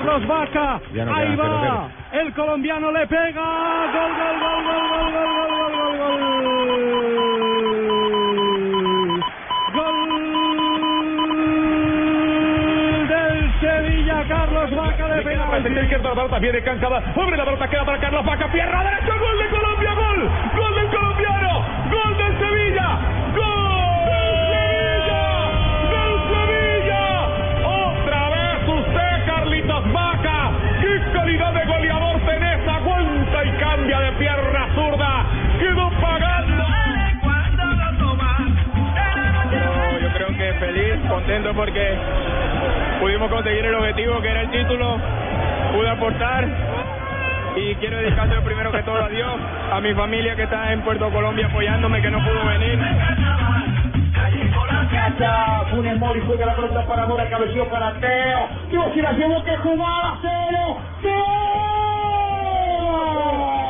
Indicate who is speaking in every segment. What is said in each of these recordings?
Speaker 1: Carlos Vaca.
Speaker 2: No
Speaker 1: Ahí va. El colombiano le pega. Gol, gol, gol, gol, gol, gol, gol, gol, gol, gol. Del Sevilla. Carlos Vaca.
Speaker 2: Centro izquierda, la pelota viene cansada. Abre la pelota, queda para Carlos Vaca. Pierna derecha, gol de Colombia, gol. Gol del colombiano. Gol del Sevilla. Calidad de goleador tenés. Aguanta y cambia de pierna zurda. Quedó pagando.
Speaker 3: Yo creo que feliz, contento porque pudimos conseguir el objetivo que era el título, pude aportar y quiero dedicárselo primero que todo a Dios, a mi familia que está en Puerto Colombia apoyándome que no pudo venir.
Speaker 1: Funes Mori juega la pelota para Mora, cabeció para Teo. Dios, si la llevó que jugaba cero. ¡Teo!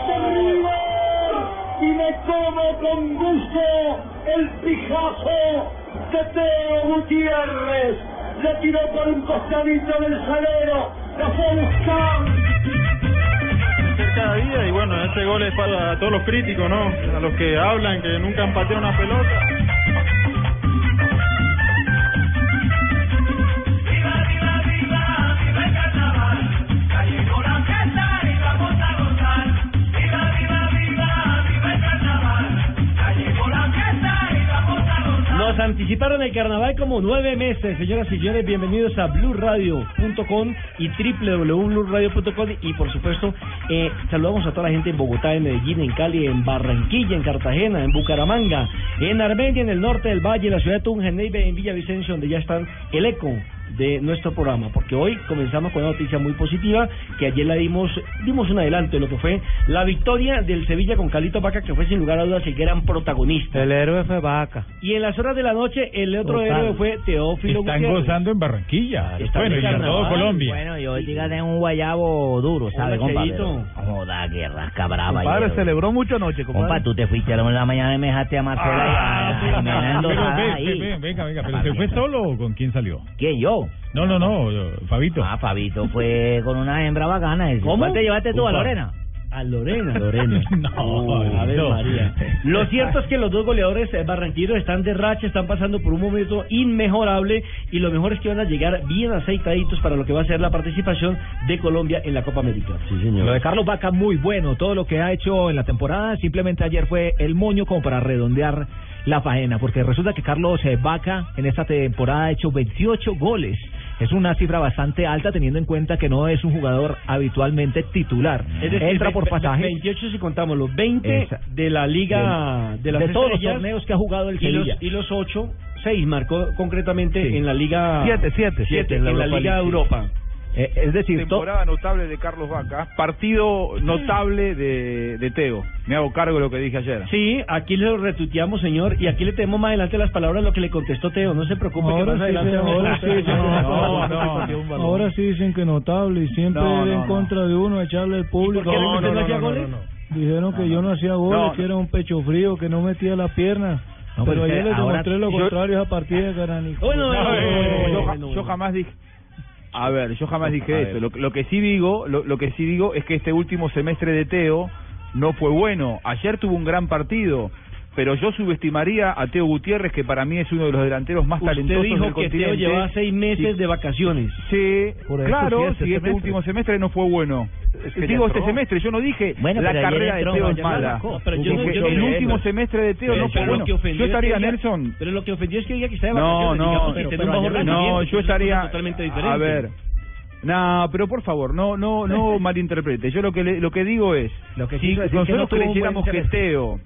Speaker 1: ¡De! Y me como con gusto el pijazo de Teo Gutiérrez. Le tiró por un costadito del salero. La fue a buscar.
Speaker 3: cada día y bueno, este gol es para todos los críticos, ¿no? A los que hablan que nunca han pateado una pelota.
Speaker 1: Nos anticiparon el carnaval como nueve meses, señoras y señores. Bienvenidos a BlueRadio.com y www.blueradio.com y por supuesto eh, saludamos a toda la gente en Bogotá, en Medellín, en Cali, en Barranquilla, en Cartagena, en Bucaramanga, en Armenia, en el norte del Valle, en la ciudad de Tunja, en Neiva, en Villavicencio, donde ya están el eco de nuestro programa, porque hoy comenzamos con una noticia muy positiva que ayer la dimos, dimos un adelanto de lo que fue la victoria del Sevilla con Calito Vaca, que fue sin lugar a dudas el gran protagonista.
Speaker 2: El héroe fue Vaca.
Speaker 1: Y en las horas de la noche, el otro
Speaker 2: Total.
Speaker 1: héroe fue Teófilo
Speaker 2: Están
Speaker 1: Gutiérrez.
Speaker 2: gozando en Barranquilla.
Speaker 1: Están
Speaker 2: bueno,
Speaker 1: de
Speaker 2: y en todo. Colombia.
Speaker 4: Bueno, y hoy dígate un guayabo duro, ¿sabe,
Speaker 1: Hola,
Speaker 4: compa?
Speaker 1: Cheito.
Speaker 4: Pero, Joda, que rasca brava.
Speaker 2: Compadre, celebró mucho anoche, compadre.
Speaker 4: Compa, tú te fuiste a la de mañana y me dejaste a Marcela y a- a
Speaker 2: ve, ve, venga, venga, pero ¿se fue solo o con quién salió?
Speaker 4: ¿Quién, yo?
Speaker 2: No, no, no, yo- Fabito.
Speaker 4: Ah, Fabito fue con una hembra bacana.
Speaker 1: ¿Cómo?
Speaker 4: ¿Cuál te llevaste tú a. Lorena?
Speaker 1: A Lorena. Lorena.
Speaker 2: No,
Speaker 1: Uy, Ave
Speaker 2: no.
Speaker 1: María. Lo cierto es que los dos goleadores eh, barranquilleros están de racha, están pasando por un momento inmejorable y lo mejor es que van a llegar bien aceitaditos para lo que va a ser la participación de Colombia en la Copa América. Sí, señor.
Speaker 5: Lo de Carlos Vaca muy bueno, todo lo que ha hecho en la temporada, simplemente ayer fue el moño como para redondear la faena, porque resulta que Carlos eh, Vaca en esta temporada ha hecho 28 goles. Es una cifra bastante alta teniendo en cuenta que no es un jugador habitualmente titular.
Speaker 1: Es decir,
Speaker 5: Entra por pasaje
Speaker 1: 28 si contamos los 20
Speaker 5: Esa-
Speaker 1: de la Liga de, las
Speaker 5: de todos los torneos que ha jugado el
Speaker 1: y los,
Speaker 5: Sevilla.
Speaker 1: y los 8, 6 marcó concretamente
Speaker 5: Sí.
Speaker 1: en la Liga
Speaker 2: Siete, siete,
Speaker 1: siete,
Speaker 2: en la
Speaker 1: en la Liga. Europa.
Speaker 5: Eh, es decir,
Speaker 3: Temporada notable de Carlos Vaca, partido notable de, de Teo. Me hago cargo de lo que dije ayer.
Speaker 1: Sí, aquí lo retuiteamos, señor, y aquí le tenemos más adelante las palabras lo que le contestó Teo. No se preocupe que
Speaker 6: Ahora
Speaker 1: más
Speaker 6: sí,
Speaker 1: adelante.
Speaker 6: sí, ahora sí, sí,
Speaker 2: No, no, no.
Speaker 6: Ahora sí dicen que notable y siempre
Speaker 2: No, no,
Speaker 6: en
Speaker 2: no.
Speaker 6: contra de uno echarle el público.
Speaker 1: por qué
Speaker 6: No,
Speaker 1: usted
Speaker 6: no,
Speaker 1: no
Speaker 6: no,
Speaker 1: hacía
Speaker 6: no,
Speaker 1: goles?
Speaker 6: no, no. Dijeron que yo no hacía goles,
Speaker 3: No,
Speaker 6: que era un pecho frío, que no metía las piernas.
Speaker 5: No,
Speaker 6: pero ayer les demostré lo contrario a partir de Garanico.
Speaker 1: Bueno, bueno,
Speaker 3: No,
Speaker 1: bueno,
Speaker 3: eh,
Speaker 1: bueno,
Speaker 3: yo, jamás dije. A ver, yo jamás dije
Speaker 2: A
Speaker 3: eso. Lo, lo que sí digo, lo, lo que sí digo es que este último semestre de Teo no fue bueno. Ayer tuvo un gran partido, pero yo subestimaría a Teo Gutiérrez, que para mí es uno de los delanteros más
Speaker 1: Usted
Speaker 3: talentosos
Speaker 1: dijo
Speaker 3: del
Speaker 1: que Teo
Speaker 3: continente.
Speaker 1: llevaba seis meses
Speaker 3: Sí.
Speaker 1: de vacaciones.
Speaker 3: Sí,
Speaker 1: Por
Speaker 3: claro,
Speaker 1: este
Speaker 3: si este
Speaker 1: semestre.
Speaker 3: último semestre no fue bueno.
Speaker 7: que
Speaker 3: Digo este semestre, yo no dije
Speaker 8: Bueno,
Speaker 3: la carrera de Teo es mala.
Speaker 8: sacó.
Speaker 1: No, pero yo no-
Speaker 3: Dije,
Speaker 1: yo no
Speaker 3: el último semestre de Teo no fue bueno. Yo
Speaker 1: es que
Speaker 3: estaría Nelson.
Speaker 1: Pero lo que ofendió es que diga que está de
Speaker 3: No,
Speaker 1: vacaciones.
Speaker 3: no,
Speaker 1: digamos
Speaker 3: pero- no, yo
Speaker 1: es
Speaker 3: estaría
Speaker 1: totalmente diferente.
Speaker 3: a ver. No, pero por favor, no no no malinterprete. Yo lo que le- lo que digo es,
Speaker 5: Lo que
Speaker 3: si nosotros creyéramos que. Teo,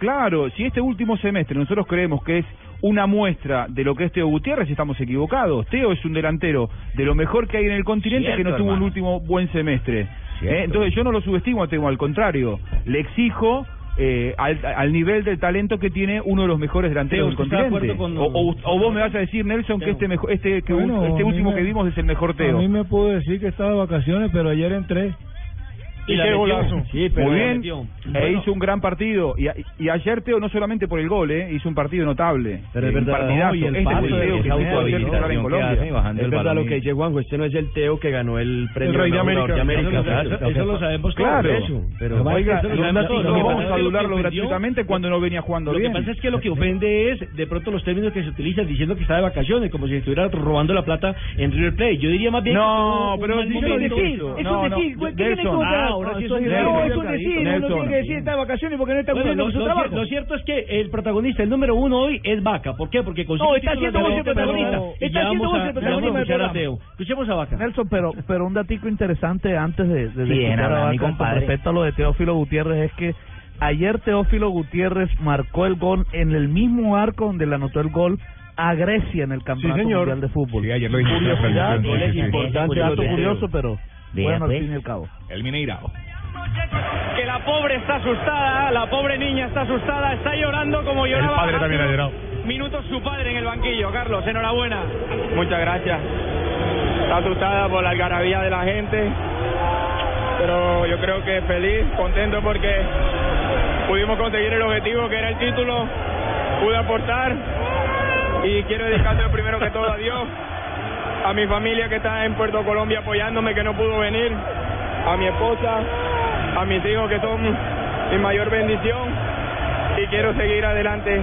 Speaker 3: claro, si este último semestre nosotros creemos que es una muestra de lo que es Teo Gutiérrez, estamos equivocados. Teo es un delantero de lo mejor que hay en el continente que no tuvo un
Speaker 8: hermano.
Speaker 3: último buen semestre. ¿eh? Entonces yo no lo subestimo a Teo, al contrario, le exijo eh, al, al nivel del talento que tiene uno de los mejores delanteros
Speaker 1: Teo,
Speaker 3: del
Speaker 1: ¿usted está de
Speaker 3: continente.
Speaker 1: con-
Speaker 3: o, o- o vos me vas a decir, Nelson, que este mejor, este, que
Speaker 7: Bueno,
Speaker 3: este
Speaker 7: a
Speaker 3: último
Speaker 7: me-
Speaker 3: que vimos es el mejor
Speaker 7: A
Speaker 3: Teo.
Speaker 7: mí me puedo decir que estaba de vacaciones, pero ayer entré.
Speaker 1: Y la metió. Sí, pero
Speaker 3: Muy
Speaker 1: la
Speaker 3: bien, e
Speaker 1: Bueno,
Speaker 3: hizo un gran partido. Y, a- y ayer Teo, no solamente por el gol, eh, hizo un partido notable.
Speaker 4: Pero es
Speaker 3: un
Speaker 4: verdad,
Speaker 3: partidazo.
Speaker 4: y el
Speaker 3: este el Teo que en
Speaker 4: que hace
Speaker 9: Es
Speaker 4: el
Speaker 9: verdad lo
Speaker 4: y-
Speaker 9: que dice Juanjo, este no es el Teo que ganó el premio
Speaker 10: Rey de
Speaker 9: mejor
Speaker 10: América.
Speaker 9: jugador de América.
Speaker 1: Eso lo-
Speaker 9: ¿sabes?
Speaker 1: eso lo sabemos.
Speaker 3: Claro.
Speaker 9: Eso, pero
Speaker 1: Oiga,
Speaker 3: Oiga,
Speaker 1: eso lo
Speaker 3: no, vamos a adularlo gratuitamente cuando no venía jugando
Speaker 1: Lo que pasa es que lo que ofende es de pronto los términos que se utilizan diciendo que está de vacaciones, como si estuviera robando la plata en River Plate. Yo diría más bien
Speaker 3: No, pero eso.
Speaker 1: Es decir, ¿qué tiene que ahora?
Speaker 3: no,
Speaker 1: Sí,
Speaker 3: eso
Speaker 1: es
Speaker 3: no,
Speaker 1: es
Speaker 3: es
Speaker 1: un decir, uno tiene que decir está de vacaciones porque no está cumpliendo con su trabajo. Lo cierto es que el protagonista, el número uno hoy, es Vaca. ¿Por qué? Porque consigue
Speaker 11: No, está
Speaker 1: de
Speaker 11: vos el protagonista. Está
Speaker 1: vamos
Speaker 11: vos el protagonista del.
Speaker 1: Escuchemos a Vaca.
Speaker 12: Nelson, pero pero un datico interesante antes de, de,
Speaker 8: Sí, habla,
Speaker 12: a
Speaker 8: mi
Speaker 12: Vaca con
Speaker 8: compadre.
Speaker 12: respecto a lo de Teófilo Gutiérrez es que ayer Teófilo Gutiérrez marcó el gol en el mismo arco donde le anotó el gol a Grecia en el Campeonato
Speaker 10: señor.
Speaker 12: Mundial de Fútbol.
Speaker 13: Sí, ayer lo dijiste
Speaker 12: Curiosidad,
Speaker 13: sí, sí.
Speaker 12: importantes,
Speaker 8: Curioso,
Speaker 12: dato curioso, pero
Speaker 8: Vea,
Speaker 12: bueno, al
Speaker 8: pues.
Speaker 12: fin y al cabo.
Speaker 13: El Mineirao.
Speaker 14: Que la pobre está asustada, la pobre niña está asustada, está llorando como lloraba.
Speaker 13: padre
Speaker 14: hace
Speaker 13: también ha llorado.
Speaker 14: Minutos su padre en el banquillo. Carlos, enhorabuena. Muchas gracias. Está asustada por la algarabía de la gente, pero yo creo que feliz, contento porque pudimos conseguir el objetivo que era el título, pude aportar y quiero dedicarle primero que todo a Dios, a mi familia que está en Puerto Colombia apoyándome que no pudo venir, a mi esposa, a mis hijos que son mi mayor bendición y quiero seguir adelante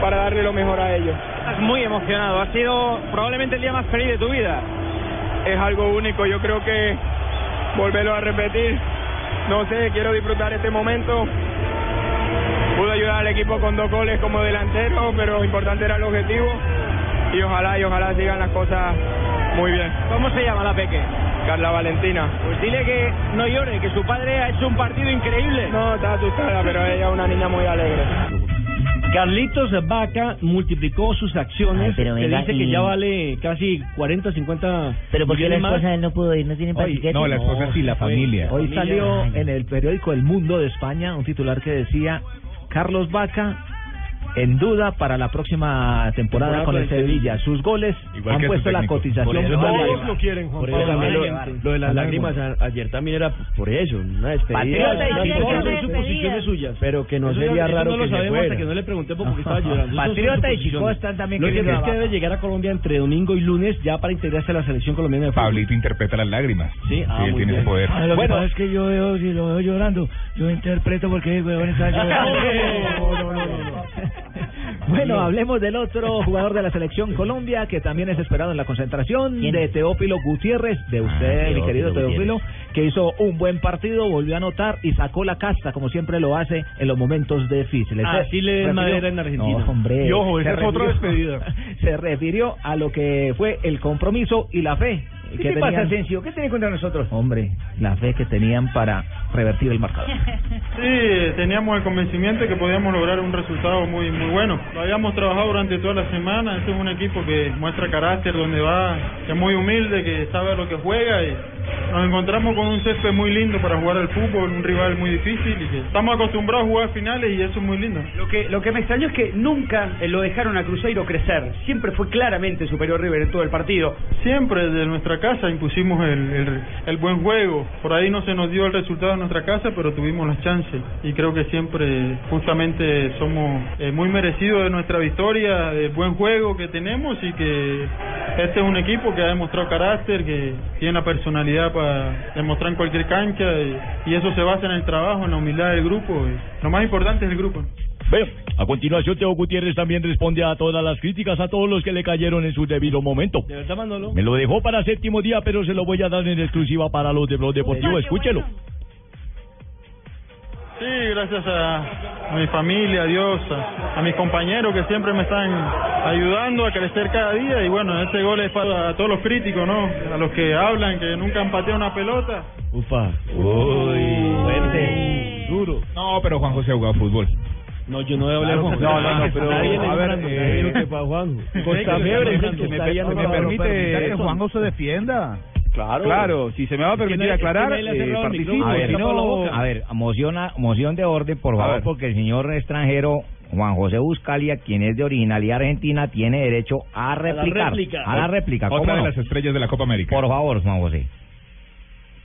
Speaker 14: para darle lo mejor a ellos. Estás muy emocionado, ha sido probablemente el día más feliz de tu vida. Es algo único, yo creo que volverlo a repetir, no sé, quiero disfrutar este momento. Pude ayudar al equipo con dos goles como delantero, pero lo importante era el objetivo y ojalá y ojalá sigan las cosas muy bien. ¿Cómo se llama la peque? Carla Valentina. Pues dile que no llore, que su padre ha hecho un partido increíble. No, está asustada, pero ella es una niña muy alegre.
Speaker 1: Carlitos Vaca multiplicó sus acciones,
Speaker 8: Ay, pero
Speaker 1: que dice que
Speaker 8: y-
Speaker 1: ya vale casi 40, 50
Speaker 8: Pero porque la esposa de él no pudo ir, no tiene tiquete?
Speaker 13: No, la esposa sí, la familia.
Speaker 5: Hoy
Speaker 1: Familia.
Speaker 5: salió en el periódico El Mundo de España un titular que decía Carlos Vaca en duda para la próxima temporada con el
Speaker 1: con el
Speaker 5: Sevilla. Sus goles
Speaker 13: Igual
Speaker 5: han puesto la cotización
Speaker 9: Por eso
Speaker 5: alta.
Speaker 10: lo quieren, Juan
Speaker 9: Por eso también lo, lo de las lágrimas a- ayer también era por eso, una despedida.
Speaker 1: Suposiciones suyas.
Speaker 9: Pero que no
Speaker 1: Eso
Speaker 9: sería
Speaker 1: eso
Speaker 9: raro
Speaker 1: no lo
Speaker 9: que se
Speaker 1: sabemos
Speaker 9: fuera.
Speaker 1: hasta que no le pregunté por qué estaba llorando.
Speaker 8: Patriota y. Chico están también
Speaker 1: Lo que es que debe llegar a Colombia entre domingo y lunes ya para integrarse a la selección colombiana de fútbol.
Speaker 13: Pablito interpreta las lágrimas.
Speaker 1: Sí, ah,
Speaker 13: él
Speaker 1: muy
Speaker 13: tiene poder.
Speaker 7: Ah, lo
Speaker 1: Bueno.
Speaker 7: que pasa es que yo veo, si lo veo llorando, yo interpreto porque el huevón está llorando.
Speaker 5: Bueno, hablemos del otro jugador de la selección Colombia que también es esperado en la concentración
Speaker 8: ¿Quién?
Speaker 5: de Teófilo Gutiérrez, de
Speaker 8: Ah,
Speaker 5: usted, mi
Speaker 8: Teófilo
Speaker 5: querido
Speaker 8: Gutiérrez.
Speaker 5: Teófilo, que hizo un buen partido, volvió a anotar y sacó la casta como siempre lo hace en los momentos difíciles.
Speaker 1: Así le den madera en Argentina.
Speaker 5: No, hombre.
Speaker 10: Y ojo, esa es otra
Speaker 5: refirió-
Speaker 10: despedida.
Speaker 5: Se refirió a lo que fue el compromiso y la fe
Speaker 8: ¿Qué
Speaker 5: que
Speaker 8: te pasa, Asensio? ¿Qué tiene contra nosotros?
Speaker 5: Hombre, la fe que tenían para revertir el marcador.
Speaker 10: Sí, teníamos el convencimiento de que podíamos lograr un resultado muy muy bueno. Lo habíamos trabajado durante toda la semana. Este es un equipo que muestra carácter, donde va, que es muy humilde, que sabe lo que juega y nos encontramos con un césped muy lindo para jugar al fútbol, un rival muy difícil y estamos acostumbrados a jugar finales y eso es muy lindo.
Speaker 11: Lo que, lo que me extrañó es que nunca eh, lo dejaron a Cruzeiro crecer. Siempre fue claramente superior River en todo el partido.
Speaker 10: Siempre de nuestra casa impusimos el, el, el buen juego. Por ahí no se nos dio el resultado en nuestra casa, pero tuvimos las chances. Y creo que siempre, justamente, somos eh, muy merecidos de nuestra victoria, del buen juego que tenemos y que este es un equipo que ha demostrado carácter, que tiene la personalidad
Speaker 15: para demostrar en cualquier cancha y, y eso se basa en el trabajo, en la humildad del grupo. y lo más importante es el grupo.
Speaker 13: Bueno, a continuación Teo Gutiérrez también responde a todas las críticas a todos los que le cayeron en su debido momento.
Speaker 1: ¿De verdad, Manolo?
Speaker 13: Me lo dejó para séptimo día, pero se lo voy a dar en exclusiva para los de Blog Deportivo. Escúchelo.
Speaker 15: Sí, gracias a, a mi familia, a Dios, a, a mis compañeros que siempre me están ayudando a crecer cada día y bueno, este gol es para todos los críticos, ¿no? A los que hablan que nunca han pateado una pelota.
Speaker 13: Ufa.
Speaker 1: Uy, fuerte, duro.
Speaker 3: No, pero Juan José ha jugado fútbol.
Speaker 1: No, yo no he hablado
Speaker 3: Claro que no, no, no, pero, a ver, eh,
Speaker 1: lo que para Juan. Costa Fiebre
Speaker 3: me-
Speaker 1: que
Speaker 3: me- permite que Juanjo
Speaker 12: se defienda.
Speaker 3: Claro. Claro, si se me va a permitir aclarar, eh, participo,
Speaker 4: A ver,
Speaker 3: si no...
Speaker 4: a ver, moción, a- moción de orden, por
Speaker 3: A
Speaker 4: favor, porque el señor extranjero Juan José Buscalia, quien es de originalidad argentina, tiene derecho a replicar.
Speaker 3: réplica.
Speaker 4: A la réplica.
Speaker 3: Otra
Speaker 4: ¿cómo
Speaker 3: de
Speaker 4: no?
Speaker 3: las estrellas de la Copa América.
Speaker 4: Por favor, Juan José.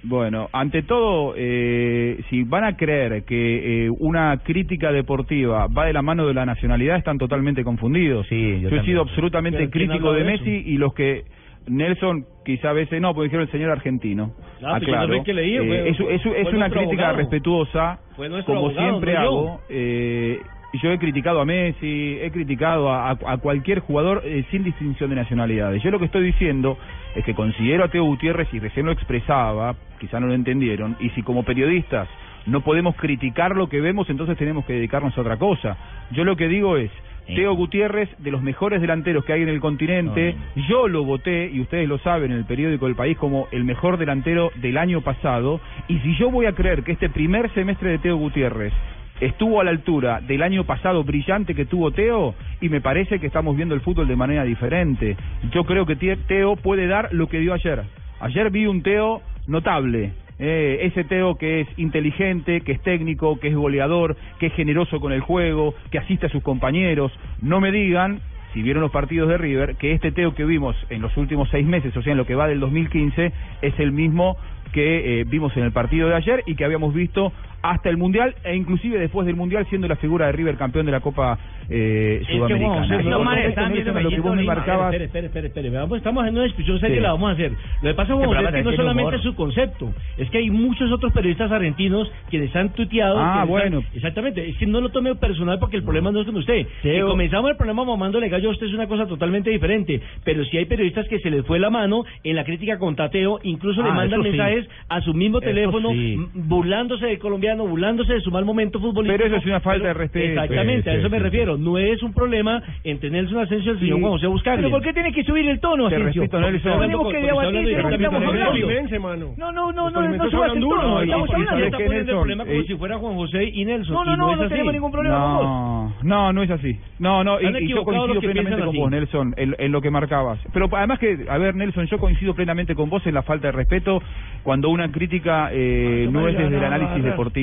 Speaker 3: Bueno, ante todo, eh, si van a creer que eh, una crítica deportiva va de la mano de la nacionalidad, están totalmente confundidos.
Speaker 4: Sí,
Speaker 3: yo, he
Speaker 4: también.
Speaker 3: sido absolutamente
Speaker 4: ¿Pero quién
Speaker 3: crítico de Messi y los que Nelson quizá a veces no, porque dijeron el señor argentino.
Speaker 1: Yo no fue el que leí,
Speaker 3: Eh, es, es-
Speaker 1: fue
Speaker 3: es una crítica
Speaker 1: abogado.
Speaker 3: respetuosa, como
Speaker 1: abogado,
Speaker 3: siempre
Speaker 1: no
Speaker 3: hago. Eh, yo he criticado a Messi, he criticado a, a- a cualquier jugador eh, sin distinción de nacionalidades. Yo lo que estoy diciendo es que considero a Teo Gutiérrez, y recién lo expresaba, quizá no lo entendieron, y si como periodistas no podemos criticar lo que vemos, entonces tenemos que dedicarnos a otra cosa. Yo lo que digo es, Teo Gutiérrez, de los mejores delanteros que hay en el continente, yo lo voté, y ustedes lo saben, en el periódico del país como el mejor delantero del año pasado, y si yo voy a creer que este primer semestre de Teo Gutiérrez estuvo a la altura del año pasado brillante que tuvo Teo y me parece que estamos viendo el fútbol de manera diferente. Yo creo que Teo puede dar lo que dio ayer. Ayer vi un Teo notable. Eh, ese Teo que es inteligente, que es técnico, que es goleador, que es generoso con el juego, que asiste a sus compañeros. No me digan, si vieron los partidos de River, que este Teo que vimos en los últimos seis meses, o sea, en lo que va del 2015, es el mismo que eh, vimos en el partido de ayer y que habíamos visto hasta el Mundial e inclusive después del Mundial siendo la figura de River campeón de la Copa eh,
Speaker 1: Es que
Speaker 3: Sudamericana. Y
Speaker 1: no,
Speaker 3: a lo que vos me marcabas...
Speaker 1: Espere, espere, espere, espere, Vamos, estamos en una discusión seria
Speaker 3: Sí.
Speaker 1: la vamos a hacer. Lo que pasa,
Speaker 3: Que
Speaker 1: José,
Speaker 3: programa
Speaker 1: es que no solamente
Speaker 3: humor.
Speaker 1: es su concepto, es que hay muchos otros periodistas argentinos quienes han tuiteado.
Speaker 3: Ah, bueno.
Speaker 1: exactamente, es que no lo tome personal porque el problema no es con usted. Si comenzamos el problema mamándole gallo a usted es una cosa totalmente diferente, pero si hay periodistas que se les fue la mano en la crítica con Tateo, incluso le
Speaker 3: Ah,
Speaker 1: mandan
Speaker 3: eso sí.
Speaker 1: mensajes a su mismo
Speaker 3: Eso
Speaker 1: teléfono,
Speaker 3: sí.
Speaker 1: burlándose del colombiano, burlándose de su mal momento futbolístico.
Speaker 3: Pero eso es una falta
Speaker 1: Pero-
Speaker 3: de respeto.
Speaker 1: Exactamente, a eso
Speaker 3: sí,
Speaker 1: me
Speaker 3: sí.
Speaker 1: refiero. No es un problema entre Nelson Asensio y el señor
Speaker 3: Sí.
Speaker 1: Juan José Buscaglia.
Speaker 3: Pero ¿por
Speaker 1: qué tiene que subir el tono,
Speaker 3: Te
Speaker 1: Asensio?
Speaker 3: respeto, Nelson.
Speaker 1: Porque
Speaker 3: Tenemos que debatir
Speaker 1: hablando
Speaker 3: de lo que estamos hablando.
Speaker 1: No, no, no, no, no subas el tono. Estamos hablando, está poniendo el problema como
Speaker 3: Eh,
Speaker 1: si fuera Juan José y Nelson.
Speaker 3: No, no, no,
Speaker 1: es
Speaker 3: no
Speaker 1: así.
Speaker 3: tenemos ningún problema con vos. No, no es así. No, no, y, yo coincido plenamente con
Speaker 1: así.
Speaker 3: vos, Nelson, en, en lo que marcabas. Pero además que, a ver, Nelson, yo coincido plenamente con vos en la falta de respeto cuando una crítica eh, no es desde el análisis deportivo.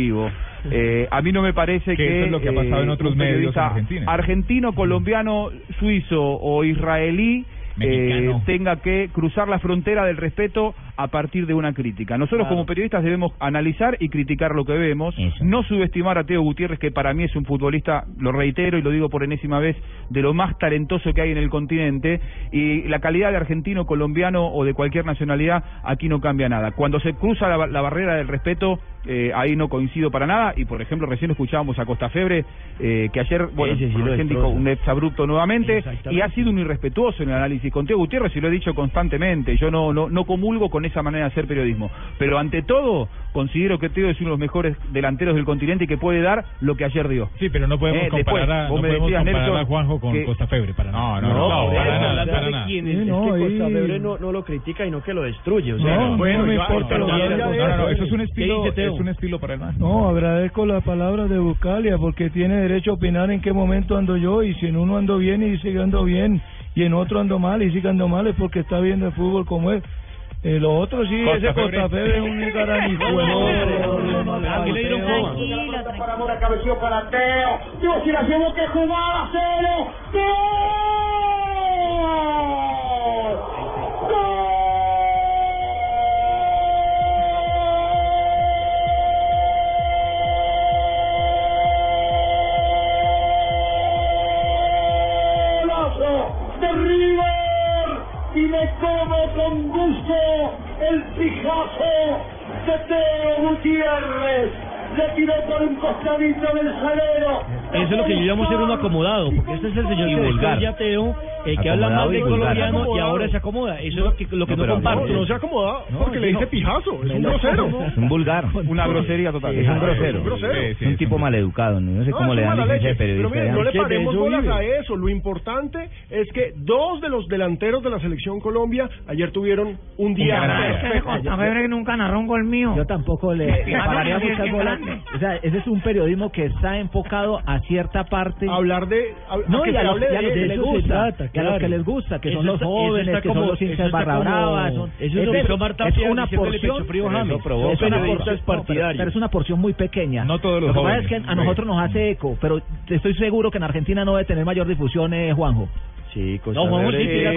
Speaker 3: Eh, a mí no me parece
Speaker 16: Que
Speaker 3: que,
Speaker 16: eso es lo que ha pasado en
Speaker 3: eh,
Speaker 16: otros medios en
Speaker 3: periodista
Speaker 16: Argentina.
Speaker 3: argentino, colombiano, suizo o israelí eh, tenga que cruzar la frontera del respeto a partir de una crítica. Nosotros como periodistas debemos analizar y criticar lo que vemos, no subestimar a Teo Gutiérrez, que para mí es un futbolista, lo reitero y lo digo por enésima vez, de lo más talentoso que hay en el continente, y la calidad de argentino, colombiano o de cualquier nacionalidad, aquí no cambia nada. Cuando se cruza la, la barrera del respeto, eh, ahí no coincido para nada, y por ejemplo recién escuchábamos a Costa Febre, eh, que ayer, bueno,
Speaker 1: sí
Speaker 3: recién dijo un exabrupto nuevamente, y ha sido un irrespetuoso en el análisis. Con Teo Gutiérrez, y lo he dicho constantemente, yo no, no, no comulgo con esa manera de hacer periodismo, pero ante todo, considero que Teo es uno de los mejores delanteros del continente y que puede dar lo que ayer dio.
Speaker 16: Sí, pero no podemos
Speaker 3: Eh,
Speaker 16: comparar,
Speaker 3: después,
Speaker 16: a, no podemos comparar
Speaker 3: Nelson,
Speaker 16: a Juanjo con
Speaker 3: que-
Speaker 16: Costa Febre, para nada. No, no,
Speaker 3: No,
Speaker 16: no,
Speaker 3: pero
Speaker 16: para
Speaker 3: eso,
Speaker 16: nada,
Speaker 3: hablando
Speaker 16: para
Speaker 3: de
Speaker 16: nada.
Speaker 17: quién es,
Speaker 16: no,
Speaker 17: que Costa Febre no, no lo critica y no que lo destruye. O sea,
Speaker 16: No, bueno,
Speaker 17: no
Speaker 16: importa Costa. No, no, eso es un
Speaker 17: ¿Qué
Speaker 16: estilo, es un estilo para el más.
Speaker 18: No, agradezco las palabras de Buscalia porque tiene derecho a opinar en qué momento ando yo y si en uno ando bien y que ando bien y en otro ando mal y sigue ando mal es porque está viendo el fútbol como es. Eh, lo otro sí,
Speaker 16: Costa
Speaker 18: ese. Costa Febre es un garanijuelo.
Speaker 10: Para Mora cabeció para Teo. Dios, si la llevó que jugada, cero. ¡Gol! ¡Golazo con gusto el pijazo de Teo Gutiérrez. Le tiró por un costadito del salero.
Speaker 1: Eso es lo que yo llamo ser un acomodado, porque este es el señor
Speaker 4: Y vulgar.
Speaker 1: a el que habla mal
Speaker 4: y vulgar.
Speaker 1: colombiano y ahora se acomoda. Eso es lo que, lo que
Speaker 4: No,
Speaker 1: comparto.
Speaker 4: no, no
Speaker 10: se acomoda
Speaker 1: porque le dice
Speaker 10: pijazo,
Speaker 4: es un grosero. Es un vulgar.
Speaker 3: Una grosería total.
Speaker 4: Es un grosero.
Speaker 10: un grosero.
Speaker 4: Es un tipo maleducado. No sé
Speaker 10: No,
Speaker 4: cómo
Speaker 10: es
Speaker 4: le dan licencia de
Speaker 10: leche. Pero
Speaker 4: periodista.
Speaker 10: miren, no le paremos bolas a eso. Lo importante es que dos de los delanteros de la selección Colombia ayer tuvieron un día
Speaker 19: que nunca narró un gol mío.
Speaker 1: Yo tampoco le, pararía muchas bolas. O sea, ese es un periodismo que está enfocado a cierta parte.
Speaker 10: hablar de a- a
Speaker 1: No,
Speaker 10: que
Speaker 1: y a los,
Speaker 10: hable
Speaker 1: y a
Speaker 10: de
Speaker 1: los que les gusta,
Speaker 10: trata,
Speaker 1: y a los
Speaker 10: claro.
Speaker 1: que les gusta, que
Speaker 10: Eso
Speaker 1: son los
Speaker 10: está-
Speaker 1: jóvenes, que
Speaker 10: como-
Speaker 1: son los hinchas barra brava, son,
Speaker 10: eso es
Speaker 1: es,
Speaker 10: que
Speaker 1: es una porción,
Speaker 10: frío a
Speaker 1: pero
Speaker 10: James.
Speaker 1: provoca, es una porción, no, pero, pero es una porción muy pequeña.
Speaker 13: No todos los
Speaker 1: Lo que pasa es que a
Speaker 13: sí.
Speaker 1: nosotros nos hace eco, pero estoy seguro que en Argentina no debe tener mayor difusión, eh, Juanjo.
Speaker 17: Sí, Costa
Speaker 1: No, Juanjo,
Speaker 17: Verde
Speaker 1: sí, tiene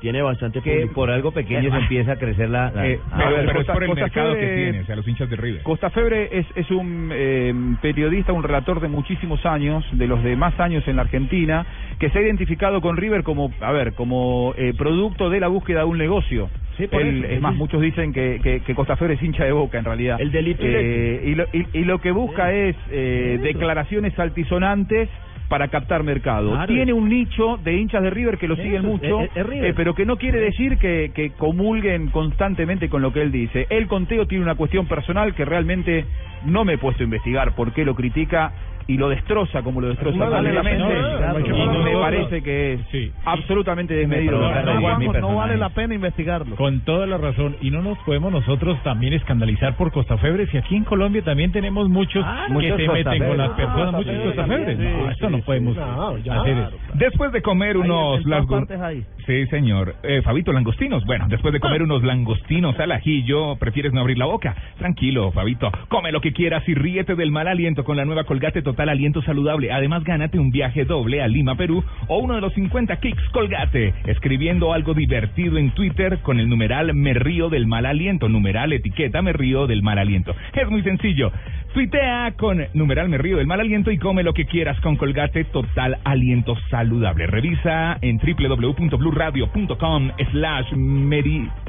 Speaker 17: Tiene bastante
Speaker 4: Que
Speaker 17: público.
Speaker 4: por algo pequeño se empieza a crecer la... la-
Speaker 3: Eh,
Speaker 4: Ah,
Speaker 3: pero-
Speaker 13: pero es
Speaker 3: Costa-
Speaker 13: por el
Speaker 3: Costa
Speaker 13: mercado que
Speaker 3: Febre-
Speaker 13: tiene, o sea, los hinchas de River.
Speaker 3: Costa Febre es, es un eh, periodista, un relator de muchísimos años, de los de más años en la Argentina, que se ha identificado con River como, a ver, como eh, producto de la búsqueda de un negocio.
Speaker 1: por
Speaker 3: Él-
Speaker 1: eso,
Speaker 3: es más,
Speaker 1: sí.
Speaker 3: muchos dicen que, que, que Costa Febre es hincha de boca en realidad.
Speaker 17: El delito
Speaker 3: Eh, y, lo, y, y lo que busca es eh, declaraciones altisonantes para captar mercado.
Speaker 1: Claro.
Speaker 3: Tiene un nicho de hinchas de River que lo siguen mucho,
Speaker 1: es- es River.
Speaker 3: eh, pero que no quiere decir que, que comulguen constantemente con lo que él dice. El conteo tiene una cuestión personal que realmente no me he puesto a investigar por qué lo critica y lo destroza como lo destroza
Speaker 10: No vale la pena,
Speaker 3: y
Speaker 10: claro.
Speaker 3: me parece que es
Speaker 13: Sí.
Speaker 3: absolutamente desmedido.
Speaker 4: provoca
Speaker 12: No, no vale la pena investigarlo.
Speaker 13: Con toda la razón. Y no nos podemos nosotros también escandalizar por Costafebres. Y aquí en Colombia también tenemos muchos que
Speaker 4: muchos
Speaker 13: se meten con las personas,
Speaker 10: Ah,
Speaker 13: muchos Costafebres.
Speaker 10: sí,
Speaker 13: No, esto no
Speaker 10: sí,
Speaker 13: podemos
Speaker 10: no, ya,
Speaker 13: hacer eso. Después de comer unos
Speaker 12: en todas
Speaker 13: lango-
Speaker 12: partes hay.
Speaker 13: Sí, señor. Eh, Fabito, langostinos. Bueno, después de comer unos langostinos al ajillo, ¿prefieres no abrir la boca? Tranquilo, Fabito. Come lo que quieras y ríete del mal aliento con la nueva Colgate Total Aliento Saludable. Además, gánate un viaje doble a Lima, Perú o uno de los 50 kicks Colgate. Escribiendo algo divertido en Twitter con el numeral Me río del mal aliento. Numeral etiqueta Me río del mal aliento. Es muy sencillo. Tuitea con numeral Me río del mal aliento y come lo que quieras con Colgate Total Aliento Saludable. Revisa en www.bluradio.com slash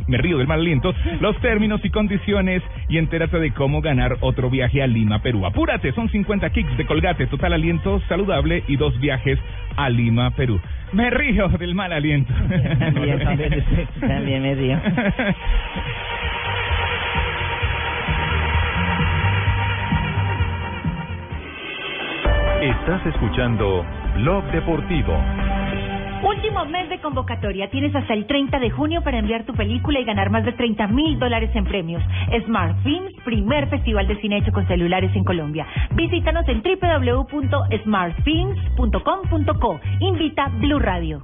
Speaker 13: me río del mal aliento los términos y condiciones y entérate de cómo ganar otro viaje a Lima, Perú. Apúrate, son 50 kicks de Colgate Total Aliento Saludable y dos viajes a Lima, Perú. Me río del mal aliento.
Speaker 4: También, también, también me río.
Speaker 20: Estás escuchando Blog Deportivo.
Speaker 16: Último mes de convocatoria. Tienes hasta el 30 de junio para enviar tu película y ganar más de 30 mil dólares en premios. Smart Films, primer festival de cine hecho con celulares en Colombia. Visítanos en www.smartfilms.com.co. Invita Blue Radio.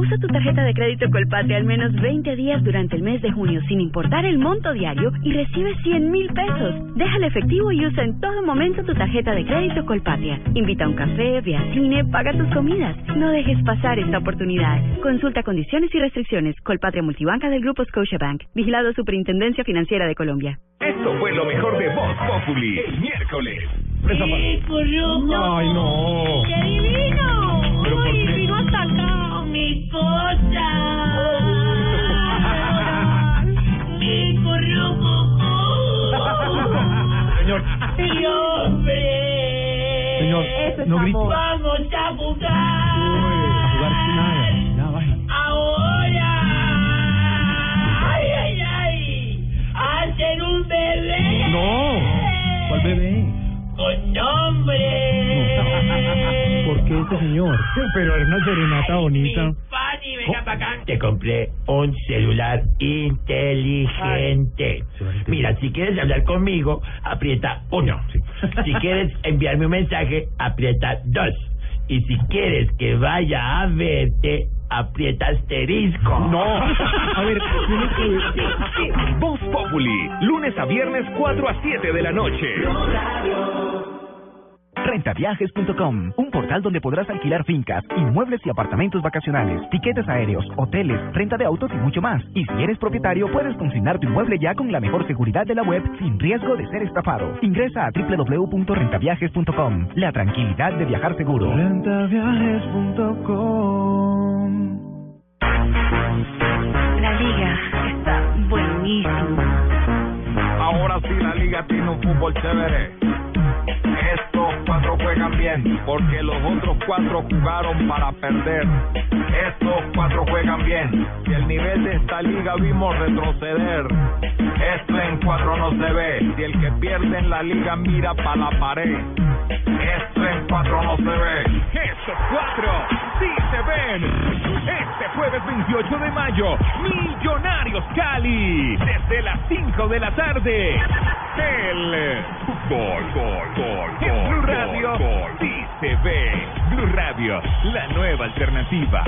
Speaker 21: Usa tu tarjeta de crédito Colpatria al menos 20 días durante el mes de junio sin importar el monto diario y recibe 100 mil pesos. Déjale efectivo y usa en todo momento tu tarjeta de crédito Colpatria. Invita a un café, ve al cine, paga tus comidas. No dejes pasar esta oportunidad. Consulta condiciones y restricciones. Colpatria Multibanca del Grupo Scotiabank. Vigilado Superintendencia Financiera de Colombia.
Speaker 13: Esto fue lo mejor de Voz Populi el miércoles.
Speaker 10: Ay, no.
Speaker 22: ¡Qué divino! ¡Mi cosa! ¡Mi currucucú!
Speaker 10: Señor.
Speaker 22: ¡Mi hombre!
Speaker 10: Señor,
Speaker 22: Eso es
Speaker 10: no grite.
Speaker 22: ¡Vamos a jugar!
Speaker 10: A jugar sin nada. Vaya.
Speaker 22: ¡Ahora! ¡Ay, ay, ay! ¡Hacen un bebé!
Speaker 10: No. ¿Cuál bebé?
Speaker 22: ¡Con nombre!
Speaker 10: ¿Por qué este señor? Pero era una serenata bonita.
Speaker 22: Fanny, venga para acá. Te compré un celular inteligente. Mira, si quieres hablar conmigo, aprieta uno. Si quieres enviarme un mensaje, aprieta dos. Y si quieres que vaya a verte,
Speaker 9: aprieta asterisco.
Speaker 13: No.
Speaker 9: A ver,
Speaker 13: Voz Populi, lunes a viernes 4 a 7 de la noche.
Speaker 23: Rentaviajes.com, un portal donde podrás alquilar fincas, inmuebles y apartamentos vacacionales, tiquetes aéreos, hoteles, renta de autos y mucho más. Y si eres propietario, puedes consignar tu inmueble ya con la mejor seguridad de la web sin riesgo de ser estafado. Ingresa a www.rentaviajes.com. La tranquilidad de viajar seguro.
Speaker 7: Rentaviajes.com
Speaker 24: La liga está buenísima.
Speaker 25: Ahora sí la liga tiene un fútbol chévere. Estos cuatro juegan bien, porque los otros cuatro jugaron para perder. Estos cuatro juegan bien, y el nivel de esta liga vimos retroceder. Esto en cuatro no se ve, si el que pierde en la liga mira para la pared. Esto en cuatro no se ve.
Speaker 13: Estos cuatro sí se ven. Este jueves 28 de mayo, Millonarios Cali, desde las 5 de la tarde. El fútbol, gol, gol, en Blue Radio sí se ve. Blue Radio, la nueva alternativa.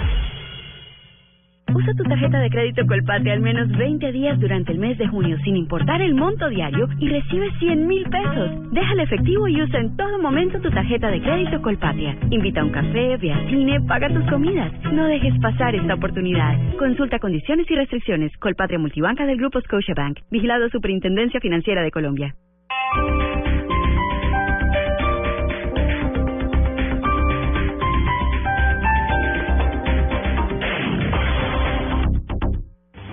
Speaker 21: Usa tu tarjeta de crédito Colpatria al menos 20 días durante el mes de junio sin importar el monto diario y recibe 100 mil pesos. Deja el efectivo y usa en todo momento tu tarjeta de crédito Colpatria. Invita a un café, ve al cine, paga tus comidas. No dejes pasar esta oportunidad. Consulta condiciones y restricciones. Colpatria Multibanca del Grupo Scotiabank. Vigilado Superintendencia Financiera de Colombia.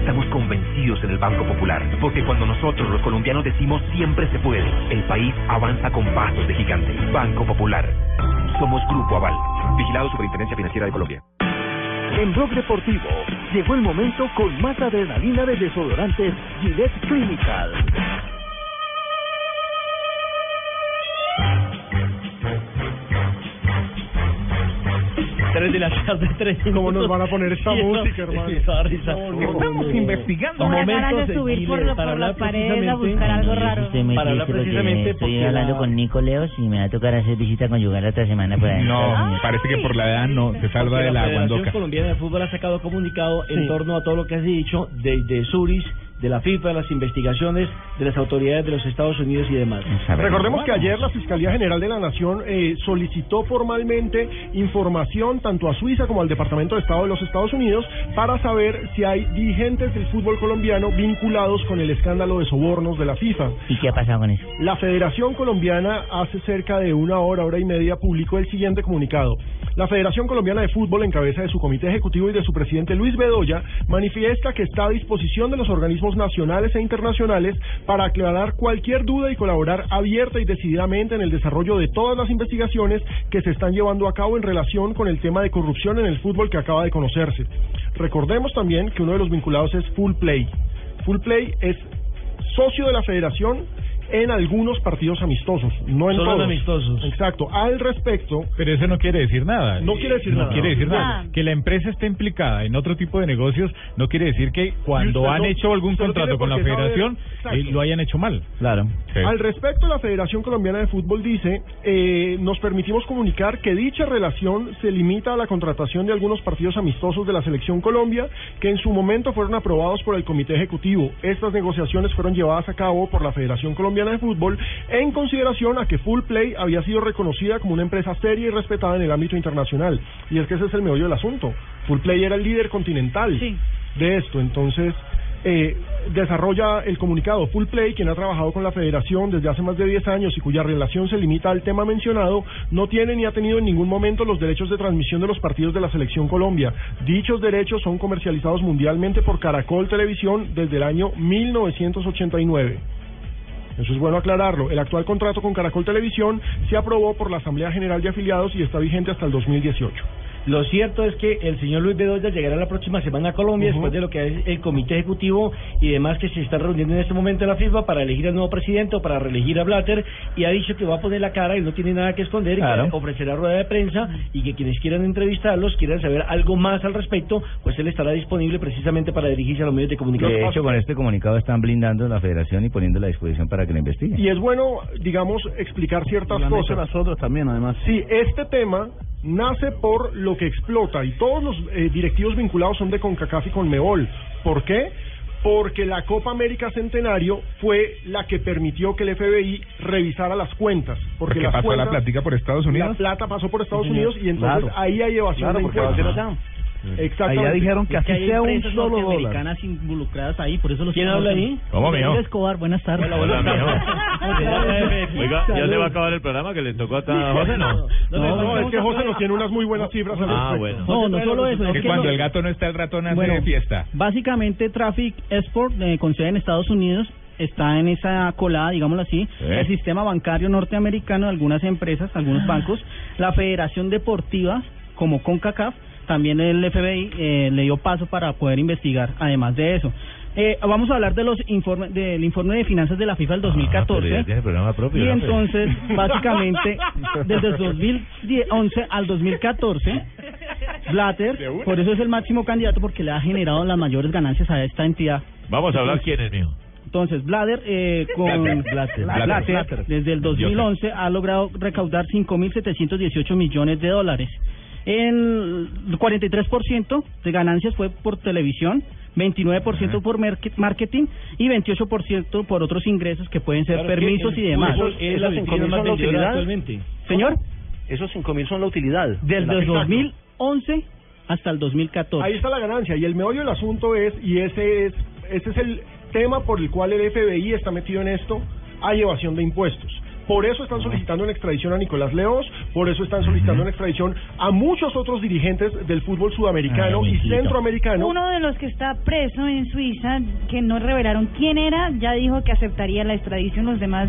Speaker 9: Estamos convencidos en el Banco Popular, porque cuando nosotros los colombianos decimos siempre se puede, el país avanza con pasos de gigante. Banco Popular. Somos Grupo Aval. Vigilado Superintendencia Financiera de Colombia.
Speaker 26: En Blog Deportivo llegó el momento con más adrenalina de desodorantes Gillette Clinical.
Speaker 1: Tres de la tarde, tres
Speaker 7: ¿Cómo nos van a poner esta música,
Speaker 1: no,
Speaker 7: hermano?
Speaker 1: sí, esa risa.
Speaker 7: Estamos
Speaker 13: investigando.
Speaker 1: Momentos
Speaker 27: de subir por, lo-
Speaker 1: para
Speaker 27: por las
Speaker 1: hablar
Speaker 27: paredes a buscar algo raro.
Speaker 28: Estoy muy
Speaker 1: Para hablar
Speaker 28: triste porque
Speaker 1: precisamente
Speaker 28: estoy hablando
Speaker 1: la-
Speaker 28: con Nico Leos y me va a tocar hacer visita conyugal la otra semana por ahí.
Speaker 13: No, parece que por la edad no, se salva de la
Speaker 1: La Federación
Speaker 13: guandoca.
Speaker 1: Colombiana de Fútbol ha sacado comunicado en
Speaker 13: Sí.
Speaker 1: torno a todo lo que has dicho de, de Zurich, de la FIFA, de las investigaciones de las autoridades de los Estados Unidos y demás.
Speaker 7: Recordemos que ayer la Fiscalía General de la Nación eh, solicitó formalmente información tanto a Suiza como al Departamento de Estado de los Estados Unidos para saber si hay dirigentes del fútbol colombiano vinculados con el escándalo de sobornos de la FIFA.
Speaker 28: ¿Y qué ha pasado con eso?
Speaker 7: La Federación Colombiana hace cerca de una hora, hora y media publicó el siguiente comunicado. La Federación Colombiana de Fútbol, en cabeza de su comité ejecutivo y de su presidente Luis Bedoya, manifiesta que está a disposición de los organismos nacionales e internacionales para aclarar cualquier duda y colaborar abierta y decididamente en el desarrollo de todas las investigaciones que se están llevando a cabo en relación con el tema de corrupción en el fútbol que acaba de conocerse. Recordemos también que uno de los vinculados es Full Play. Full Play es socio de la federación en algunos partidos amistosos, no en
Speaker 1: Solo en
Speaker 7: todos.
Speaker 1: amistosos.
Speaker 7: Exacto. Al respecto,
Speaker 13: Pero eso no quiere decir nada.
Speaker 7: No quiere decir
Speaker 13: no
Speaker 7: nada.
Speaker 13: quiere decir nada. Que la empresa esté implicada en otro tipo de negocios no quiere decir que cuando han
Speaker 7: no-
Speaker 13: hecho algún contrato con la federación eh, lo hayan hecho mal.
Speaker 28: Claro.
Speaker 7: Al respecto, la Federación Colombiana de Fútbol dice, eh, nos permitimos comunicar que dicha relación se limita a la contratación de algunos partidos amistosos de la Selección Colombia, que en su momento fueron aprobados por el Comité Ejecutivo. Estas negociaciones fueron llevadas a cabo por la Federación Colombiana de Fútbol en consideración a que Full Play había sido reconocida como una empresa seria y respetada en el ámbito internacional. Y es que ese es el meollo del asunto. Full Play era el líder continental de esto, entonces eh, desarrolla el comunicado Full Play, quien ha trabajado con la federación desde hace más de 10 años y cuya relación se limita al tema mencionado, no tiene ni ha tenido en ningún momento los derechos de transmisión de los partidos de la Selección Colombia. Dichos derechos son comercializados mundialmente por Caracol Televisión desde el año 1989. Eso es bueno aclararlo. El actual contrato con Caracol Televisión se aprobó por la Asamblea General de Afiliados y está vigente hasta el 2018.
Speaker 1: Lo cierto es que el señor Luis Bedoya llegará la próxima semana a Colombia después de lo que es el comité ejecutivo y demás que se está reuniendo en este momento en la FIFA para elegir al nuevo presidente o para reelegir a Blatter y ha dicho que va a poner la cara y no tiene nada que esconder y que ofrecerá rueda de prensa y que quienes quieran entrevistarlos, quieran saber algo más al respecto, pues él estará disponible precisamente para dirigirse a los medios de comunicación.
Speaker 4: De hecho, con este comunicado están blindando la federación y poniéndola a disposición para que la investiguen.
Speaker 7: Y es bueno, digamos, explicar ciertas cosas.
Speaker 29: nosotros también, además.
Speaker 7: Sí, este tema nace por lo que explota y todos los eh, directivos vinculados son de CONCACAF y CONMEBOL. ¿Por qué? Porque la Copa América Centenario fue la que permitió que el FBI revisara las cuentas. Porque,
Speaker 2: Porque
Speaker 7: las
Speaker 2: pasó
Speaker 7: cuentas,
Speaker 2: la plática por Estados Unidos.
Speaker 7: La plata pasó por Estados
Speaker 2: Sí.
Speaker 7: Unidos y entonces
Speaker 29: Claro.
Speaker 7: ahí hay evasión
Speaker 29: Claro,
Speaker 7: de impuestos.
Speaker 29: Allá.
Speaker 7: Exactamente.
Speaker 29: Allá dijeron que
Speaker 30: Es
Speaker 29: así
Speaker 30: hay
Speaker 29: sea un solo dólar.
Speaker 30: involucradas ahí, por eso los
Speaker 1: ¿Quién habla ahí?
Speaker 2: ¿Cómo, mijo?
Speaker 30: Miguel Escobar, buenas tardes.
Speaker 31: Hola, mijo. Oiga, ¿ya se va a acabar el programa que le tocó a José, no?
Speaker 7: No, no, es que José nos tiene unas muy buenas cifras
Speaker 31: Ah, bueno.
Speaker 30: No, no solo eso, es
Speaker 2: que
Speaker 30: que
Speaker 2: cuando el gato no está, el ratón hace
Speaker 30: Bueno,
Speaker 2: fiesta.
Speaker 30: Básicamente Traffic Export, eh, con sede en Estados Unidos, está en esa colada, digámoslo así, el sistema bancario norteamericano de algunas empresas, algunos bancos, la Federación Deportiva, como CONCACAF, también el FBI eh, le dio paso para poder investigar, además de eso. Eh, vamos a hablar de los informes del informe de finanzas de la FIFA del 2014.
Speaker 31: Pero ya tiene programa propio.
Speaker 30: Y
Speaker 31: ¿no?
Speaker 30: entonces, básicamente, desde el 2011 al 2014, Blatter, por eso es el máximo candidato porque le ha generado las mayores ganancias a esta entidad.
Speaker 31: Vamos a hablar quién es, mijo.
Speaker 30: Entonces, Blatter, eh, con
Speaker 31: Blatter, Blatter,
Speaker 30: Blatter. desde el 2011 ha logrado recaudar 5.718 millones de dólares. El 43% de ganancias fue por televisión, 29% por merque- marketing y 28% por otros ingresos que pueden ser
Speaker 1: Claro,
Speaker 30: permisos y demás.
Speaker 1: es la
Speaker 30: Esos
Speaker 1: disciplina más vendedora actualmente.
Speaker 30: Señor,
Speaker 32: Esos cinco mil son la utilidad.
Speaker 30: desde el
Speaker 7: Exacto.
Speaker 30: 2011 hasta el 2014.
Speaker 7: Ahí está la ganancia y el meollo del asunto es, y ese es, ese es el tema por el cual el FBI está metido en esto, hay evasión de impuestos. Por eso están solicitando en extradición a Nicolás Leos, por eso están solicitando en extradición a muchos otros dirigentes del fútbol sudamericano
Speaker 27: Ay,
Speaker 7: y centroamericano.
Speaker 27: Uno de los que está preso en Suiza, que no revelaron quién era, ya dijo que aceptaría la extradición. Los demás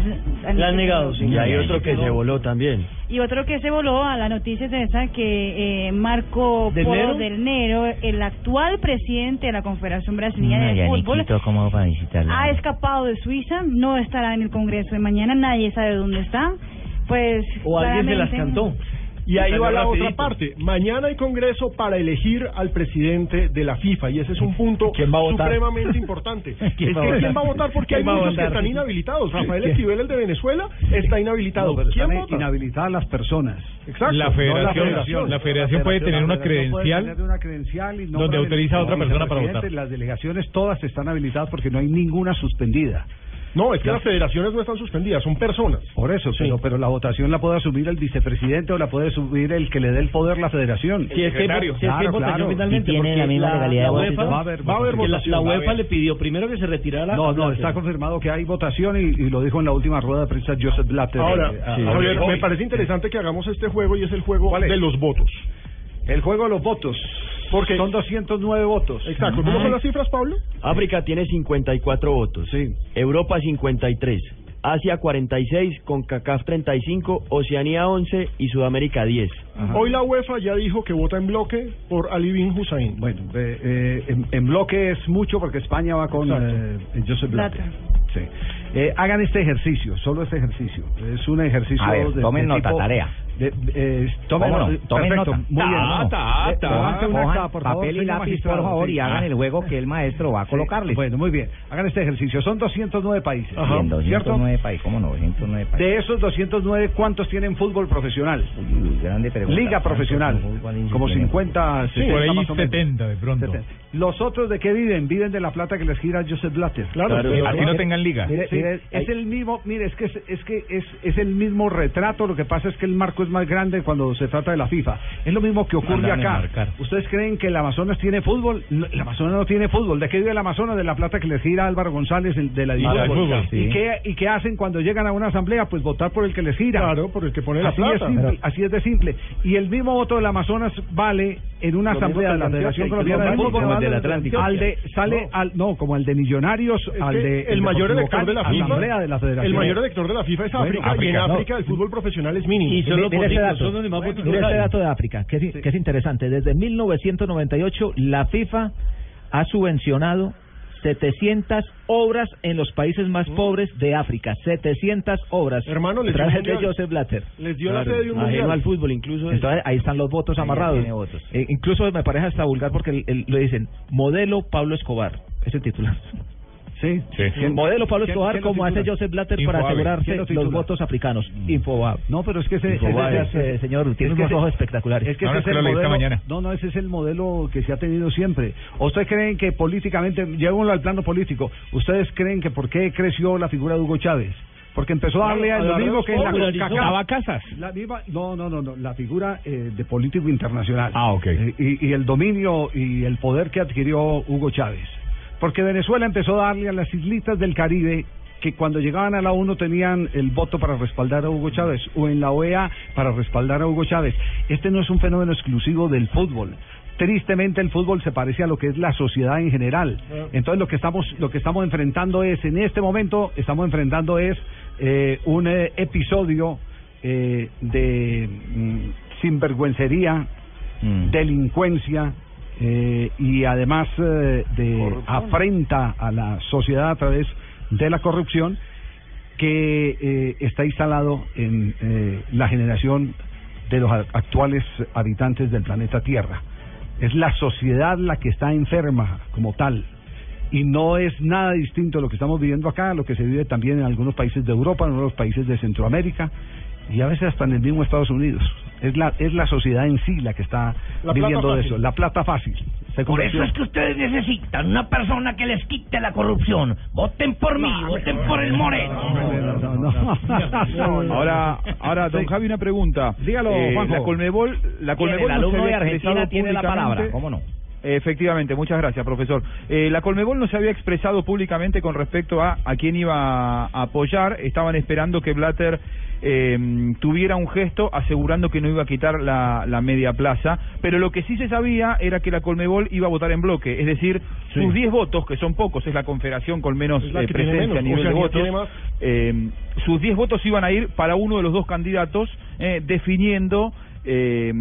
Speaker 9: La han negado, sí. Y hay otro que se voló también.
Speaker 27: Y otro que se voló a la noticia es esa que eh, Marco
Speaker 9: ¿Del
Speaker 27: Polo
Speaker 9: Nero?
Speaker 27: del Nero, el actual presidente de la Confederación Brasileña de Fútbol, ha escapado de Suiza, no estará en el Congreso de mañana, nadie sabe dónde está. Pues
Speaker 7: O alguien se las cantó. Y ahí va la
Speaker 27: rapidito.
Speaker 7: otra parte. Mañana hay congreso para elegir al presidente de la FIFA y ese es un punto
Speaker 29: ¿Quién va
Speaker 7: supremamente importante. es que
Speaker 29: ¿Quién va a votar?
Speaker 7: quién va a votar porque hay
Speaker 29: ¿Quién va
Speaker 7: muchos que están inhabilitados. Rafael. Esquivel, el de Venezuela, está inhabilitado.
Speaker 29: No,
Speaker 7: ¿Quién
Speaker 29: están
Speaker 7: vota?
Speaker 29: inhabilitadas las personas.
Speaker 7: Exacto.
Speaker 2: La
Speaker 7: no
Speaker 2: federación, la federación puede tener una credencial
Speaker 29: tener una credencial y
Speaker 2: donde autoriza a otra persona para votar.
Speaker 29: Las delegaciones todas están habilitadas porque no hay ninguna suspendida.
Speaker 7: No, es que
Speaker 29: Ya.
Speaker 7: las federaciones no están suspendidas, son personas.
Speaker 29: Por eso, pero, pero la votación la puede asumir el vicepresidente o la puede asumir el que le dé el poder la federación.
Speaker 1: Si es que, si es que hay
Speaker 29: Claro,
Speaker 1: votación
Speaker 29: claro.
Speaker 1: finalmente, porque la, la UEFA,
Speaker 29: Va a haber,
Speaker 1: va a haber
Speaker 29: votación.
Speaker 1: La, la UEFA le pidió primero que se retirara.
Speaker 29: No, no, está confirmado que hay votación y, y lo dijo en la última rueda de prensa Joseph Blatter.
Speaker 7: Ahora,
Speaker 29: Eh, a-
Speaker 7: Javier,
Speaker 29: hoy.
Speaker 7: me parece interesante que hagamos este juego y es el juego de los votos.
Speaker 29: El juego de los votos.
Speaker 7: Porque
Speaker 29: son 209 votos.
Speaker 7: Exacto. ¿Cómo son las cifras, Pablo?
Speaker 9: África tiene 54 votos. Europa 53. Asia 46, CONCACAF 35, Oceanía 11 y Sudamérica 10.
Speaker 7: Hoy la UEFA ya dijo que vota en bloque por Ali bin Hussein.
Speaker 29: Bueno, eh, eh, en, en bloque es mucho porque España va con eh, Joseph Blatter. Sí. Eh, hagan este ejercicio, solo este ejercicio. Es un ejercicio
Speaker 4: ver,
Speaker 29: de,
Speaker 4: tomen
Speaker 29: de
Speaker 4: nota,
Speaker 29: tipo-
Speaker 4: tarea.
Speaker 29: De- eh, tomen
Speaker 4: ¿Cómo no? Tomen
Speaker 29: Perfecto,
Speaker 4: nota.
Speaker 29: Muy bien.
Speaker 4: Ta, ta,
Speaker 29: Eh,
Speaker 4: ta.
Speaker 29: una
Speaker 4: Cojan
Speaker 29: por favor,
Speaker 4: papel y lápiz, por favor, y
Speaker 29: sí.
Speaker 4: hagan
Speaker 29: Ah.
Speaker 4: el juego que el maestro va a
Speaker 29: Sí,
Speaker 4: colocarles.
Speaker 29: Bueno, muy bien. Hagan este ejercicio. Son 209 países.
Speaker 4: Ajá. Bien,
Speaker 29: ¿Cierto?
Speaker 4: 209 países, ¿cómo no? 209 países.
Speaker 29: De esos 209, ¿cuántos tienen fútbol profesional?
Speaker 4: Grande pregunta.
Speaker 29: Liga
Speaker 4: ¿Cuántos
Speaker 29: profesional.
Speaker 4: y
Speaker 29: Como
Speaker 4: tienen?
Speaker 29: 50,
Speaker 2: Sí,
Speaker 29: 60
Speaker 2: por ahí
Speaker 29: más o menos.
Speaker 2: 70 de pronto.
Speaker 29: 70. ¿Los otros de qué viven? Viven de la plata que les gira Joseph Blatter.
Speaker 2: Claro, Claro, pero- así no tengan liga.
Speaker 29: Mire,
Speaker 2: Sí.
Speaker 29: mire, es el mismo, mire, es que es, es que es, es el mismo retrato, lo que pasa es que el marco es más grande cuando se trata de la FIFA. Es lo mismo que ocurre acá. ¿Ustedes creen que el Amazonas tiene fútbol? El Amazonas no tiene fútbol. ¿De qué vive el Amazonas? De la plata que les gira Álvaro González el- de la división.
Speaker 2: fútbol, sí.
Speaker 29: ¿Y, qué, ¿Y qué hacen cuando llegan a una asamblea? Pues votar por el que les gira.
Speaker 7: Claro, por el que pone la
Speaker 29: así
Speaker 7: plata.
Speaker 29: Es simple,
Speaker 7: Pero-
Speaker 29: así es de simple. Y el mismo voto del Amazonas vale en una
Speaker 7: Lo
Speaker 29: asamblea de la
Speaker 7: el
Speaker 29: Federación Colombiana de Fútbol.
Speaker 7: del Atlántico.
Speaker 29: Al de, sale
Speaker 7: No.
Speaker 29: al, no, como el de Millonarios,
Speaker 7: Es
Speaker 29: al de
Speaker 7: el mayor
Speaker 29: Deportivo
Speaker 7: elector de la FIFA,
Speaker 29: Asamblea de la Federación.
Speaker 7: el mayor elector de la FIFA es
Speaker 29: Bueno,
Speaker 7: África, y en
Speaker 29: África, no.
Speaker 7: África el fútbol profesional es mínimo.
Speaker 1: Y solo
Speaker 5: mire ese dato. Mire
Speaker 1: hay.
Speaker 5: dato de África, que es, que es interesante. Desde 1998, la FIFA ha subvencionado 700 obras en los países más pobres de África. 700 obras.
Speaker 7: Hermano, les dio
Speaker 5: de. Joseph Blatter.
Speaker 7: Les dio la sede de un mundial.
Speaker 9: Al fútbol, incluso.
Speaker 5: Entonces ahí están los votos
Speaker 9: Ahí
Speaker 5: amarrados.
Speaker 9: votos.
Speaker 5: Eh, incluso me parece hasta vulgar porque el- el- lo dicen modelo Pablo Escobar. Ese titular.
Speaker 29: Sí.
Speaker 5: Modelo Pablo
Speaker 29: ¿Quién-
Speaker 5: Escobar como hace? Joseph Blatter para asegurarse
Speaker 29: ¿Quién lo
Speaker 5: los votos africanos. Infobab.
Speaker 29: No, pero es que ese,
Speaker 5: Infobae.
Speaker 29: ese- ese-
Speaker 5: Eh, señor, tiene
Speaker 29: es que
Speaker 5: unos
Speaker 29: ese-
Speaker 5: ojos espectaculares.
Speaker 29: Es que
Speaker 5: No,
Speaker 29: ese
Speaker 5: no,
Speaker 29: es el modelo.
Speaker 5: mañana.
Speaker 29: No, no, ese es el modelo que se ha tenido siempre. ¿O ustedes creen que políticamente, llevémoslo al plano político, ustedes creen que por qué creció la figura de Hugo Chávez? Porque empezó a darle a lo mismo que en la
Speaker 2: casas.
Speaker 29: La misma, no, no, no, no, la figura eh, de político internacional. Ah, ok. y, y el dominio y el poder que adquirió Hugo Chávez. Porque Venezuela empezó a darle a las islitas del Caribe que cuando llegaban a la ONU tenían el voto para respaldar a Hugo Chávez o en la OEA para respaldar a Hugo Chávez. Este no es un fenómeno exclusivo del fútbol. Tristemente el fútbol se parece a lo que es la sociedad en general. Entonces lo que estamos lo que estamos enfrentando es en este momento estamos enfrentando es eh, un eh, episodio eh, de mm, sinvergüencería, delincuencia eh, y además eh, de afrenta a la sociedad a través de la corrupción que eh, está instalado en eh, la generación de los a- actuales habitantes del planeta Tierra. Es la sociedad la que está enferma como tal. Y no es nada distinto a lo que estamos viviendo acá, lo que se vive también en algunos países de Europa, en algunos países de Centroamérica y a veces hasta en el mismo Estados Unidos. Es la, es la sociedad en sí la que está
Speaker 33: La
Speaker 29: viviendo de eso, la plata fácil. Se
Speaker 33: Por eso es que ustedes necesitan una persona que les quite la corrupción. Voten por mí, voten por el Moreno.
Speaker 3: Ahora, ahora, don Javi, una pregunta.
Speaker 29: Dígalo,
Speaker 3: Eh,
Speaker 29: Juanjo.
Speaker 3: La Colmebol, la Colmebol
Speaker 4: el alumno de Argentina tiene la palabra, ¿cómo no?
Speaker 3: Efectivamente, muchas gracias, profesor. Eh, la Colmebol no se había expresado públicamente con respecto a a quién iba a apoyar. Estaban esperando que Blatter eh, tuviera un gesto asegurando que no iba a quitar la, la media plaza. Pero lo que sí se sabía era que la Colmebol iba a votar en bloque. Es decir, sus 10 votos, que son pocos, es la confederación con menos eh, presencia a nivel de votos. Eh, sus 10 votos iban a ir para uno de los dos candidatos, eh, definiendo eh,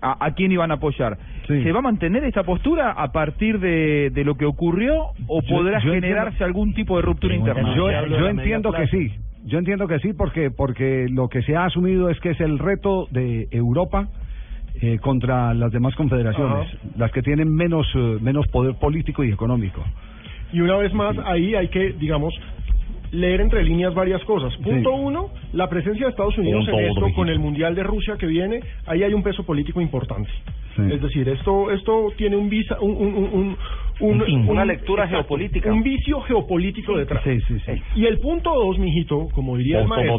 Speaker 3: a, a quién iban a apoyar. ¿Se va a mantener esta postura a partir de, de lo que ocurrió o
Speaker 29: Yo-
Speaker 3: podrá
Speaker 29: yo
Speaker 3: generarse
Speaker 29: entiendo-
Speaker 3: algún tipo de ruptura interna?
Speaker 29: Yo, yo entiendo que sí. Yo entiendo que sí porque porque lo que se ha asumido es que es el reto de Europa eh, contra las demás confederaciones, las que tienen menos eh, menos poder político y económico.
Speaker 7: Y una vez más, ahí hay que, digamos, leer entre líneas varias cosas. Punto uno, la presencia de Estados Unidos
Speaker 33: Punto
Speaker 7: en esto, con el Mundial de Rusia que viene, ahí hay un peso político importante. Es decir, esto esto tiene un visa, un, un, un, un-
Speaker 32: fin. Una
Speaker 7: un-
Speaker 32: lectura
Speaker 7: exacto,
Speaker 32: geopolítica.
Speaker 7: Un vicio geopolítico detrás.
Speaker 29: Sí, sí, sí.
Speaker 7: Y el punto dos, mijito, como diría el maestro,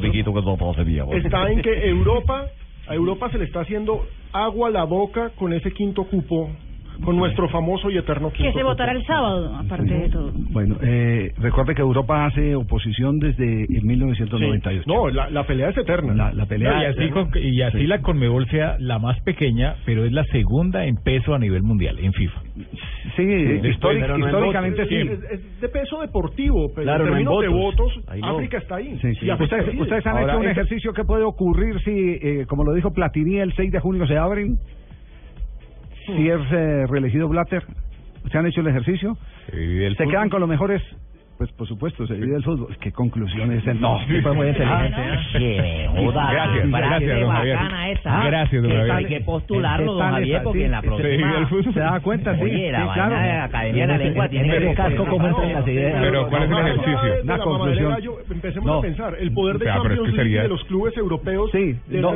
Speaker 7: está en que Europa, a Europa se le está haciendo agua a la boca con ese quinto cupo, con nuestro famoso y eterno quinto
Speaker 27: Que se votará el sábado, aparte de todo.
Speaker 29: Bueno, eh, recuerde que Europa hace oposición desde el 1998.
Speaker 7: No, la, la pelea es eterna.
Speaker 29: La, la pelea
Speaker 2: No, y así, con- y así
Speaker 29: Sí.
Speaker 2: la Conmebol sea la más pequeña, pero es la segunda en peso a nivel mundial, en FIFA.
Speaker 29: Sí, históric- históricamente sí.
Speaker 7: Es, es de peso deportivo, pero
Speaker 29: Claro,
Speaker 7: en
Speaker 29: no
Speaker 7: términos de
Speaker 29: votos. no.
Speaker 7: África está ahí.
Speaker 29: Sí, sí. ¿Ustedes, ustedes han
Speaker 7: Ahora,
Speaker 29: hecho un ejercicio que puede ocurrir si, eh, como lo dijo Platini, el 6 de junio se abren? Si es eh, reelegido Blatter. ¿Se han hecho el ejercicio? ¿Se quedan con los mejores? Pues por supuesto, se divide el fútbol. ¿Qué conclusiones? No,
Speaker 4: Sí, fue muy inteligente,
Speaker 29: Ah,
Speaker 4: ¿eh? Qué joda,
Speaker 29: Gracias,
Speaker 4: qué
Speaker 29: gracias, don Javier.
Speaker 4: esa.
Speaker 29: Gracias, don Javier.
Speaker 4: Hay que postularlo,
Speaker 29: ¿Qué
Speaker 4: don Javier, porque en la próxima...
Speaker 29: se- ¿Se da cuenta? Sí,
Speaker 4: Oye, la
Speaker 29: sí, claro.
Speaker 4: de la Academia de la Lengua tiene que...
Speaker 5: el casco ideas.
Speaker 2: Pero, ¿cuál es el ejercicio?
Speaker 7: la
Speaker 29: conclusión.
Speaker 7: empecemos a pensar. El poder de Champions League de los clubes europeos.
Speaker 29: Sí,
Speaker 7: de
Speaker 29: no,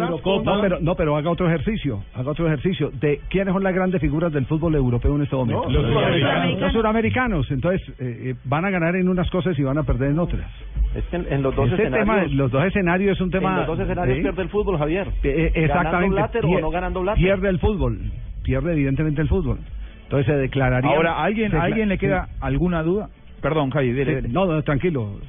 Speaker 29: pero, no, pero haga otro ejercicio, haga otro ejercicio de quiénes son las grandes figuras del fútbol europeo en este momento.
Speaker 7: Los suramericanos.
Speaker 29: Los suramericanos. Entonces, eh, eh, van a ganar en unas cosas y van a perder en otras.
Speaker 32: Es que en, en los dos
Speaker 29: Este
Speaker 32: escenarios...
Speaker 29: tema, los dos escenarios es un tema...
Speaker 32: En los dos escenarios
Speaker 29: ¿sí?
Speaker 32: pierde el fútbol, Javier.
Speaker 29: Eh, eh,
Speaker 32: ¿Ganando
Speaker 29: exactamente.
Speaker 32: O no ganando Blatter?
Speaker 29: Pierde el fútbol, pierde evidentemente el fútbol. Entonces se declararía...
Speaker 3: Ahora, ¿a alguien, ¿a alguien le queda
Speaker 29: sí.
Speaker 3: alguna duda? Perdón, Javi, dele.
Speaker 29: No, no, tranquilo.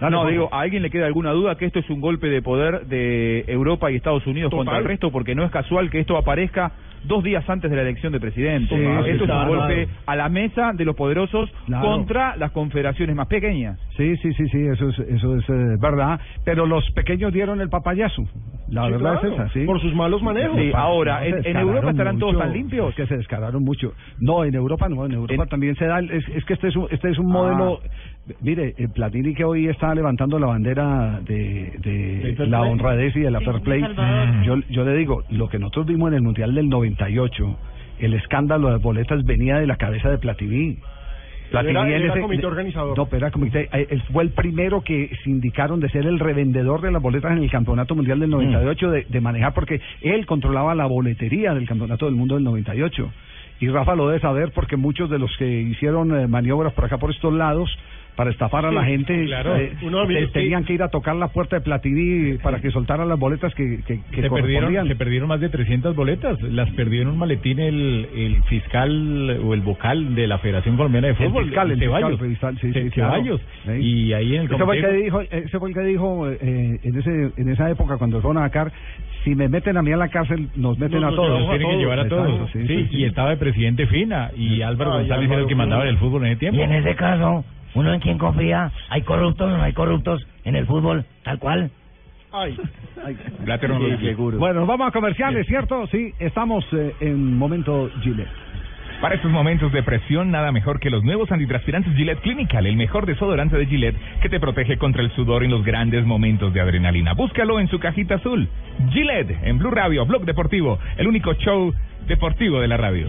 Speaker 29: Dale,
Speaker 3: no, digo, ¿a alguien le queda alguna duda que esto es un golpe de poder de Europa y Estados Unidos
Speaker 7: Total.
Speaker 3: contra el resto? Porque no es casual que esto aparezca dos días antes de la elección de presidente.
Speaker 29: Sí,
Speaker 3: esto es un golpe a la mesa de los poderosos
Speaker 29: Claro.
Speaker 3: contra las confederaciones más pequeñas.
Speaker 29: Sí, sí, sí, sí, eso es, eso es eh, verdad. Pero los pequeños dieron el papayazo. La
Speaker 3: Sí,
Speaker 29: verdad
Speaker 3: claro,
Speaker 29: es esa, sí.
Speaker 3: por sus malos manejos.
Speaker 29: Sí,
Speaker 3: Ahora, en- Europa estarán todos tan limpios.
Speaker 29: es que se descararon mucho. No, en Europa no, en Europa también se da. el- Es, es que este es un, este es un modelo. Mire, el Platini que hoy está levantando la bandera de, la honradez y de la
Speaker 3: Sí,
Speaker 29: fair play.
Speaker 3: Salvador.
Speaker 29: Yo, yo le digo, lo que nosotros vimos en el Mundial del 98, el escándalo de boletas venía de la cabeza de Platini. Platini
Speaker 3: Era- era
Speaker 29: ese-
Speaker 3: comité organizador.
Speaker 29: No, pero era comité. eh, Él fue el primero que se indicaron de ser el revendedor de las boletas en el Campeonato Mundial del 98, de, de manejar, porque él controlaba la boletería del Campeonato del Mundo del 98. Y Rafa lo debe saber porque muchos de los que hicieron eh, maniobras por acá, por estos lados, para estafar a la gente,
Speaker 3: claro.
Speaker 29: eh,
Speaker 3: Uno,
Speaker 29: tenían que ir a tocar la puerta de Platini para que soltaran las boletas que, que, que
Speaker 13: se perdieron, se perdieron más de 300 boletas. Las perdió en un maletín el, el fiscal o el vocal de la Federación Colombiana de
Speaker 29: El
Speaker 13: Fútbol,
Speaker 29: fiscal, el fiscal,
Speaker 13: Ceballos.
Speaker 29: fiscal, sí, sí, claro.
Speaker 13: Ceballos.
Speaker 29: Sí.
Speaker 13: Y ahí en el
Speaker 29: Ese fue el que dijo, ese fue el que dijo eh, en ese en esa época cuando fueron a Dakar, si me meten a mí a la cárcel, nos meten a todos.
Speaker 13: nos tienen que llevar a
Speaker 29: Exacto,
Speaker 13: todos.
Speaker 29: sí,
Speaker 13: Sí,
Speaker 29: sí, sí.
Speaker 13: y estaba de presidente Fina y Álvaro
Speaker 29: Ay,
Speaker 13: González era el
Speaker 29: Álvaro
Speaker 13: que mandaba en el fútbol en ese tiempo.
Speaker 4: Y en ese caso, ¿uno en quién confía? ¿Hay corruptos o no hay corruptos en el fútbol? Tal cual.
Speaker 3: Ay,
Speaker 13: lo dice.
Speaker 29: Bueno, vamos a comerciales, ¿cierto? Sí, estamos eh, en momento Gillette.
Speaker 13: Para estos momentos de presión, nada mejor que los nuevos antitranspirantes Gillette Clinical, el mejor desodorante de Gillette que te protege contra el sudor en los grandes momentos de adrenalina. Búscalo en su cajita azul. Gillette, en Blue Radio, Blog Deportivo, el único show deportivo de la radio.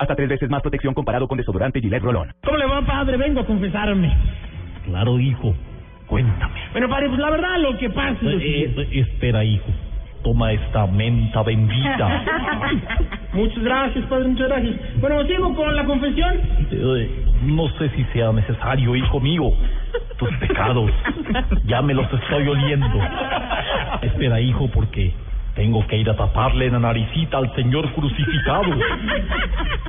Speaker 34: Hasta tres veces más protección comparado con desodorante Gillette Rolón.
Speaker 7: ¿Cómo le va, padre? Vengo a confesarme.
Speaker 35: Claro, hijo. Cuéntame.
Speaker 7: Bueno, padre, pues la verdad lo que pasa
Speaker 35: Eh, eh, espera, hijo. Toma esta menta bendita.
Speaker 7: Muchas gracias, padre, muchas gracias. Bueno, sigo con la confesión.
Speaker 35: Eh, no sé si sea necesario, hijo mío. Tus pecados. Ya me los estoy oliendo. Espera, hijo, porque tengo que ir a taparle la naricita al Señor crucificado.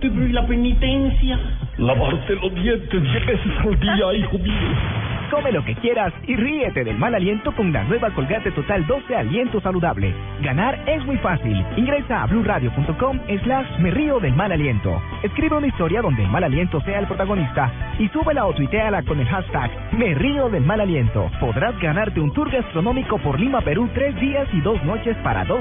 Speaker 7: Pero ¿y la penitencia?
Speaker 35: Lavarse los dientes diez veces al día, hijo mío.
Speaker 23: Come lo que quieras y ríete del mal aliento con la nueva Colgate Total 12 Aliento Saludable. Ganar es muy fácil. Ingresa a blurradio.com slash me río del mal aliento. Escribe una historia donde el mal aliento sea el protagonista y súbela o tuiteala con el hashtag me río del mal aliento. Podrás ganarte un tour gastronómico por Lima, Perú, tres días y dos noches para dos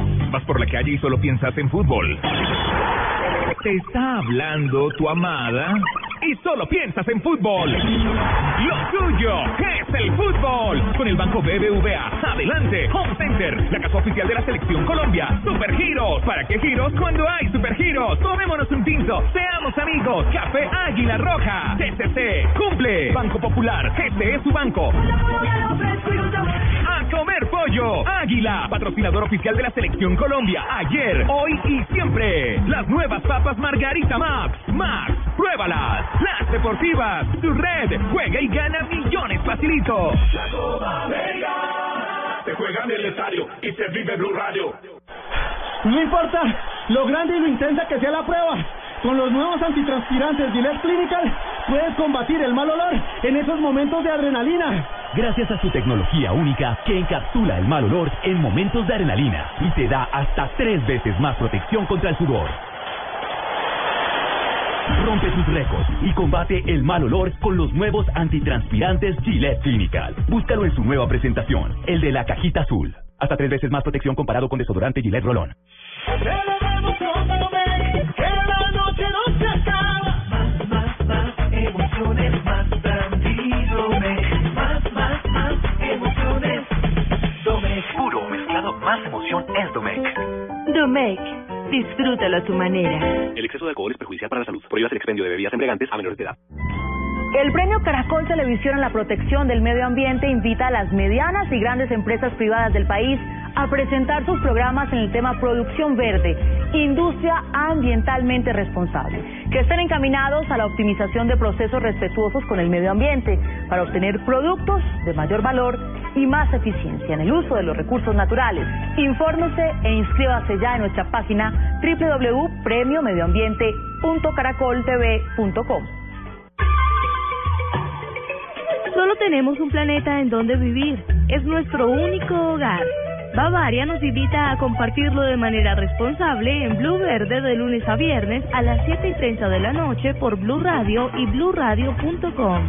Speaker 13: Vas por la calle y solo piensas en fútbol. Te está hablando tu amada y solo piensas en fútbol. Lo tuyo es el fútbol. Con el Banco BBVA. Adelante, Home Center, la casa oficial de la Selección Colombia. Super Giros. ¿Para qué giros cuando hay Super Giros? Tomémonos un tinto. Seamos amigos. Café Águila Roja. TCC. Cumple. Banco Popular. Este es su banco. A comer pollo. Águila, patrocinador oficial de la Selección Colombia. Ayer, hoy y siempre. Las nuevas papas Margarita Max. Max, pruébalas. Las deportivas. Tu red. Juega y gana millones facilito.
Speaker 36: La Copa América se juega en el estadio y se vive Blue Radio.
Speaker 7: No importa lo grande y lo intensa que sea la prueba. Con los nuevos antitranspirantes Gillette Clinical puedes combatir el mal olor en esos momentos de adrenalina.
Speaker 34: Gracias a su tecnología única que encapsula el mal olor en momentos de adrenalina y te da hasta tres veces más protección contra el sudor. Rompe sus récords y combate el mal olor con los nuevos antitranspirantes Gillette Clinical. Búscalo en su nueva presentación, el de la cajita azul. Hasta tres veces más protección comparado con desodorante Gillette Rolón.
Speaker 36: Puro mezclado más
Speaker 23: emoción es Domec.
Speaker 21: Domec disfrútalo a tu manera.
Speaker 37: El exceso de alcohol es perjudicial para la salud. Prohíbas el expendio de bebidas embriagantes a menores de edad.
Speaker 38: El premio Caracol Televisión en la protección del medio ambiente invita a las medianas y grandes empresas privadas del país a presentar sus programas en el tema producción verde, industria ambientalmente responsable, que estén encaminados a la optimización de procesos respetuosos con el medio ambiente para obtener productos de mayor valor y más eficiencia en el uso de los recursos naturales. Infórmese e inscríbase ya en nuestra página www.premiomedioambiente.caracoltv.com.
Speaker 39: Solo tenemos un planeta en donde vivir. Es nuestro único hogar. Bavaria nos invita a compartirlo de manera responsable en Blue Verde de lunes a viernes a las 7 y 30 de la noche por Blue Radio y bluradio.com.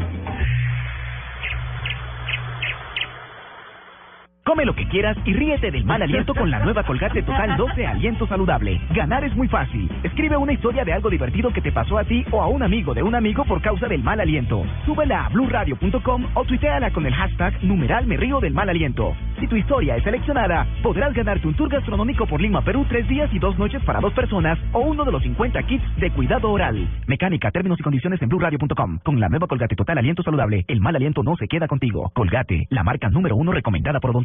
Speaker 23: Come lo que quieras y ríete del mal aliento con la nueva Colgate Total 12 Aliento Saludable. Ganar es muy fácil. Escribe una historia de algo divertido que te pasó a ti o a un amigo de un amigo por causa del mal aliento. Súbela a blurradio.com o tuiteala con el hashtag numeral del mal aliento. Si tu historia es seleccionada, podrás ganarte un tour gastronómico por Lima, Perú, tres días y dos noches para dos personas o uno de los 50 kits de cuidado oral. Mecánica, términos y condiciones en blurradio.com. Con la nueva Colgate Total Aliento Saludable, el mal aliento no se queda contigo. Colgate, la marca número uno recomendada por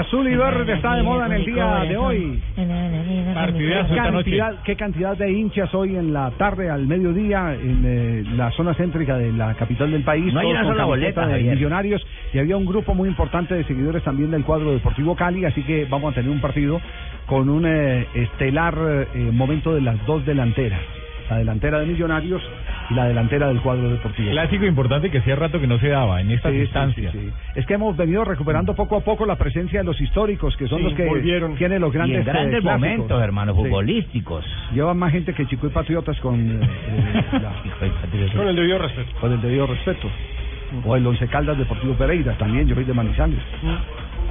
Speaker 29: Azul y verde está de moda en el día de hoy.
Speaker 2: Partidazo
Speaker 29: ¿Qué
Speaker 2: esta noche.
Speaker 29: cantidad, qué cantidad de hinchas hoy en la tarde, al mediodía, en eh, la zona céntrica de la capital del país.
Speaker 4: No hay una sola boleta,
Speaker 29: de millonarios. Y había un grupo muy importante de seguidores también del cuadro Deportivo Cali, así que vamos a tener un partido con un eh, estelar eh, momento de las dos delanteras. La delantera de Millonarios y la delantera del cuadro deportivo.
Speaker 2: Clásico importante que hacía rato que no se daba en estas
Speaker 29: Sí, sí,
Speaker 2: distancias.
Speaker 29: sí, sí. Es que hemos venido recuperando poco a poco la presencia de los históricos, que son
Speaker 2: Sí,
Speaker 29: los que
Speaker 2: volvieron.
Speaker 29: tienen los
Speaker 2: Y en
Speaker 29: grandes, eh,
Speaker 4: grandes
Speaker 29: clásicos.
Speaker 4: momentos, hermano,
Speaker 29: Sí.
Speaker 4: futbolísticos.
Speaker 29: Llevan más gente que Chico y Patriotas con, eh, eh, la-
Speaker 7: Con el debido respeto.
Speaker 29: con el debido respeto. O el Once Caldas Deportivo Pereira, también yo soy de Manizales.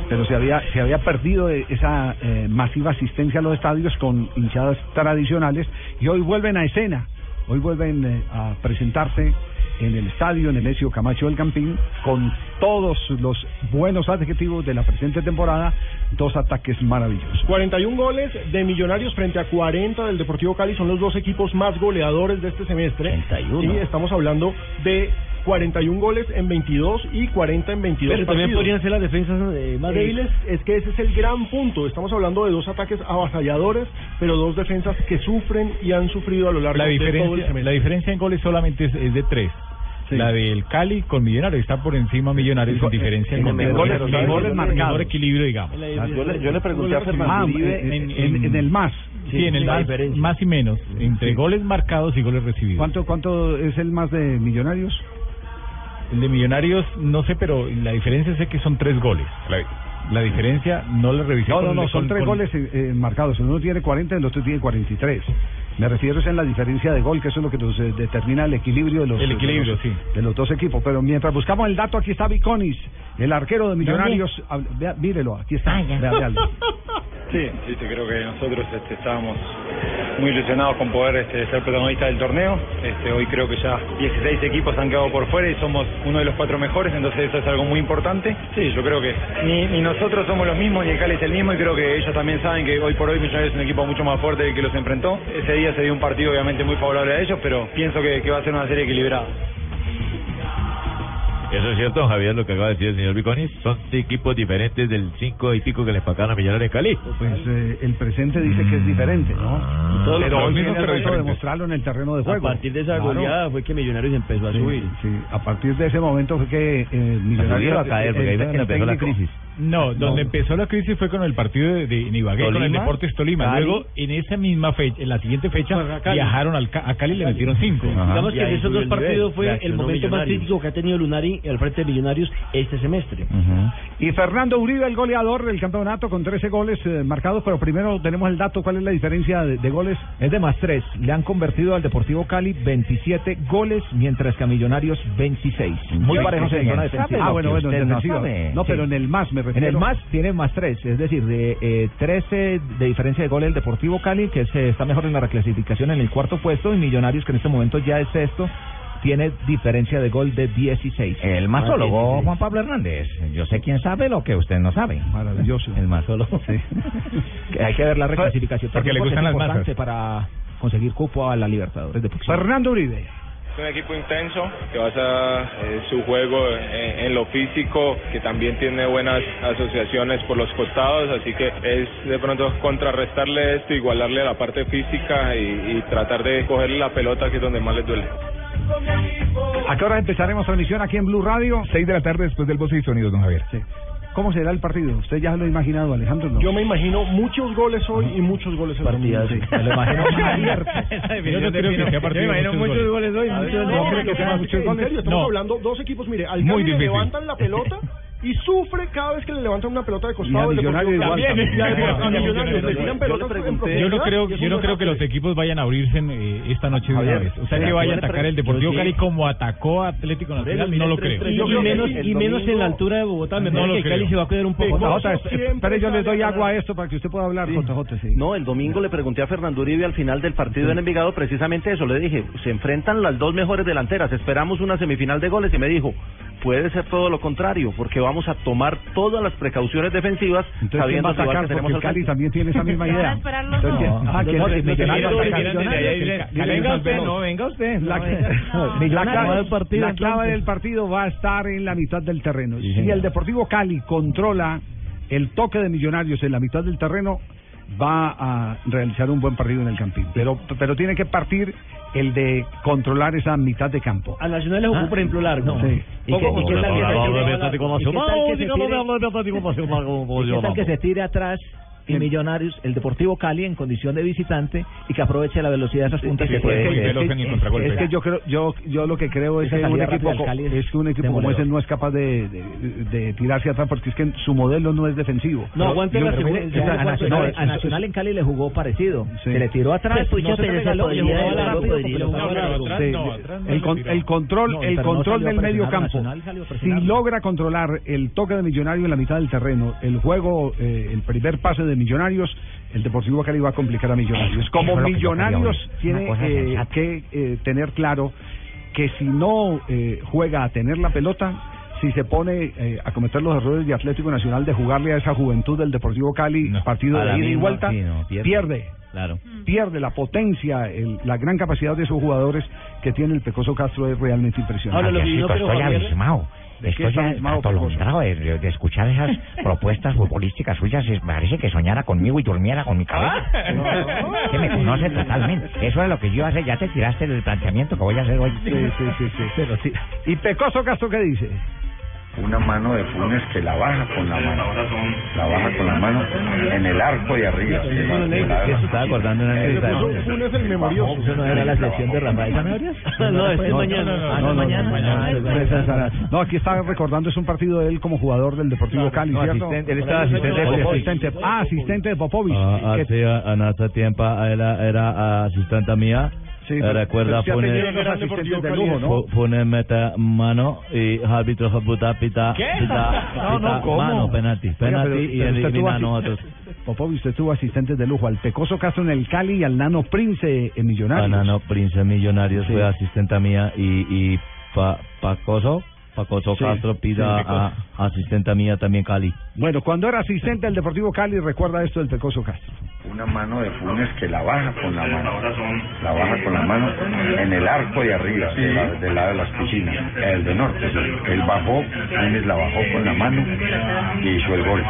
Speaker 29: Pero se había, se había perdido eh, esa eh, masiva asistencia a los estadios con hinchadas tradicionales y hoy vuelven a escena. Hoy vuelven eh, a presentarse en el estadio, en el Ezio Camacho del Campín, con todos los buenos adjetivos de la presente temporada, dos ataques maravillosos.
Speaker 7: 41 goles de Millonarios frente a 40 del Deportivo Cali son los dos equipos más goleadores de este semestre.
Speaker 4: 31.
Speaker 7: Y estamos hablando de 41 goles en 22 y 40 en 22
Speaker 1: Pero también
Speaker 7: partidos.
Speaker 1: podrían ser las defensas eh, más
Speaker 7: Es-
Speaker 1: débiles.
Speaker 7: Es que ese es el gran punto. Estamos hablando de dos ataques avasalladores, pero dos defensas que sufren y han sufrido a lo largo
Speaker 2: La
Speaker 7: de todo el
Speaker 2: diferencia,
Speaker 7: semestre.
Speaker 2: la diferencia en goles solamente es, es de tres. La del Cali con Millonarios está por encima Millonarios en diferencia en
Speaker 29: en
Speaker 2: goles.
Speaker 29: goles- goles
Speaker 2: mejor
Speaker 29: marcados.
Speaker 2: equilibrio, digamos.
Speaker 32: Yo le, yo le pregunté a Fernando Uribe
Speaker 29: en, en- en el más.
Speaker 2: Sí, en el más, más y menos, entre
Speaker 29: Sí.
Speaker 2: goles marcados y goles recibidos.
Speaker 29: ¿Cuánto, ¿Cuánto es el más de Millonarios?
Speaker 2: El de Millonarios, no sé, pero la diferencia sé que son tres goles. La, la diferencia no la revisé.
Speaker 29: No, no,
Speaker 2: el-
Speaker 29: no, son tres goles eh, eh, marcados. Uno tiene 40 y el otro tiene 43. Me refiero es en la diferencia de gol, que eso es lo que nos eh, determina el equilibrio de los,
Speaker 2: El equilibrio,
Speaker 29: de los,
Speaker 2: sí.
Speaker 29: de los dos equipos. Pero mientras buscamos el dato, aquí está Viconis, el arquero de Millonarios. Hab- vea- mírelo, aquí está. Vea.
Speaker 13: Sí, sí, sí, creo que nosotros este, estábamos muy ilusionados con poder este, ser protagonistas del torneo. Este, hoy creo que ya 16 equipos han quedado por fuera y somos uno de los cuatro mejores, entonces eso es algo muy importante. Sí, yo creo que ni, ni nosotros somos los mismos, ni el Cali es el mismo y creo que ellos también saben que hoy por hoy Millonarios es un equipo mucho más fuerte del que los enfrentó. Ese día se dio un partido obviamente muy favorable a ellos, pero pienso que, que va a ser una serie equilibrada.
Speaker 17: Eso es cierto, Javier, lo que acaba de decir el señor Viconis. Son equipos diferentes del cinco y pico que le empacaron a Millonarios en Cali.
Speaker 29: Pues eh, el presente dice que es diferente, ¿no?
Speaker 13: todos
Speaker 29: pero
Speaker 13: los
Speaker 29: hoy viene el
Speaker 13: pero
Speaker 29: demostrarlo en el terreno de
Speaker 13: A
Speaker 29: juego.
Speaker 13: partir de esa
Speaker 29: Claro.
Speaker 13: goleada
Speaker 9: fue que Millonarios empezó a
Speaker 29: Sí,
Speaker 9: subir.
Speaker 29: sí, a partir de ese momento fue que eh, Millonarios
Speaker 17: a caer, porque ahí empezó la crisis.
Speaker 40: No, donde empezó la crisis fue con el partido de, de en Ibagué, con el Deportes Tolima.
Speaker 17: Cali.
Speaker 40: Luego, en esa misma fecha, en la siguiente fecha,
Speaker 1: Pues a Cali.
Speaker 40: viajaron al, Ca- a Cali y le metieron cinco.
Speaker 1: Digamos que en esos dos partidos fue el momento más crítico que ha tenido Lunari al frente de Millonarios este semestre.
Speaker 29: Y Fernando Uribe, el goleador del campeonato con 13 goles eh, marcados, pero primero tenemos el dato, ¿cuál es la diferencia de, de goles?
Speaker 5: Es de más tres. Le han convertido al Deportivo Cali 27 goles, mientras que a Millonarios 26. Muy parejos en zona
Speaker 29: ¿Sabe
Speaker 5: defensiva.
Speaker 29: Ah, bueno, bueno, en
Speaker 5: no
Speaker 29: defensiva.
Speaker 5: sabe.
Speaker 29: No, pero en el más me
Speaker 5: En
Speaker 29: refiero.
Speaker 5: el más tiene más tres, es decir, de eh, 13 de diferencia de gol el Deportivo Cali, que se está mejor en la reclasificación en el cuarto puesto, y Millonarios, que en este momento ya es sexto, tiene diferencia de gol de 16.
Speaker 4: El masólogo Juan Pablo Hernández. Yo sé quién sabe lo que usted no sabe.
Speaker 29: Maravilloso.
Speaker 4: El masólogo.
Speaker 5: Sí. Que hay que ver la reclasificación.
Speaker 40: Porque le gustan
Speaker 5: es
Speaker 40: las masas.
Speaker 5: para conseguir cupo a la Libertadores de boxeo.
Speaker 29: Fernando Uribe.
Speaker 41: Es un equipo intenso que basa eh, su juego en, en lo físico, que también tiene buenas asociaciones por los costados, así que es de pronto contrarrestarle esto, igualarle a la parte física y, y tratar de cogerle la pelota que es donde más les duele.
Speaker 29: ¿A qué hora empezaremos transmisión aquí en Blue Radio?
Speaker 13: Seis de la tarde después del voz y sonidos, don Javier.
Speaker 29: Sí. ¿Cómo será el partido? ¿Usted ya lo ha imaginado, Alejandro? No.
Speaker 7: Yo me imagino muchos goles hoy y muchos goles el domingo.
Speaker 29: Sí.
Speaker 5: Me lo imagino abierto.
Speaker 40: Yo no creo que sea partido de muchos goles.
Speaker 5: hoy,
Speaker 7: No,
Speaker 5: muchos
Speaker 7: no,
Speaker 5: goles.
Speaker 7: que sea muchos goles. En serio, estamos
Speaker 40: No.
Speaker 7: hablando dos equipos, mire, al
Speaker 40: Muy
Speaker 7: le
Speaker 40: difícil.
Speaker 7: levantan la pelota y sufre cada vez que le levantan una pelota de costado. Y a-
Speaker 40: Yo no creo, yo no creo que los equipos vayan a abrirse eh, esta noche de una vez. O sea, que vaya a atacar el Deportivo Cali como atacó a Atlético Nacional, no lo creo.
Speaker 1: Y, menos,
Speaker 7: sí.
Speaker 1: y menos en la altura de Bogotá. Me
Speaker 40: No
Speaker 1: parece
Speaker 40: lo
Speaker 1: que Cali se va a cuidar un poco.
Speaker 29: JJ, yo les doy agua a esto para que usted pueda hablar, JJ.
Speaker 32: No, el domingo le pregunté a Fernando Uribe al final del partido en Envigado precisamente eso. Le dije, se enfrentan las dos mejores delanteras. Esperamos una semifinal de goles y me dijo, puede ser todo lo contrario, porque vamos a tomar todas las precauciones defensivas
Speaker 29: Entonces, ¿quién va
Speaker 32: sabiendo
Speaker 29: a atacar?
Speaker 32: que tenemos
Speaker 29: el
Speaker 32: al
Speaker 29: Cali también tiene esa misma idea. ah,
Speaker 5: venga usted, no, venga usted.
Speaker 29: La,
Speaker 5: No,
Speaker 29: la
Speaker 5: Millonarios
Speaker 29: clave,
Speaker 5: del partido,
Speaker 29: la clave del partido va a estar en la mitad del terreno.
Speaker 5: Sí,
Speaker 29: si
Speaker 5: señor.
Speaker 29: el Deportivo Cali controla el toque de Millonarios en la mitad del terreno, va a realizar un buen partido en el Campín. Pero, pero tiene que partir el de controlar esa mitad de campo.
Speaker 1: A Nacional le jugó, por ejemplo, largo.
Speaker 29: Sí.
Speaker 1: ¿Y qué, y qué tal que se tire-
Speaker 5: ¿Y qué tal que se tire atrás y Millonarios, el Deportivo Cali en condición de visitante y que aproveche la velocidad de esas puntas
Speaker 40: Sí,
Speaker 5: que puede
Speaker 40: el contragolpe.
Speaker 29: Es que yo creo, yo, yo lo que creo es que un equipo,
Speaker 5: Cali es
Speaker 29: es que un equipo como ese no es capaz de, de, de tirarse atrás porque es que su modelo no es defensivo.
Speaker 1: No, aguante la segunda-
Speaker 5: a,
Speaker 29: no,
Speaker 5: Nacional, a Nacional en Cali le jugó parecido.
Speaker 29: Sí.
Speaker 5: Se le tiró atrás,
Speaker 42: Pues,
Speaker 5: no se le rápido
Speaker 29: el, control,
Speaker 5: No,
Speaker 29: el control del medio campo. Si logra controlar el toque de Millonario en la mitad del terreno, el juego, eh, el primer pase de Millonarios, el Deportivo Cali va a complicar a Millonarios. Como Millonarios tiene eh, que eh, tener claro que si no eh, juega a tener la pelota, si se pone eh, a cometer los errores de Atlético Nacional de jugarle a esa juventud del Deportivo Cali, partido de ida y vuelta,
Speaker 4: sí, no, pierde.
Speaker 29: pierde
Speaker 4: Claro.
Speaker 29: pierde la potencia, el- la gran capacidad de sus jugadores que tiene el Pecoso Castro es realmente impresionante.
Speaker 1: Ahora, lo que yo Javier-
Speaker 4: abismado.
Speaker 29: ¿De
Speaker 4: atolondrado de, de- escuchar esas propuestas futbolísticas suyas. Es- parece que soñara conmigo y durmiera con mi cabeza. que me conoce totalmente. Eso es lo que yo hacer. Ya te tiraste del planteamiento que voy a hacer hoy.
Speaker 29: Sí, sí, sí, sí.
Speaker 4: Pero sí.
Speaker 29: ¿Y Pecoso Castro qué dice?
Speaker 43: Una mano de Funes que la baja con la mano, la baja con la mano en el arco de arriba. la- de la-
Speaker 5: Se estaba acordando una anécdota.
Speaker 7: Funes el memorioso.
Speaker 5: ¿Eso no era la selección de Rafael Zanabria?
Speaker 1: No, es mañana.
Speaker 5: Ah, no, mañana.
Speaker 29: Ah, No, aquí está recordando, es un partido de él como jugador del Deportivo Cali,
Speaker 5: No,
Speaker 29: ¿cierto?
Speaker 5: asistente, él estaba asistente de
Speaker 29: asistente- Ah, asistente de Popovich.
Speaker 17: Ah,
Speaker 29: que-
Speaker 17: hace en ese tiempo era, era asistente mía.
Speaker 29: Sí,
Speaker 17: Eh, Recuerda,
Speaker 29: pero sí ha
Speaker 17: pone,
Speaker 29: tenido unos asistentes de lujo, ¿no?
Speaker 17: pu- pone mete mano y árbitro puta pita,
Speaker 29: ¿Qué?
Speaker 17: pita,
Speaker 29: No, no,
Speaker 17: mano, penalti,
Speaker 29: Oiga,
Speaker 17: penalti
Speaker 29: pero-
Speaker 17: y
Speaker 29: pero
Speaker 17: elimina a nosotros.
Speaker 29: Popovich, usted tuvo asistentes de lujo, al Pecoso Castro en el Cali y al Nano Prince en Millonarios.
Speaker 17: Banano Prince Millonarios
Speaker 29: Sí.
Speaker 17: fue asistente mía y, y pa, Pacoso, Pacoso
Speaker 29: Sí,
Speaker 17: Castro pida
Speaker 29: sí,
Speaker 17: a asistente mía también Cali.
Speaker 29: Bueno, cuando era asistente del Deportivo Cali, recuerda esto del Pecoso Castro.
Speaker 43: una mano de Funes que la baja con la mano, la baja con la mano en el arco de arriba, de la- del lado de las piscinas, el de norte. Él bajó, Funes la bajó con la mano y hizo el gol.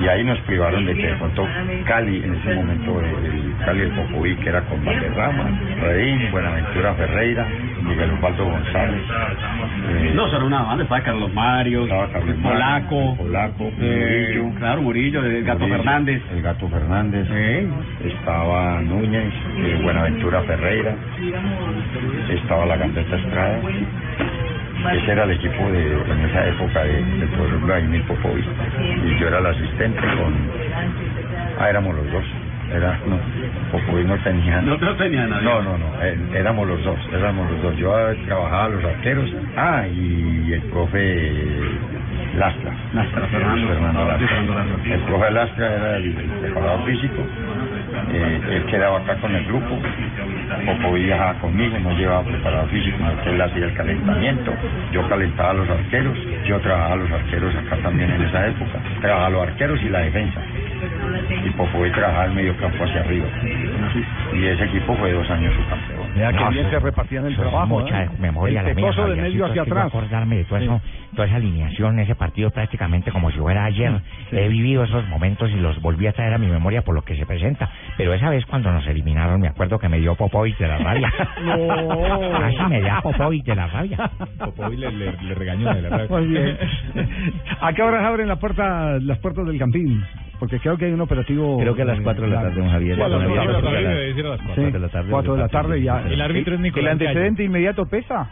Speaker 43: Y ahí nos privaron de que pronto Cali, en ese momento, el, el Cali del Popoví, que era con Valderrama, Redín, Buenaventura Ferreira, Miguel Osvaldo González. eh,
Speaker 44: No, solo una banda, estaba Carlos Mario,
Speaker 43: estaba Carlos Mario,
Speaker 44: Polaco.
Speaker 43: Polaco, Eh,
Speaker 45: Murillo. claro, Murillo, el Gato
Speaker 43: Murillo,
Speaker 45: Fernández.
Speaker 43: El Gato Fernández. Estaba Núñez, eh, Buenaventura Ferreira. Estaba la Gambetta Estrada. Ese era el equipo de, en esa época de- del profesor Vladimir Popovic. Y yo era el asistente con... Ah, éramos los dos. Era, no, Popovic no tenía...
Speaker 45: No, no tenía nadie.
Speaker 43: No, no, no, éramos los dos, éramos los dos. Yo trabajaba los arqueros, ah, y el profe Lastra.
Speaker 45: Lastra, Fernando. Fernando Lastra.
Speaker 43: El profe Lastra era el preparador físico, eh, él quedaba acá con el grupo, Popovic viajaba conmigo, no llevaba preparador físico, él hacía el calentamiento. Yo calentaba a los arqueros, yo trabajaba a los arqueros acá también en esa época. Trabajaba a los arqueros y la defensa. Y Popovic trabajaba el medio campo hacia arriba. Y ese equipo fue dos años su campeón.
Speaker 29: Mira
Speaker 4: No,
Speaker 29: bien
Speaker 4: eso-
Speaker 29: se repartían el trabajo.
Speaker 4: Mucha
Speaker 29: ¿eh?
Speaker 4: memoria
Speaker 29: el
Speaker 4: la mía,
Speaker 29: de medio hacia
Speaker 4: que
Speaker 29: atrás.
Speaker 4: acordarme de todo eso, toda esa alineación, ese partido prácticamente como si fuera ayer. He vivido esos momentos y los volví a traer a mi memoria por lo que se presenta. Pero esa vez cuando nos eliminaron, me acuerdo que me dio Popovic de la rabia.
Speaker 29: No.
Speaker 4: Casi me da Popovic de la rabia.
Speaker 2: Popovic le, le, le regañó de la rabia.
Speaker 29: Muy bien. ¿A qué horas abren la puerta, las puertas del campín? Porque creo que hay un operativo.
Speaker 9: Creo que a las
Speaker 29: eh,
Speaker 9: cuatro de la tarde, don Javier.
Speaker 29: Sí, a las
Speaker 9: Don
Speaker 29: cuatro de la tarde.
Speaker 2: debe decir a las cuatro.
Speaker 29: Sí,
Speaker 9: de la tarde.
Speaker 29: cuatro de la tarde ya.
Speaker 2: El árbitro es Nicolás
Speaker 3: ¿El antecedente inmediato pesa?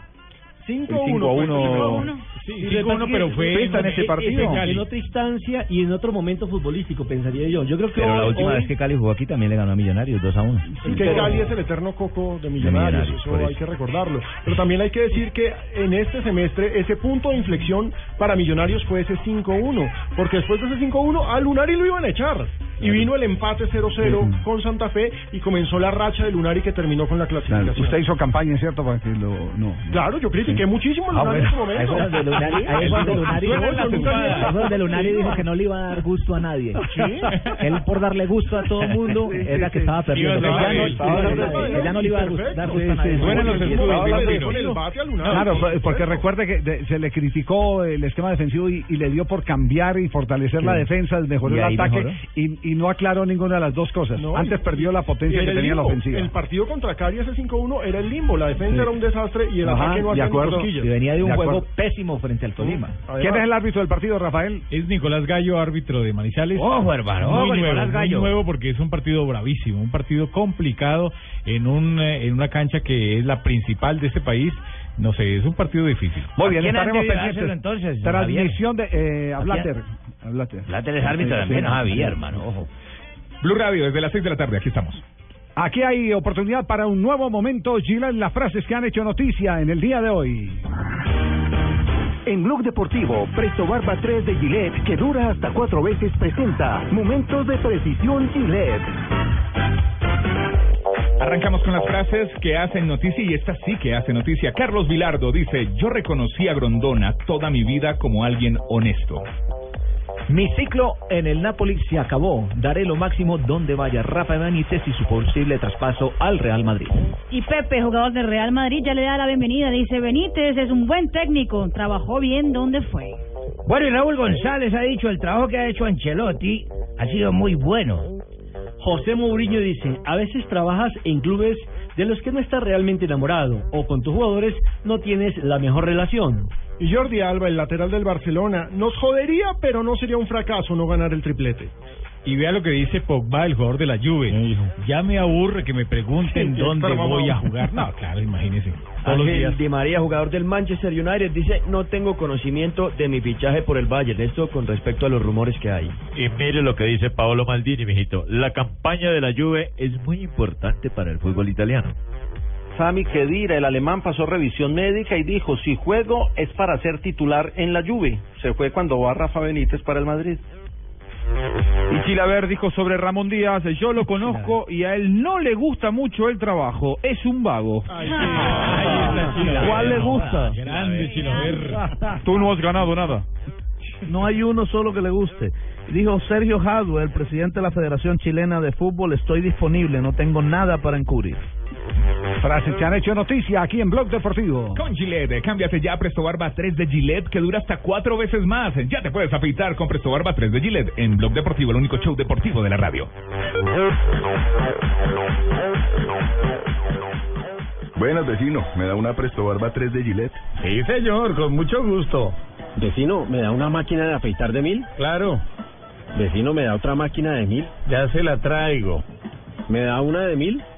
Speaker 7: 5-1.
Speaker 2: Sí,
Speaker 1: Y lo que
Speaker 2: 5-1,
Speaker 1: pasa es
Speaker 2: pero fue
Speaker 3: en ese
Speaker 1: es-
Speaker 3: partido.
Speaker 1: es en, en otra instancia y en otro momento futbolístico, pensaría yo. Yo creo que
Speaker 9: Pero la
Speaker 1: hoy-
Speaker 9: última
Speaker 1: hoy-
Speaker 9: vez que Cali jugó aquí también le ganó a Millonarios 2 a 1.
Speaker 7: Es que Cali es el eterno coco de millonarios,
Speaker 9: Millonarios,
Speaker 7: eso
Speaker 9: por
Speaker 7: hay
Speaker 9: eso.
Speaker 7: que recordarlo. Pero también hay que decir que en este semestre ese punto de inflexión para millonarios fue ese 5-1, porque después de ese 5-1 a Lunari lo iban a echar. Y vino el empate 0-0 con Santa Fe y comenzó la racha de Lunari que terminó con la
Speaker 29: Claro,
Speaker 7: clasificación.
Speaker 29: usted hizo campaña, ¿cierto? Para que lo. No.
Speaker 7: Claro, yo critiqué muchísimo a
Speaker 29: Ah,
Speaker 7: Lunari en su momento.
Speaker 29: Ahí donde Lunari- ahí donde Lunari-
Speaker 7: No,
Speaker 5: donde Lunari dijo que no le iba a dar gusto a nadie. Él por darle gusto a todo el mundo era que estaba perdiendo. Ella no, no le iba a dar gusto, a nadie.
Speaker 29: Claro, porque recuerde que de- se le criticó el esquema defensivo y, le dio por cambiar y fortalecer la defensa, mejoró el ataque y, y no aclaró ninguna de las dos cosas.
Speaker 7: No,
Speaker 29: Antes perdió la potencia que tenía la ofensiva.
Speaker 7: El partido contra Cari ese 5-1 era el limbo. La defensa
Speaker 29: Sí.
Speaker 7: era un desastre y el
Speaker 29: Ajá,
Speaker 7: ataque no hacía cosquillas.
Speaker 5: Y venía de un
Speaker 29: De
Speaker 5: juego pésimo frente al Tolima.
Speaker 29: ¿Quién es el árbitro del partido, Rafael?
Speaker 2: Es Nicolás Gallo, árbitro de Manizales.
Speaker 4: Ojo, hermano,
Speaker 2: Muy
Speaker 4: ojo,
Speaker 2: nuevo,
Speaker 4: Nicolás
Speaker 2: muy
Speaker 4: Gallo.
Speaker 2: nuevo porque es un partido bravísimo, un partido complicado en un eh, en una cancha que es la principal de este país. No sé, es un partido difícil.
Speaker 29: Muy bien, estaremos pendientes.
Speaker 4: entonces,
Speaker 29: Transmisión de... Eh, a. Blatter. A Blatter.
Speaker 4: Blatter es árbitro
Speaker 29: Sí,
Speaker 4: también,
Speaker 29: sí.
Speaker 4: no hermano, ojo.
Speaker 2: Blue Radio, desde las 6 de la tarde, aquí estamos.
Speaker 29: Aquí hay oportunidad para un nuevo momento. Gila en las frases que han hecho noticia en el día de hoy.
Speaker 13: En Blog Deportivo, Presto Barba 3 de Gillette, que dura hasta cuatro veces, presenta Momentos de Precisión Gillette.
Speaker 2: Arrancamos con las frases que hacen noticia y esta sí que hace noticia. Carlos Vilardo dice, yo reconocí a Grondona toda mi vida como alguien honesto.
Speaker 5: Mi ciclo en el Napoli se acabó. Daré lo máximo donde vaya Rafa Benítez y su posible traspaso al Real Madrid.
Speaker 27: Y Pepe, jugador del Real Madrid, ya le da la bienvenida. Dice, Benítez es un buen técnico, trabajó bien donde fue.
Speaker 4: Bueno, y Raúl González ha dicho, el trabajo que ha hecho Ancelotti ha sido muy bueno.
Speaker 1: José Mourinho dice, a veces trabajas en clubes de los que no estás realmente enamorado o con tus jugadores no tienes la mejor relación.
Speaker 7: Y Jordi Alba, el lateral del Barcelona, nos jodería, pero no sería un fracaso no ganar el triplete.
Speaker 2: Y vea lo que dice Pogba, el jugador de la Juve. Ya me aburre que me pregunten
Speaker 7: Sí,
Speaker 2: dónde voy a jugar. No, claro, imagínese.
Speaker 9: Ángel Di María, jugador del Manchester United, dice, no tengo conocimiento de mi fichaje por el Bayern. Esto con respecto a los rumores que hay.
Speaker 46: Y mire lo que dice Paolo Maldini, mijito. La campaña de la Juve es muy importante para el fútbol italiano.
Speaker 32: Sami Khedira, el alemán, pasó revisión médica y dijo, si juego es para ser titular en la Juve. Se fue cuando va Rafa Benítez para el Madrid.
Speaker 3: Y Chilaver dijo sobre Ramón Díaz, yo lo conozco y a él no le gusta mucho el trabajo, es un vago. ¿Cuál le gusta?
Speaker 2: Grande Chilaver.
Speaker 3: Tú no has ganado nada.
Speaker 12: No hay uno solo que le guste. Dijo Sergio Jadue, el presidente de la Federación Chilena de Fútbol, estoy disponible, no tengo nada para encubrir.
Speaker 29: Frases que han hecho noticia aquí en Blog Deportivo.
Speaker 2: Con Gillette, cámbiate ya a Presto Barba 3 de Gillette que dura hasta cuatro veces más. Ya te puedes afeitar con Presto Barba 3 de Gillette en Blog Deportivo, el único show deportivo de la radio.
Speaker 47: Buenas, vecino. ¿Me da una Presto Barba 3 de Gillette?
Speaker 48: Sí, señor, con mucho gusto.
Speaker 49: Vecino, ¿me da una máquina de afeitar de mil?
Speaker 50: Claro.
Speaker 49: Vecino, ¿me da otra máquina de mil?
Speaker 50: Ya se la traigo.
Speaker 49: ¿Me da una de mil?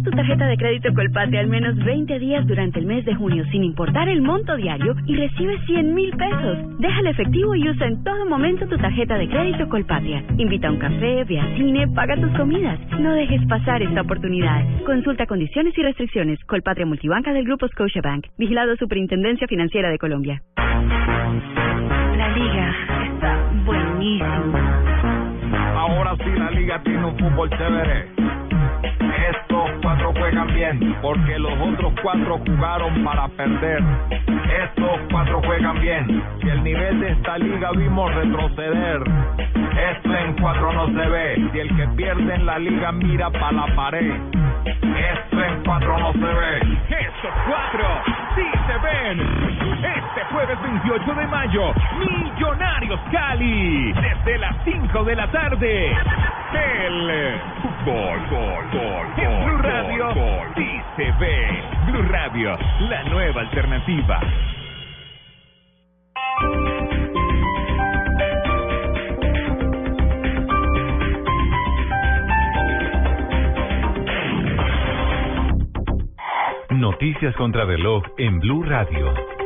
Speaker 51: Usa tu tarjeta de crédito Colpatria al menos 20 días durante el mes de junio sin importar el monto diario y recibe 100 mil pesos. Deja el efectivo y usa en todo momento tu tarjeta de crédito Colpatria. Invita a un café, ve al cine, paga tus comidas. No dejes pasar esta oportunidad. Consulta condiciones y restricciones. Colpatria Multibanca del Grupo Scotiabank. Vigilado Superintendencia Financiera de Colombia.
Speaker 52: La liga está buenísima.
Speaker 25: Ahora sí la liga tiene un fútbol chévere. Estos cuatro juegan bien, porque los otros cuatro jugaron para perder. Estos cuatro juegan bien, y el nivel de esta liga vimos retroceder. Esto en cuatro no se ve, y el que pierde en la liga mira para la pared. Esto en cuatro no se ve.
Speaker 13: Estos cuatro sí se ven. Este jueves 28 de mayo, Millonarios Cali, desde las 5 de la tarde. El fútbol, gol, gol, en Blue Radio sí se ve. Blue Radio, la nueva alternativa.
Speaker 47: Noticias contra reloj en Blue Radio.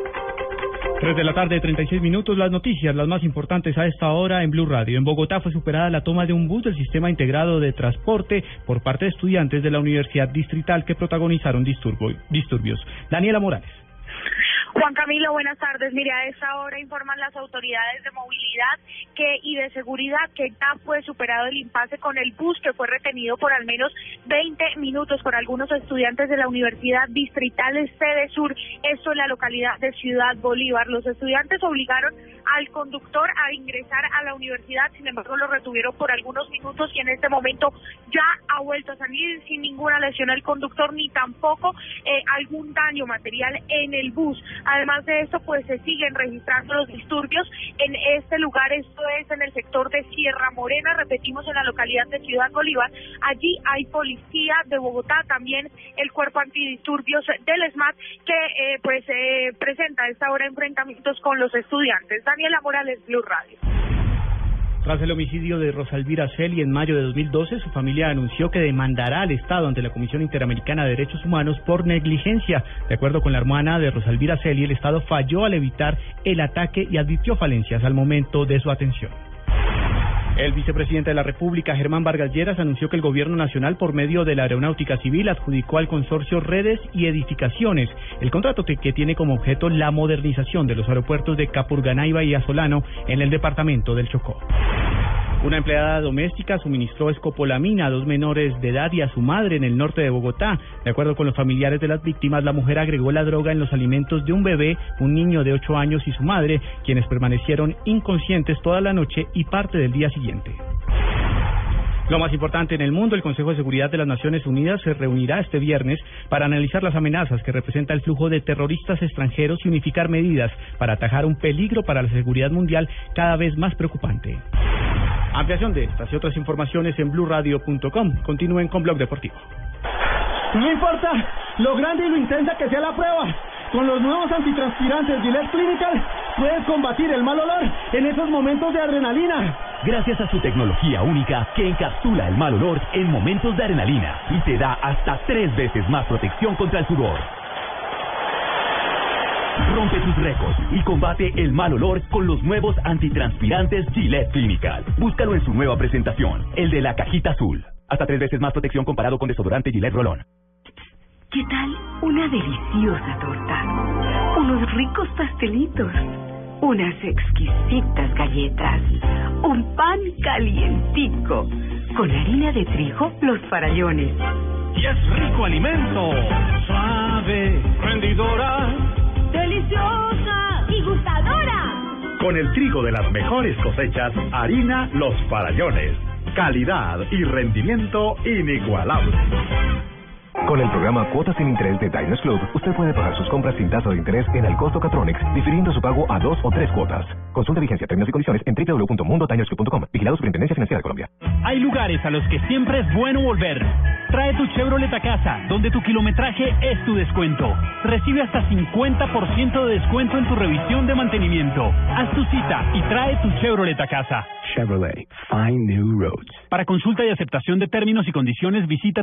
Speaker 30: 3 de la tarde, 36 minutos. Las noticias, las más importantes a esta hora en Blue Radio. En Bogotá fue superada la toma de un bus del sistema integrado de transporte por parte de estudiantes de la Universidad Distrital que protagonizaron disturbios. Daniela Morales.
Speaker 53: Juan Camilo, buenas tardes. Mire, a esta hora informan las autoridades de movilidad que y de seguridad que ya fue superado el impasse con el bus que fue retenido por al menos 20 minutos por algunos estudiantes de la Universidad Distrital Sede Sur, esto en la localidad de Ciudad Bolívar. Los estudiantes obligaron al conductor a ingresar a la universidad, sin embargo lo retuvieron por algunos minutos y en este momento ya ha vuelto a salir sin ninguna lesión el conductor ni tampoco eh, algún daño material en el bus. Además de esto, pues se siguen registrando los disturbios en este lugar, esto es en el sector de Sierra Morena, repetimos en la localidad de Ciudad Bolívar. Allí hay policía de Bogotá, también el cuerpo antidisturbios del SMAT que eh, pues eh, presenta a esta hora enfrentamientos con los estudiantes. Daniela Morales, Blue Radio.
Speaker 30: Tras el homicidio de Rosalvira Celi en mayo de 2012, su familia anunció que demandará al Estado ante la Comisión Interamericana de Derechos Humanos por negligencia. De acuerdo con la hermana de Rosalvira Celi, el Estado falló al evitar el ataque y advirtió falencias al momento de su atención. El vicepresidente de la República, Germán Vargas Lleras, anunció que el Gobierno Nacional, por medio de la Aeronáutica Civil, adjudicó al consorcio Redes y Edificaciones el contrato que tiene como objeto la modernización de los aeropuertos de Capurganá y Asolano en el departamento del Chocó. Una empleada doméstica suministró escopolamina a dos menores de edad y a su madre en el norte de Bogotá. De acuerdo con los familiares de las víctimas, la mujer agregó la droga en los alimentos de un bebé, un niño de 8 años y su madre, quienes permanecieron inconscientes toda la noche y parte del día siguiente. Lo más importante en el mundo, el Consejo de Seguridad de las Naciones Unidas se reunirá este viernes para analizar las amenazas que representa el flujo de terroristas extranjeros y unificar medidas para atajar un peligro para la seguridad mundial cada vez más preocupante. Ampliación de estas y otras informaciones en blurradio.com. Continúen con Blog Deportivo.
Speaker 54: No importa lo grande y lo intensa que sea la prueba. Con los nuevos antitranspirantes Gillette Clinical puedes combatir el mal olor en esos momentos de adrenalina.
Speaker 34: Gracias a su tecnología única que encapsula el mal olor en momentos de adrenalina y te da hasta tres veces más protección contra el sudor. Rompe tus récords y combate el mal olor con los nuevos antitranspirantes Gillette Clinical. Búscalo en su nueva presentación, el de la cajita azul. Hasta tres veces más protección comparado con desodorante Gillette Rolón.
Speaker 55: ¿Qué tal una deliciosa torta? Unos ricos pastelitos, unas exquisitas galletas, un pan calientico, con harina de trigo, los farallones.
Speaker 56: Y es rico alimento,
Speaker 57: Con el trigo de las mejores cosechas, harina Los Farallones.
Speaker 32: calidad y rendimiento inigualable.
Speaker 58: Con el programa Cuotas sin Interés de Diners Club, usted puede pagar sus compras sin tasa de interés en el costo Catronics, difiriendo su pago a dos o tres cuotas. Consulta vigencia, términos y condiciones en www.mundotinersclub.com. Vigilado Superintendencia Financiera de Colombia.
Speaker 59: Hay lugares a los que siempre es bueno volver. Trae tu Chevrolet a casa, donde tu kilometraje es tu descuento. Recibe hasta 50% de descuento en tu revisión de mantenimiento. Haz tu cita y trae tu Chevrolet a casa.
Speaker 60: Chevrolet, find new roads.
Speaker 59: Para consulta y aceptación de términos y condiciones, visita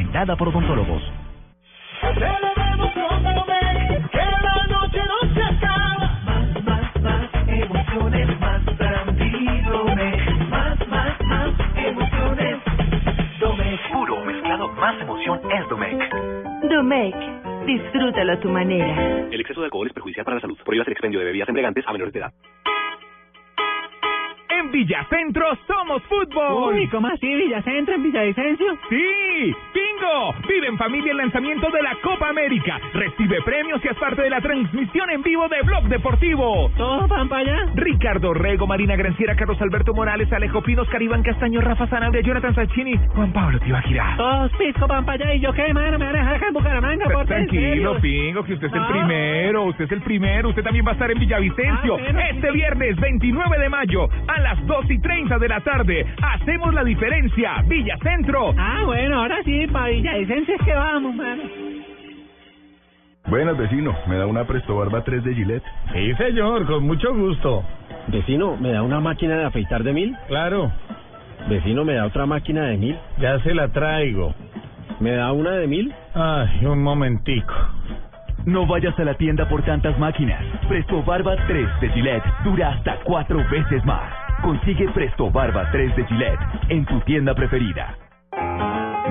Speaker 23: por odontólogos.
Speaker 21: Celebremos con Domec, que la noche no se acaba. Más, más, más emociones, más para ti, Domec. Más, más, más emociones. Domec.
Speaker 23: Puro mezclado, más emoción es Domec.
Speaker 21: Domec, disfrútalo a tu manera.
Speaker 60: El exceso de alcohol es perjudicial para la salud. Prohíbas el expendio de bebidas embriagantes a menores de edad.
Speaker 13: En Villacentro somos fútbol.
Speaker 6: Uy, ¿cómo así? ¿Villacentro en Villavicencio?
Speaker 13: Sí, bingo. Vive en familia el lanzamiento de la Copa América. Recibe premios y es parte de la transmisión en vivo de Blog Deportivo.
Speaker 6: ¿Todos van para allá?
Speaker 13: Ricardo Rego, Marina Granciera, Carlos Alberto Morales, Alejo Pinos, Caribán Castaño, Rafa Sanabria, Jonathan Sacchini, Juan Pablo Tibaquirá.
Speaker 6: Todos pisco van para allá y yo qué, mano, me van a dejar acá en Bucaramanga, por
Speaker 13: Tranquilo, Pingo, que usted es el
Speaker 6: Ah.
Speaker 13: primero, usted es el primero, usted también va a estar en Villavicencio
Speaker 6: Ah,
Speaker 13: este viernes 29 de mayo a las 2 y 30 de la tarde. Hacemos la diferencia, Villacentro.
Speaker 6: Ah, bueno, ahora sí, para Villavicencio es que vamos, mano.
Speaker 61: Buenas, vecino. ¿Me da una Presto Barba 3 de Gillette?
Speaker 2: Sí, señor, con mucho gusto. Vecino, ¿me da una máquina de afeitar de mil?
Speaker 61: Claro.
Speaker 2: Vecino, ¿me da otra máquina de mil?
Speaker 62: Ya se la traigo.
Speaker 2: ¿Me da una de mil?
Speaker 62: Ay, un momentico.
Speaker 34: No vayas a la tienda por tantas máquinas. Presto Barba 3 de Gillette dura hasta cuatro veces más. Consigue Presto Barba 3 de Gillette en tu tienda preferida.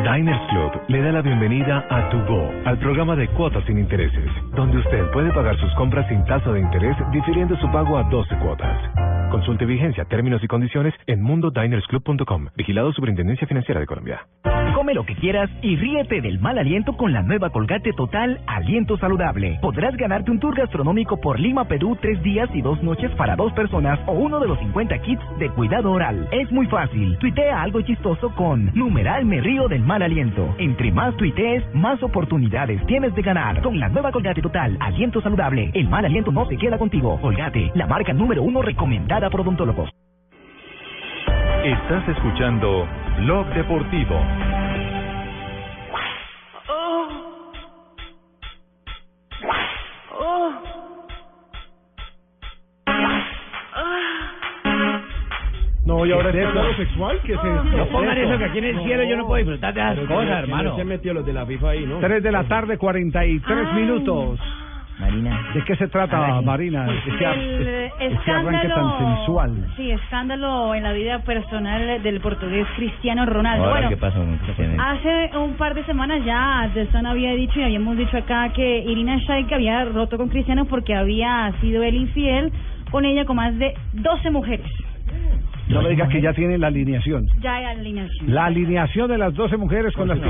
Speaker 47: Diners Club le da la bienvenida a Tu Go, al programa de cuotas sin intereses, donde usted puede pagar sus compras sin tasa de interés difiriendo su pago a 12 cuotas. Consulte vigencia, términos y condiciones en mundodinersclub.com. Vigilado Superintendencia Financiera de Colombia.
Speaker 23: Lo que quieras y ríete del mal aliento con la nueva Colgate Total Aliento Saludable. Podrás ganarte un tour gastronómico por Lima, Perú, tres días y dos noches para dos personas o uno de los 50 kits de cuidado oral. Es muy fácil. Tuitea algo chistoso con numeral me río del mal aliento. Entre más tuitees, más oportunidades tienes de ganar. Con la nueva Colgate Total Aliento Saludable, el mal aliento no se queda contigo. Colgate, la marca número uno recomendada por odontólogos.
Speaker 47: Estás escuchando Blog Deportivo.
Speaker 29: No, y ahora
Speaker 4: ¿Qué
Speaker 29: es claro sexual, ¿qué es eso?
Speaker 4: No pongan eso, que aquí en el cielo yo no puedo disfrutar de esas
Speaker 29: Pero
Speaker 4: cosas,
Speaker 29: que no- que
Speaker 4: hermano.
Speaker 29: no se
Speaker 4: metió los de la FIFA ahí,
Speaker 29: 3 de la tarde, 43 minutos.
Speaker 4: Marina.
Speaker 29: ¿De qué se trata, Marina?
Speaker 27: El
Speaker 29: ese arranque tan sensual.
Speaker 27: Sí, escándalo en la vida personal del portugués Cristiano Ronaldo.
Speaker 4: Ahora,
Speaker 27: bueno,
Speaker 4: ¿qué pasó con Cristiano?
Speaker 27: Hace un par de semanas ya The Sun había dicho y habíamos dicho acá que Irina Shayk había roto con Cristiano porque había sido él infiel con ella con más de 12 mujeres.
Speaker 29: No me digas que ya tiene la alineación.
Speaker 27: Ya hay alineación.
Speaker 29: La alineación de las 12 mujeres con las que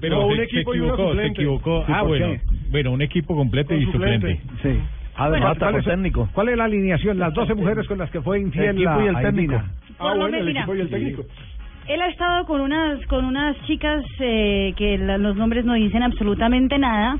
Speaker 2: pero-
Speaker 29: un equipo y
Speaker 2: se
Speaker 29: suplente.
Speaker 2: equivocó. Ah,
Speaker 29: ¿por
Speaker 2: bueno. Bueno, un equipo completo y suplente.
Speaker 29: Sí. A ver,
Speaker 2: Bueno,
Speaker 29: ¿cuál, es,
Speaker 2: técnico.
Speaker 29: ¿Cuál es la alineación? Las 12 mujeres con las que fue infiel
Speaker 4: El equipo
Speaker 29: la
Speaker 4: y el técnico.
Speaker 29: Irina.
Speaker 27: Por lo menos, mira, Él ha estado con unas con unas chicas eh, que la- los nombres no dicen absolutamente nada.
Speaker 4: A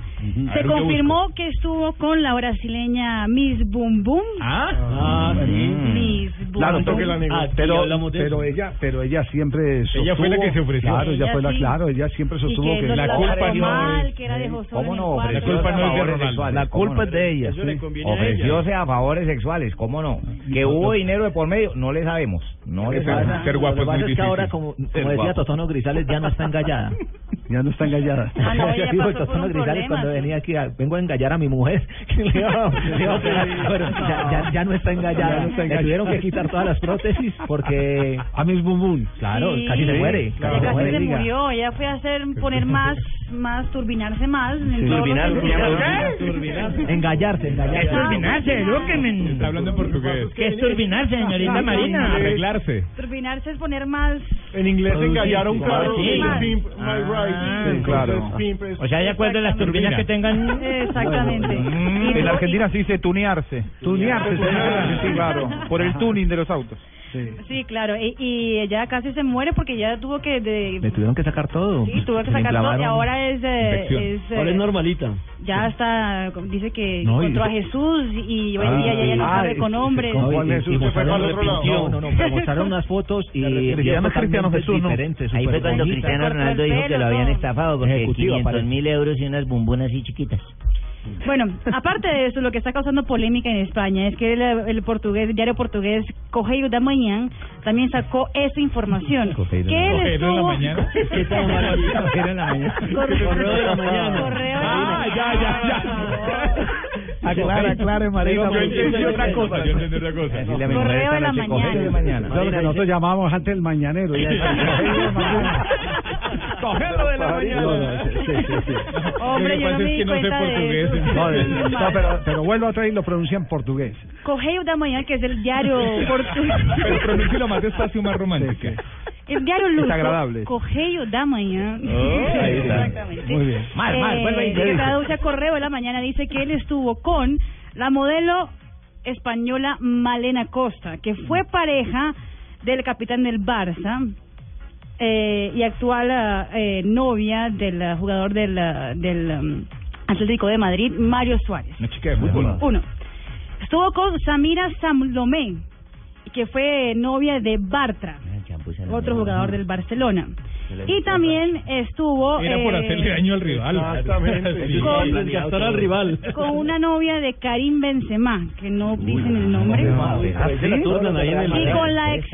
Speaker 27: Se
Speaker 4: ver, yo
Speaker 27: confirmó que estuvo con la brasileña Miss Boom Boom.
Speaker 29: Ah,
Speaker 27: Miss Boom
Speaker 29: Claro,
Speaker 27: Boom.
Speaker 29: toque la negra. pero, pero ella, pero ella siempre
Speaker 2: Ella fue la que se ofreció.
Speaker 29: Claro, ella,
Speaker 27: Ella
Speaker 29: fue la,
Speaker 27: sí.
Speaker 29: claro, ella siempre
Speaker 27: Y
Speaker 29: sostuvo
Speaker 27: que
Speaker 29: la culpa no
Speaker 27: mal,
Speaker 29: es-
Speaker 27: que era de Josué
Speaker 29: ¿Cómo no? La culpa no es de Ronaldo.
Speaker 12: La culpa es de ella.
Speaker 4: Eso le
Speaker 12: sí.
Speaker 4: conviene a ella. Ofrecióse a favores sexuales, ¿cómo no? Que hubo dinero de por medio, no le sabemos. No le
Speaker 5: pasa-
Speaker 4: sabemos.
Speaker 5: pasa es que ahora, como, como decía Totono Grisales, ya no está engallada.
Speaker 29: Ya no está engallada.
Speaker 27: Ah, no,
Speaker 5: Totono
Speaker 27: un
Speaker 5: Grisales
Speaker 27: problema,
Speaker 5: cuando
Speaker 27: sí.
Speaker 5: venía aquí, a- vengo a engallar a mi mujer. Le iba- le iba a operar. Bueno, ya, ya, ya no está engallada.
Speaker 29: No
Speaker 5: Le tuvieron que quitar todas las prótesis porque...
Speaker 29: A mis bum
Speaker 5: Claro,
Speaker 27: Sí.
Speaker 5: casi se muere. Casi se muere.
Speaker 27: murió. Ella fue a hacer poner más, más turbinarse más. los
Speaker 1: Turbinar,
Speaker 27: sentidos.
Speaker 5: Engallarse, engallarse.
Speaker 4: turbinarse? Edúquenme.
Speaker 13: Está hablando en portugués.
Speaker 4: ¿Qué es turbinarse, señorita Marina?
Speaker 13: Arreglarse.
Speaker 27: Turbinarse es poner más.
Speaker 7: En inglés pimp, my right.
Speaker 29: sí, claro.
Speaker 7: Es-
Speaker 4: O sea, de acuerdo a las turbinas que tengan.
Speaker 27: Exactamente.
Speaker 12: En Argentina se dice tunearse.
Speaker 29: Tunearse,
Speaker 12: claro. Por el tuning de los autos.
Speaker 29: Sí.
Speaker 27: Sí, claro. Y, y ella casi se muere porque ya tuvo que. De,
Speaker 5: Le tuvieron que sacar todo.
Speaker 27: sí, tuvo que sacar todo y ahora es. eh, es, eh,
Speaker 1: Ahora es normalita.
Speaker 27: ya está. Dice que
Speaker 29: No, y-
Speaker 27: encontró a Jesús y hoy en
Speaker 29: Ah,
Speaker 27: día ya, ya no
Speaker 29: ah,
Speaker 27: sabe
Speaker 29: es-
Speaker 27: con
Speaker 29: es-
Speaker 27: hombres.
Speaker 29: ¿con
Speaker 5: No, y-
Speaker 29: Juan
Speaker 5: y-
Speaker 29: Jesús
Speaker 5: y
Speaker 29: se fue para el otro lado.
Speaker 5: no, no, no, pero mostraron unas fotos y,
Speaker 12: Se
Speaker 5: y
Speaker 12: llama Cristiano Jesús, ¿no?
Speaker 8: Ahí fue cuando. Cristiano Ronaldo dijo que lo habían estafado porque
Speaker 5: Ejecutivo,
Speaker 8: 500
Speaker 5: parece.
Speaker 8: mil euros y unas bombonas así chiquitas.
Speaker 27: Bueno, aparte de eso, lo que está causando polémica en España es que el, el portugués, el diario portugués Correio da Manhã también sacó esa información.
Speaker 5: Correio
Speaker 27: que él
Speaker 13: de la
Speaker 27: estuvo...
Speaker 13: mañana.
Speaker 5: Correo de la mañana.
Speaker 1: Correo de la mañana.
Speaker 27: Correo de la
Speaker 13: Ah, ya, ya, ya.
Speaker 12: Aclara, aclara, Marina.
Speaker 13: Yo entendí otra cosa. Yo entendí otra cosa.
Speaker 27: Correo de la mañana.
Speaker 5: correo de mañana.
Speaker 29: Eso es lo que nosotros llamábamos antes el mañanero. Ya, Correo de mañana.
Speaker 13: Cogelo de la
Speaker 29: No,
Speaker 13: mañana.
Speaker 29: no, sí, sí, sí.
Speaker 27: Hombre, yo no me di cuenta de eso.
Speaker 29: No, eh, pero, pero vuelvo otra vez y lo pronuncia en portugués.
Speaker 27: Correio da Manhã, que es el diario portugués.
Speaker 13: Pero pronúncialo más despacio, más romántica.
Speaker 27: El diario luso,
Speaker 13: agradable.
Speaker 27: Correio da Manhã.
Speaker 13: Oh.
Speaker 27: Exactamente.
Speaker 13: Muy bien.
Speaker 27: Mal, mal, vuelve. Que traduce a Correo de la Mañana, dice que él estuvo con la modelo española Malena Costa, que fue pareja del capitán del Barça eh, y actual eh, novia del eh, jugador del, eh, del um, Atlético de Madrid, Mario Suárez.
Speaker 13: Una chica de fútbol.
Speaker 27: Uno. Estuvo con Samira Samlomé, que fue novia de Bartra, otro jugador del Barcelona. Y también estuvo
Speaker 13: Era por
Speaker 27: eh,
Speaker 13: hacerle daño al rival.
Speaker 1: Exactamente.
Speaker 27: Con-
Speaker 1: Desgastar al rival.
Speaker 27: con una novia de Karim Benzema, que no dicen el nombre.
Speaker 1: El
Speaker 27: Y con la ex,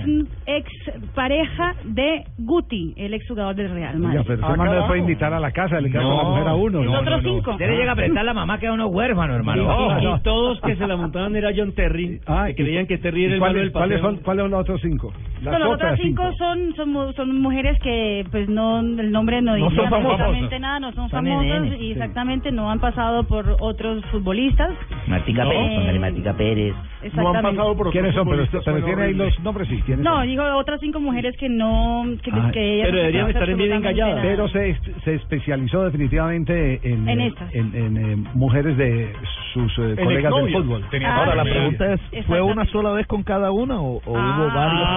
Speaker 27: ex pareja de Guti, el ex jugador del Real Madrid.
Speaker 29: pero no le puede invitar a la casa, le queda
Speaker 4: No,
Speaker 29: la mujer a uno.
Speaker 27: Nosotros cinco.
Speaker 4: Usted le llega a apretar la mamá, queda uno huérfano, hermano.
Speaker 1: Y-
Speaker 4: Oh,
Speaker 1: todos que se la montaban era John Terry.
Speaker 29: Ah,
Speaker 1: que creían que Terry era
Speaker 29: ¿Y
Speaker 1: el malo
Speaker 29: cuáles,
Speaker 1: del
Speaker 29: ¿cuáles, son, ¿Cuáles son los otros cinco?
Speaker 27: No,
Speaker 29: otras
Speaker 27: otras cinco son, son mu- son mujeres que pues no el nombre no,
Speaker 29: No
Speaker 27: dice absolutamente nada, no son,
Speaker 8: Son
Speaker 27: famosas
Speaker 8: nenes,
Speaker 27: y
Speaker 8: sí.
Speaker 27: exactamente no han pasado por otros futbolistas.
Speaker 8: Martica
Speaker 27: No.
Speaker 8: Pérez, Martica Pérez.
Speaker 27: Exactamente.
Speaker 29: ¿Quiénes son? Pero, pero tiene ahí
Speaker 7: horribles.
Speaker 29: los nombres, sí. ¿quiénes
Speaker 27: No,
Speaker 29: son?
Speaker 27: dijo otras cinco mujeres que no que,
Speaker 29: Ah,
Speaker 27: que ellas
Speaker 1: pero
Speaker 27: no
Speaker 1: deberían estar bien engalladas.
Speaker 27: nada.
Speaker 29: Pero se, se especializó definitivamente en,
Speaker 27: En
Speaker 29: eh,
Speaker 27: estas.
Speaker 29: en, en, eh, mujeres de sus eh, colegas del fútbol.
Speaker 13: Tenía
Speaker 27: Ah,
Speaker 12: Ahora, la
Speaker 13: sí.
Speaker 12: pregunta es, ¿fue una sola vez con cada una o, o hubo
Speaker 27: Ah,
Speaker 12: varios?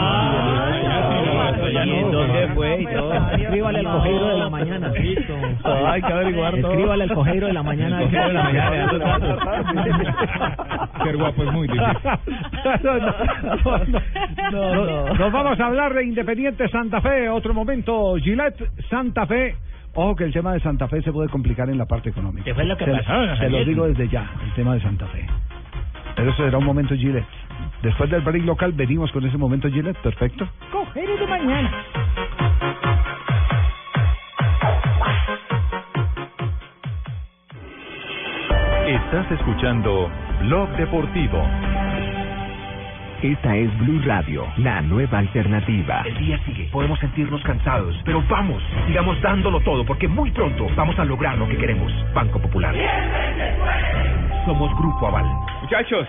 Speaker 27: ya
Speaker 1: ¿Y en dónde fue
Speaker 5: Escríbale al
Speaker 27: no.
Speaker 5: cojeiro de la mañana.
Speaker 12: Hay que averiguar todo.
Speaker 5: Escríbale al cojeiro de la mañana.
Speaker 13: El cojeiro de la mañana. Ser guapo es muy difícil.
Speaker 29: no, no, no, no. Nos vamos a hablar de Independiente Santa Fe. Otro momento, Gillette Santa Fe. Ojo que el tema de Santa Fe se puede complicar en la parte económica.
Speaker 4: ¿Qué fue lo que
Speaker 29: se,
Speaker 4: pasó,
Speaker 29: Se lo digo desde ya, el tema de Santa Fe. Pero eso será un momento Gillette. Después del break local venimos con ese momento Gillette, perfecto.
Speaker 4: Coger de mañana.
Speaker 20: Estás escuchando Blog Deportivo.
Speaker 63: Esta es Blue Radio, la nueva alternativa.
Speaker 9: El día sigue, podemos sentirnos cansados, pero vamos, sigamos dándolo todo porque muy pronto vamos a lograr lo que queremos. Banco Popular. Somos Grupo Aval.
Speaker 13: Muchachos,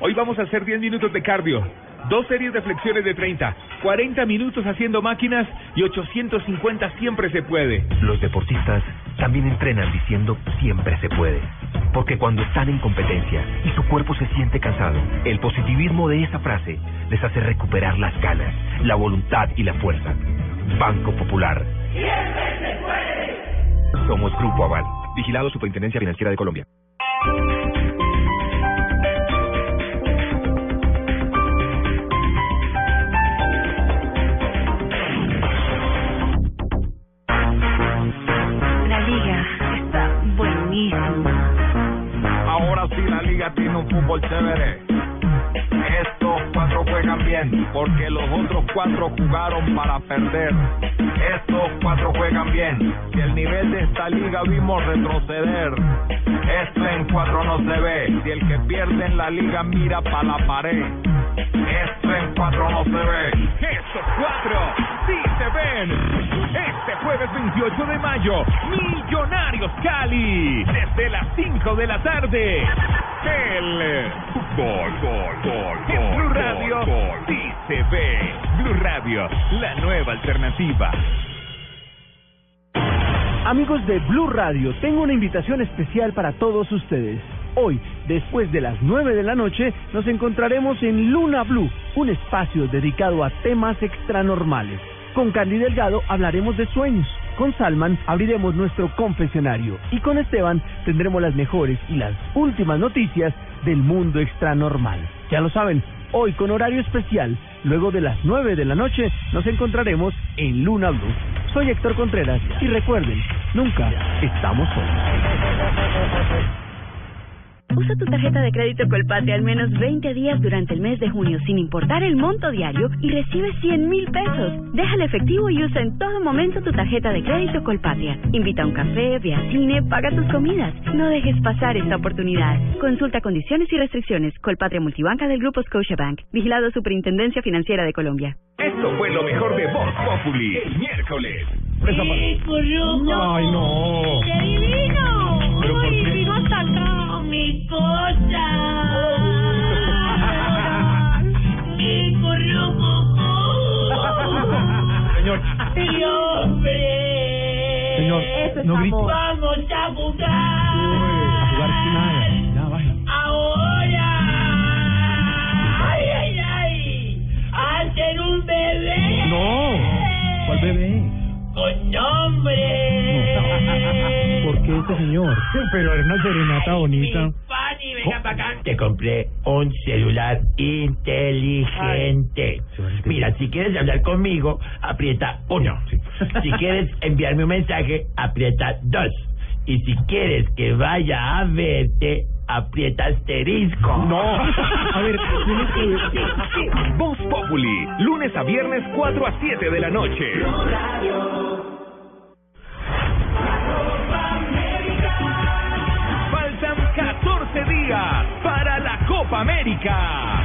Speaker 13: hoy vamos a hacer 10 minutos de cardio, dos series de flexiones de 30, 40 minutos haciendo máquinas y 850 siempre se puede.
Speaker 9: Los deportistas también entrenan diciendo siempre se puede. Porque cuando están en competencia y su cuerpo se siente cansado, el positivismo de esa frase les hace recuperar las ganas, la voluntad y la fuerza. Banco Popular. Somos Grupo Aval. Vigilado Superintendencia Financiera de Colombia.
Speaker 64: Liga
Speaker 25: tiene un fútbol chévere. Estos cuatro juegan bien, porque los otros cuatro jugaron para perder. Estos cuatro juegan bien, si el nivel de esta liga vimos retroceder. Esto en cuatro no se ve, si el que pierde en la liga mira para la pared. Esto en cuatro no se ve.
Speaker 13: Estos cuatro sí se ven. Este jueves 28 de mayo, Millonarios Cali, desde las 5 de la tarde. El gol, gol, gol, en Blue Radio sí se ve. Blue Radio, la nueva alternativa.
Speaker 1: Amigos de Blue Radio, tengo una invitación especial para todos ustedes. Hoy, después de las 9 de la noche, nos encontraremos en Luna Blue, un espacio dedicado a temas extranormales. Con Candy Delgado hablaremos de sueños. Con Salman abriremos nuestro confesionario. Y con Esteban tendremos las mejores y las últimas noticias del mundo extranormal. Ya lo saben, hoy con horario especial, luego de las 9 de la noche, nos encontraremos en Luna Blue. Soy Héctor Contreras y recuerden, nunca estamos solos.
Speaker 21: Usa tu tarjeta de crédito Colpatria al menos 20 días durante el mes de junio sin importar el monto diario y recibe 100 mil pesos. Déjale efectivo y usa en todo momento tu tarjeta de crédito Colpatria. Invita a un café, ve al cine, paga tus comidas. No dejes pasar esta oportunidad. Consulta condiciones y restricciones. Colpatria Multibanca del Grupo Scotiabank. Vigilado Superintendencia Financiera de Colombia.
Speaker 13: Esto fue lo mejor de Voz Populi el miércoles.
Speaker 22: ¡Ay, no! ¡Qué divino!
Speaker 13: ¿Pero por
Speaker 22: ¡Ay,
Speaker 13: qué?
Speaker 22: vino hasta acá! ¡Mi cosa! ¡Mi currucucú!
Speaker 6: Señor.
Speaker 22: ¡Mi hombre!
Speaker 6: Señor, no grite.
Speaker 22: ¡Vamos a jugar!
Speaker 6: A jugar sin nada. Señor? Pero era una serenata bonita.
Speaker 22: Fanny, venga para acá.
Speaker 7: Te compré un celular inteligente. Mira, si quieres hablar conmigo, aprieta uno. Si quieres enviarme un mensaje, aprieta dos. Y si quieres que vaya a verte, aprieta asterisco.
Speaker 13: No. A ver, tienes que. Voz Populi, lunes a viernes 4 a 7 de la noche. Copa América.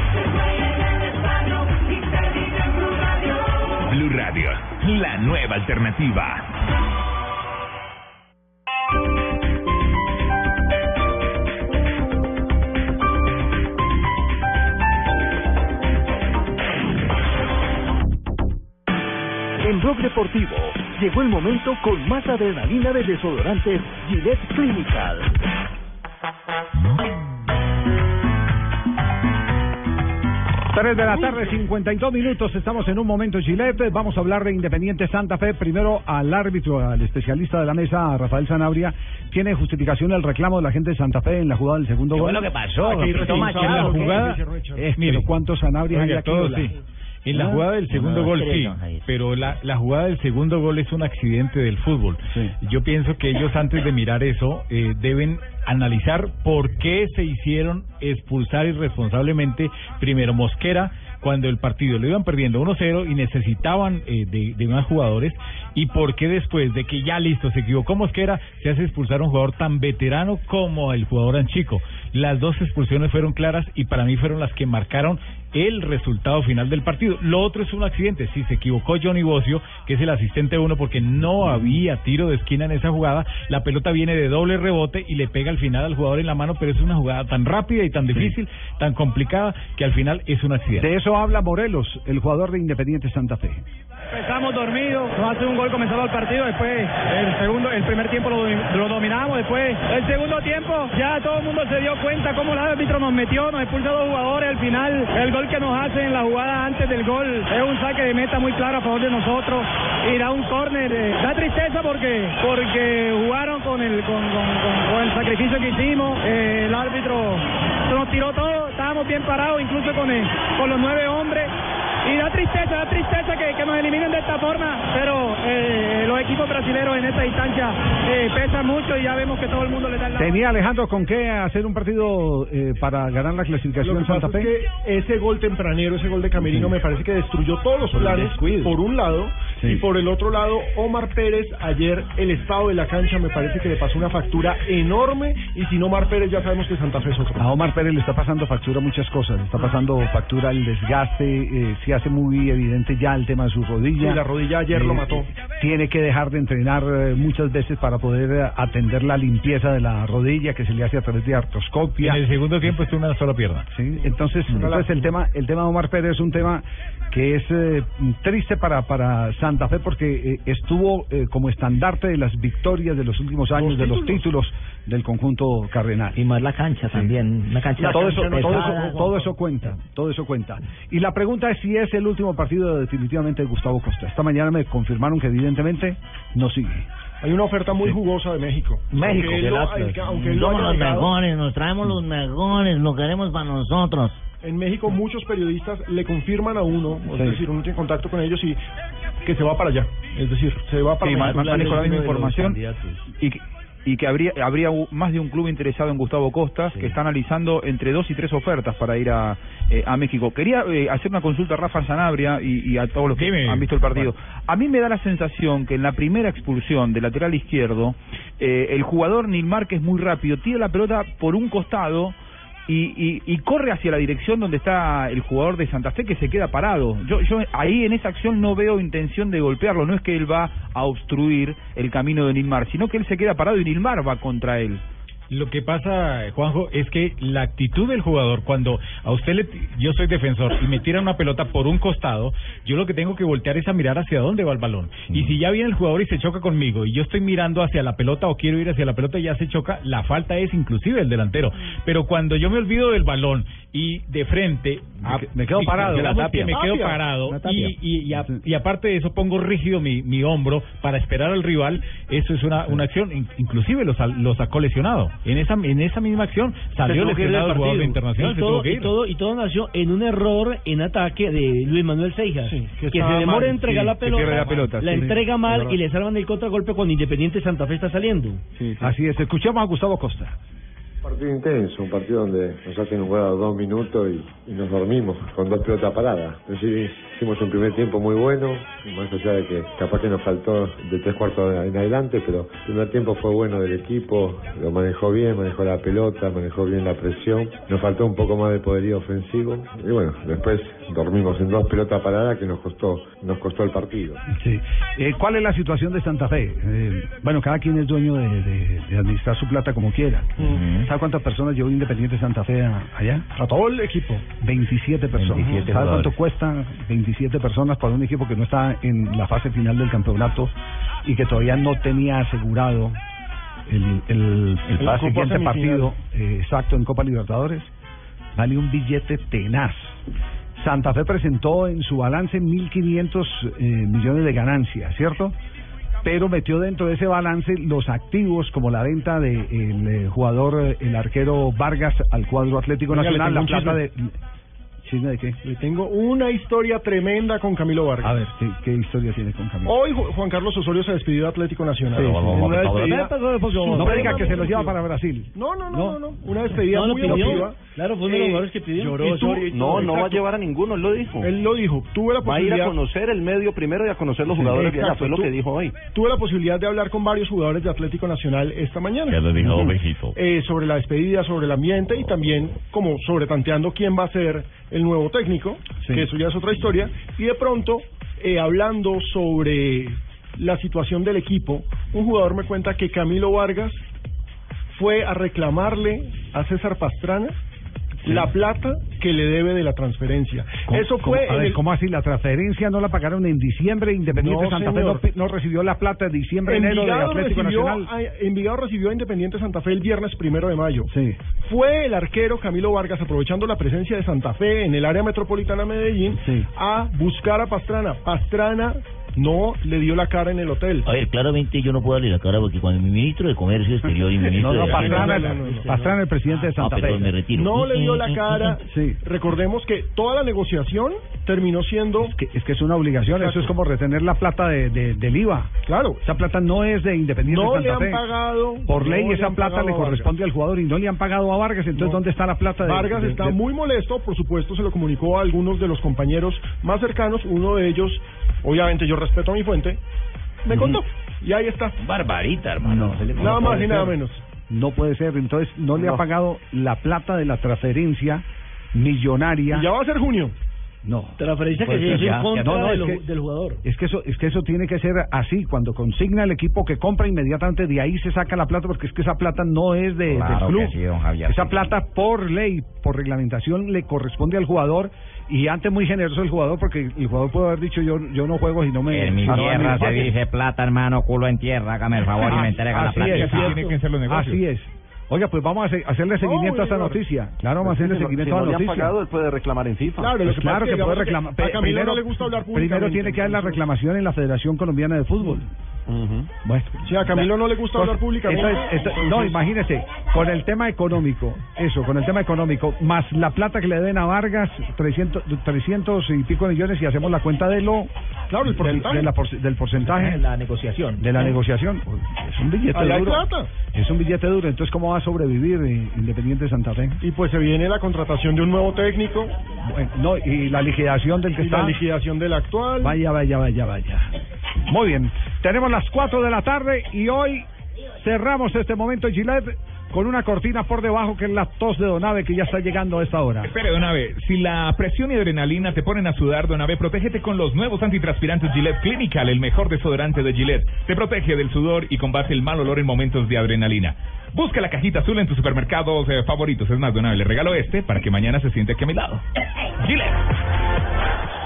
Speaker 13: Blue Radio, la nueva alternativa.
Speaker 1: En Blog Deportivo llegó el momento con más adrenalina de desodorantes Gillette Clinical.
Speaker 29: Tres de la tarde, 52 minutos. Estamos en un momento Gillette. Vamos a hablar de Independiente Santa Fe. Primero al árbitro, al especialista de la mesa, Rafael Sanabria. ¿Tiene justificación el reclamo de la gente de Santa Fe en la jugada del segundo
Speaker 7: ¿Qué
Speaker 29: gol?
Speaker 7: fue lo que pasó?
Speaker 29: Aquí,
Speaker 7: ¿Qué
Speaker 29: toma,
Speaker 7: pasó?
Speaker 29: chavo,
Speaker 7: En la
Speaker 29: Eh, pero ¿cuántos Sanabria hay aquí?
Speaker 2: todo
Speaker 29: hola?
Speaker 2: sí. En la jugada del segundo
Speaker 29: No,
Speaker 2: gol sí, pero la, la jugada del segundo gol es un accidente del fútbol. Yo pienso que ellos antes de mirar eso eh, deben analizar por qué se hicieron expulsar irresponsablemente primero Mosquera cuando el partido lo iban perdiendo 1-0 y necesitaban eh, de, de más jugadores y por qué después de que ya listo se equivocó Mosquera se hace expulsar a un jugador tan veterano como el jugador Anchico. Las dos expulsiones fueron claras y para mí fueron las que marcaron el resultado final del partido. Lo otro es un accidente. Si se equivocó Johnny Bocio, que es el asistente uno, porque no había tiro de esquina en esa jugada, la pelota viene de doble rebote y le pega al final al jugador en la mano, pero es una jugada tan rápida y tan difícil, tan complicada, que al final es un accidente.
Speaker 29: De eso habla Morelos, el jugador de Independiente Santa Fe.
Speaker 65: Empezamos dormidos, nos hace un gol comenzado el partido, después el segundo, el primer tiempo lo, lo dominamos, después el segundo tiempo ya todo el mundo se dio cuenta cómo el árbitro nos metió, nos expulsa a dos jugadores, al final el gol que nos hacen en la jugada antes del gol. Es un saque de meta muy claro a favor de nosotros. Y da un córner, eh, da tristeza porque porque jugaron con el con, con, con- el sacrificio que hicimos, eh, el árbitro nos tiró todo, estábamos bien parados incluso con, el- con los nueve hombres. Y da tristeza, da tristeza que, que nos eliminen de esta forma, pero los equipos brasileños en esta instancia eh, pesan mucho y ya vemos que todo el mundo le da lado.
Speaker 29: ¿Tenía Alejandro con qué hacer un partido eh, para ganar la clasificación
Speaker 7: Lo que
Speaker 29: Santa
Speaker 7: pasa
Speaker 29: Fe?
Speaker 7: es que ese gol tempranero, ese gol de Camerino, me parece que destruyó todos los planes, por un lado,
Speaker 29: Sí.
Speaker 7: y por el otro lado, Omar Pérez, ayer el estado de la cancha me parece que le pasó una factura enorme, y sin Omar Pérez ya sabemos que Santa Fe es otro.
Speaker 29: A Omar Pérez le está pasando factura muchas cosas. Le está pasando factura el desgaste. Eh, se hace muy evidente ya el tema de su rodilla.
Speaker 7: Sí, la rodilla ayer lo mató.
Speaker 29: Tiene que dejar de entrenar eh, muchas veces para poder eh, atender la limpieza de la rodilla que se le hace a través de artroscopia.
Speaker 2: En el segundo tiempo estuvo una sola pierna.
Speaker 29: Sí, entonces, entonces el tema el tema de Omar Pérez es un tema que es eh, triste para para Santa Fe porque eh, estuvo eh, como estandarte de las victorias de los últimos años, de los títulos del conjunto cardenal.
Speaker 5: Y más la cancha también, una cancha
Speaker 29: todo eso, todo
Speaker 5: pesada.
Speaker 29: eso, todo eso cuenta, todo eso cuenta. Y la pregunta es si es el último partido definitivamente de Gustavo Costa. Esta mañana me confirmaron que evidentemente no sigue.
Speaker 7: Hay una oferta muy jugosa de México.
Speaker 29: México,
Speaker 7: Aunque él lo-
Speaker 29: Atlas.
Speaker 7: aunque- él
Speaker 4: Somos los mejores, nos traemos los mejores, lo queremos para nosotros.
Speaker 7: En México muchos periodistas le confirman a uno, es
Speaker 4: Sí.
Speaker 7: decir, uno tiene contacto con ellos y que se va para allá. Es decir, se va para
Speaker 3: Sí, manejo la misma información y que, y que habría habría más de un club interesado en Gustavo Costas que está analizando entre dos y tres ofertas para ir a, eh, a México. Quería eh, hacer una consulta a Rafa Sanabria y, y a todos los que
Speaker 2: Dime.
Speaker 3: han visto el partido. A mí me da la sensación que en la primera expulsión del lateral izquierdo, eh, el jugador Nilmar, que es muy rápido, tira la pelota por un costado y, y, y corre hacia la dirección donde está el jugador de Santa Fe que se queda parado. Yo, yo ahí en esa acción no veo intención de golpearlo, no es que él va a obstruir el camino de Nilmar, sino que él se queda parado y Nilmar va contra él.
Speaker 2: Lo que pasa, Juanjo, es que la actitud del jugador, cuando a usted le, yo soy defensor y me tira una pelota por un costado, yo lo que tengo que voltear es a mirar hacia dónde va el balón. Y si ya viene el jugador y se choca conmigo y yo estoy mirando hacia la pelota o quiero ir hacia la pelota y ya se choca, la falta es inclusive el delantero. Pero cuando yo me olvido del balón y de frente, a-
Speaker 29: me quedo parado. La tapia.
Speaker 2: que me quedo parado y, y, y a- y aparte de eso pongo rígido mi, mi hombro para esperar al rival, eso es una, una acción, in- inclusive lo, sal- lo sacó lesionado. En esa, en esa misma acción salió lesionado el jugador internacional.
Speaker 1: Y todo, y todo, y todo nació en un error en ataque de Luis Manuel Seijas. que se demora
Speaker 2: mal,
Speaker 1: en entregar
Speaker 2: sí,
Speaker 1: la pelota,
Speaker 2: la pelota, sí.
Speaker 1: entrega mal y le salvan el contragolpe cuando Independiente Santa Fe está saliendo.
Speaker 29: Así es, escuchamos a Gustavo Costa.
Speaker 66: Partido intenso, un partido donde nos hacen los dos minutos y, nos dormimos con dos pelotas paradas. Hicimos un primer tiempo muy bueno, más allá de que capaz que nos faltó de tres cuartos en adelante, pero el primer tiempo fue bueno del equipo, lo manejó bien, manejó la pelota, manejó bien la presión. Nos faltó un poco más de poderío ofensivo y bueno, después dormimos en dos pelotas paradas que nos costó, nos costó el partido.
Speaker 29: Sí. Eh, ¿Cuál es la situación de Santa Fe? Eh, bueno, cada quien es dueño de, de- de administrar su plata como quiera. ¿Sabe cuántas personas llevó Independiente Santa Fe a- allá?
Speaker 7: A todo el equipo.
Speaker 29: 27 personas.
Speaker 7: 27
Speaker 29: ¿Sabe
Speaker 7: jugadores.
Speaker 29: cuánto cuesta 27 personas para un equipo que no está en la fase final del campeonato y que todavía no tenía asegurado el, el, siguiente partido eh, exacto en Copa Libertadores? Vale un billete tenaz. Santa Fe presentó en su balance 1.500 eh, millones de ganancias, ¿cierto? Pero metió dentro de ese balance los activos como la venta del de jugador, eh, el arquero Vargas al cuadro Atlético
Speaker 7: Oiga,
Speaker 29: Nacional, la plata de... ¿Chisme de qué?
Speaker 7: Le tengo una historia tremenda con Camilo Vargas.
Speaker 29: A ver, ¿qué, qué historia tiene con Camilo?
Speaker 7: Hoy Ju- Juan Carlos Osorio se despidió de Atlético Nacional.
Speaker 29: Sí, sí.
Speaker 7: En una despedida
Speaker 29: No me diga que se
Speaker 7: supremamente
Speaker 29: lo lleva para Brasil.
Speaker 7: No, no, no, no, no. Una despedida
Speaker 1: No, lo
Speaker 7: muy
Speaker 1: pidió.
Speaker 7: emotiva.
Speaker 1: Claro, fue uno de los jugadores que pidió.
Speaker 7: Lloró
Speaker 1: Y tú-
Speaker 7: Osorio y todo,
Speaker 32: No, no va a
Speaker 7: exacto.
Speaker 32: llevar a ninguno, él lo dijo.
Speaker 7: Él lo dijo. Tuve la
Speaker 32: Va a ir a
Speaker 7: posibilidad.
Speaker 32: conocer el medio primero y a conocer los jugadores de allá,
Speaker 7: exacto.
Speaker 32: fue lo
Speaker 7: Tú-
Speaker 32: que dijo hoy.
Speaker 7: Tuve la posibilidad de hablar con varios jugadores de Atlético Nacional esta mañana.
Speaker 20: ¿Qué le dijo. Ovejito?
Speaker 7: Eh, sobre la despedida, sobre el ambiente y también como sobre tanteando quién va a ser el nuevo técnico,
Speaker 29: Sí.
Speaker 7: que eso ya es otra historia. Y de pronto, eh, hablando sobre la situación del equipo, un jugador me cuenta que Camilo Vargas fue a reclamarle a César Pastrana la plata que le debe de la transferencia.
Speaker 29: ¿Cómo-
Speaker 7: Eso
Speaker 29: cómo-
Speaker 7: fue
Speaker 29: a
Speaker 7: en
Speaker 29: ver,
Speaker 7: el-
Speaker 29: ¿cómo así? ¿La transferencia no la pagaron en diciembre? ¿Independiente
Speaker 7: No,
Speaker 29: Santa Fe no, recibió la plata de diciembre, enero de Atlético
Speaker 7: recibió,
Speaker 29: Nacional?
Speaker 7: a, Envigado recibió a Independiente Santa Fe el viernes primero de mayo. Fue el arquero Camilo Vargas, aprovechando la presencia de Santa Fe en el área metropolitana de Medellín, a buscar a Pastrana. Pastrana no le dio la cara en el hotel.
Speaker 4: A ver, claramente yo no puedo darle la cara porque cuando mi ministro de Comercio Exterior y mi ministro
Speaker 29: No, no,
Speaker 4: de
Speaker 29: Pastrana,
Speaker 4: Hacienda-
Speaker 29: no, no, no. Pastrana, el presidente de
Speaker 4: Ah,
Speaker 29: Santa
Speaker 4: perdón,
Speaker 29: Fe.
Speaker 4: me retiro.
Speaker 7: No le dio la cara.
Speaker 4: mm,
Speaker 7: Recordemos que toda la negociación terminó siendo...
Speaker 29: Es que, es que es una obligación, eso es como retener la plata de, de- del IVA.
Speaker 7: Claro.
Speaker 29: Esa plata no es de Independiente
Speaker 7: No
Speaker 29: Santa
Speaker 7: le han pagado...
Speaker 29: Por
Speaker 7: no
Speaker 29: ley
Speaker 7: le
Speaker 29: esa plata le corresponde al jugador y no le han pagado a Vargas, entonces
Speaker 7: No.
Speaker 29: ¿dónde está la plata de
Speaker 7: Vargas
Speaker 29: de-
Speaker 7: está
Speaker 29: de-
Speaker 7: muy molesto, por supuesto, se lo comunicó a algunos de los compañeros más cercanos, uno de ellos, obviamente yo respeto a mi fuente, me contó. Y ahí está.
Speaker 4: Barbarita, hermano.
Speaker 29: No,
Speaker 7: Nada más
Speaker 29: puede
Speaker 7: y nada
Speaker 29: ser.
Speaker 7: menos.
Speaker 29: No puede ser, entonces no le ha pagado la plata de la transferencia millonaria.
Speaker 7: Y ya va a ser junio.
Speaker 29: No.
Speaker 1: Transferencia que
Speaker 29: Pues
Speaker 1: se hizo
Speaker 29: ya,
Speaker 1: en contra
Speaker 29: no, no,
Speaker 1: de
Speaker 29: es
Speaker 1: lo-
Speaker 29: que-
Speaker 1: del jugador.
Speaker 29: Es que eso, es que eso tiene que ser así. Cuando consigna el equipo que compra inmediatamente de ahí se saca la plata porque es que esa plata no es de,
Speaker 4: Claro
Speaker 29: del club.
Speaker 4: que sí, don Javier.
Speaker 29: esa plata por ley, por reglamentación le corresponde al jugador y antes muy generoso el jugador porque el jugador puede haber dicho yo yo no juego si no me
Speaker 4: En mi
Speaker 29: Ah,
Speaker 4: tierra se dice plata, hermano, culo en tierra. Hágame el favor y me entrega la
Speaker 29: Así
Speaker 4: plata.
Speaker 29: es,
Speaker 67: tienen que ser los negocios.
Speaker 29: Así es. Oiga, pues vamos a hace- hacerle seguimiento a esta noticia. Claro, vamos a hacerle seguimiento a la noticia.
Speaker 32: él puede reclamar en FIFA.
Speaker 7: Claro,
Speaker 29: Pues claro que puede reclamar.
Speaker 7: a Camilo
Speaker 29: primero,
Speaker 7: no le gusta hablar
Speaker 29: primero
Speaker 7: públicamente,
Speaker 29: tiene que dar la reclamación en la Federación Colombiana de Fútbol. Bueno.
Speaker 7: Si a Camilo no le gusta hablar públicamente.
Speaker 29: No, imagínese, con el tema económico, eso, con el tema económico, más la plata que le den a Vargas, 300, 300 y pico millones, y hacemos la cuenta de lo.
Speaker 7: Claro, el
Speaker 29: del-
Speaker 7: porcentaje.
Speaker 29: de la porce- del porcentaje.
Speaker 5: La negociación.
Speaker 29: De la negociación. Es un billete
Speaker 7: Allá hay
Speaker 29: duro.
Speaker 7: plata.
Speaker 29: Es un billete duro. Entonces, ¿cómo va a sobrevivir eh, Independiente Santa Fe?
Speaker 7: Y pues se viene la contratación de un nuevo técnico
Speaker 29: Bueno, no, y la liquidación del que
Speaker 7: y
Speaker 29: está.
Speaker 7: la liquidación del actual.
Speaker 29: Vaya, vaya, vaya, vaya. Muy bien. Tenemos las 4 de la tarde y hoy cerramos este momento Gillette con una cortina por debajo que es la tos de Donave que ya está llegando a esta hora.
Speaker 13: Espere, Donave, si la presión y adrenalina te ponen a sudar, Donave, protégete con los nuevos antitranspirantes Gillette Clinical, el mejor desodorante de Gillette. Te protege del sudor y combate el mal olor en momentos de adrenalina. Busca la cajita azul en tus supermercados eh, favoritos. Es más, Donave, le regalo este para que mañana se siente aquí a mi lado. Gillette.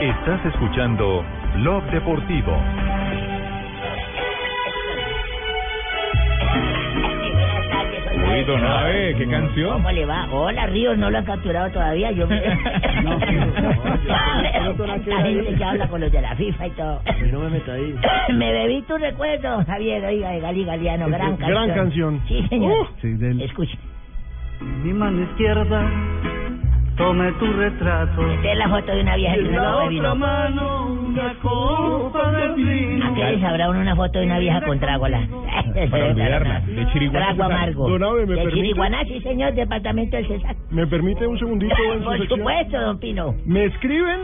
Speaker 20: Estás escuchando Blog Deportivo.
Speaker 13: Uy, Donave, ¿qué canción?
Speaker 8: ¿Cómo le va? Hola, Ríos, no lo han capturado todavía. Yo me...
Speaker 1: No,
Speaker 8: La gente que habla con los de la FIFA y todo.
Speaker 1: no me meto ahí.
Speaker 8: Me bebí tu recuerdo, Javier, oiga, de Gali Galeano, gran canción.
Speaker 7: Gran canción.
Speaker 8: Sí, señor.
Speaker 7: Uh,
Speaker 29: Sí, del-
Speaker 8: Escuche.
Speaker 68: Mi mano izquierda, tome tu retrato.
Speaker 8: Esta es la foto de una vieja que una
Speaker 68: la otra
Speaker 8: vino.
Speaker 68: mano, una copa de vino.
Speaker 8: ¿A qué les habrá uno una foto de una vieja con trágola?
Speaker 13: Para olvidarla, de Chiriguaná.
Speaker 8: Trago amargo.
Speaker 7: Don Abe, ¿me
Speaker 8: de
Speaker 7: permite?
Speaker 8: Chiriguaná, sí, señor, departamento del Cesar.
Speaker 7: ¿Me permite un segundito en su
Speaker 8: Por
Speaker 7: sección?
Speaker 8: supuesto, don Pino.
Speaker 7: Me escriben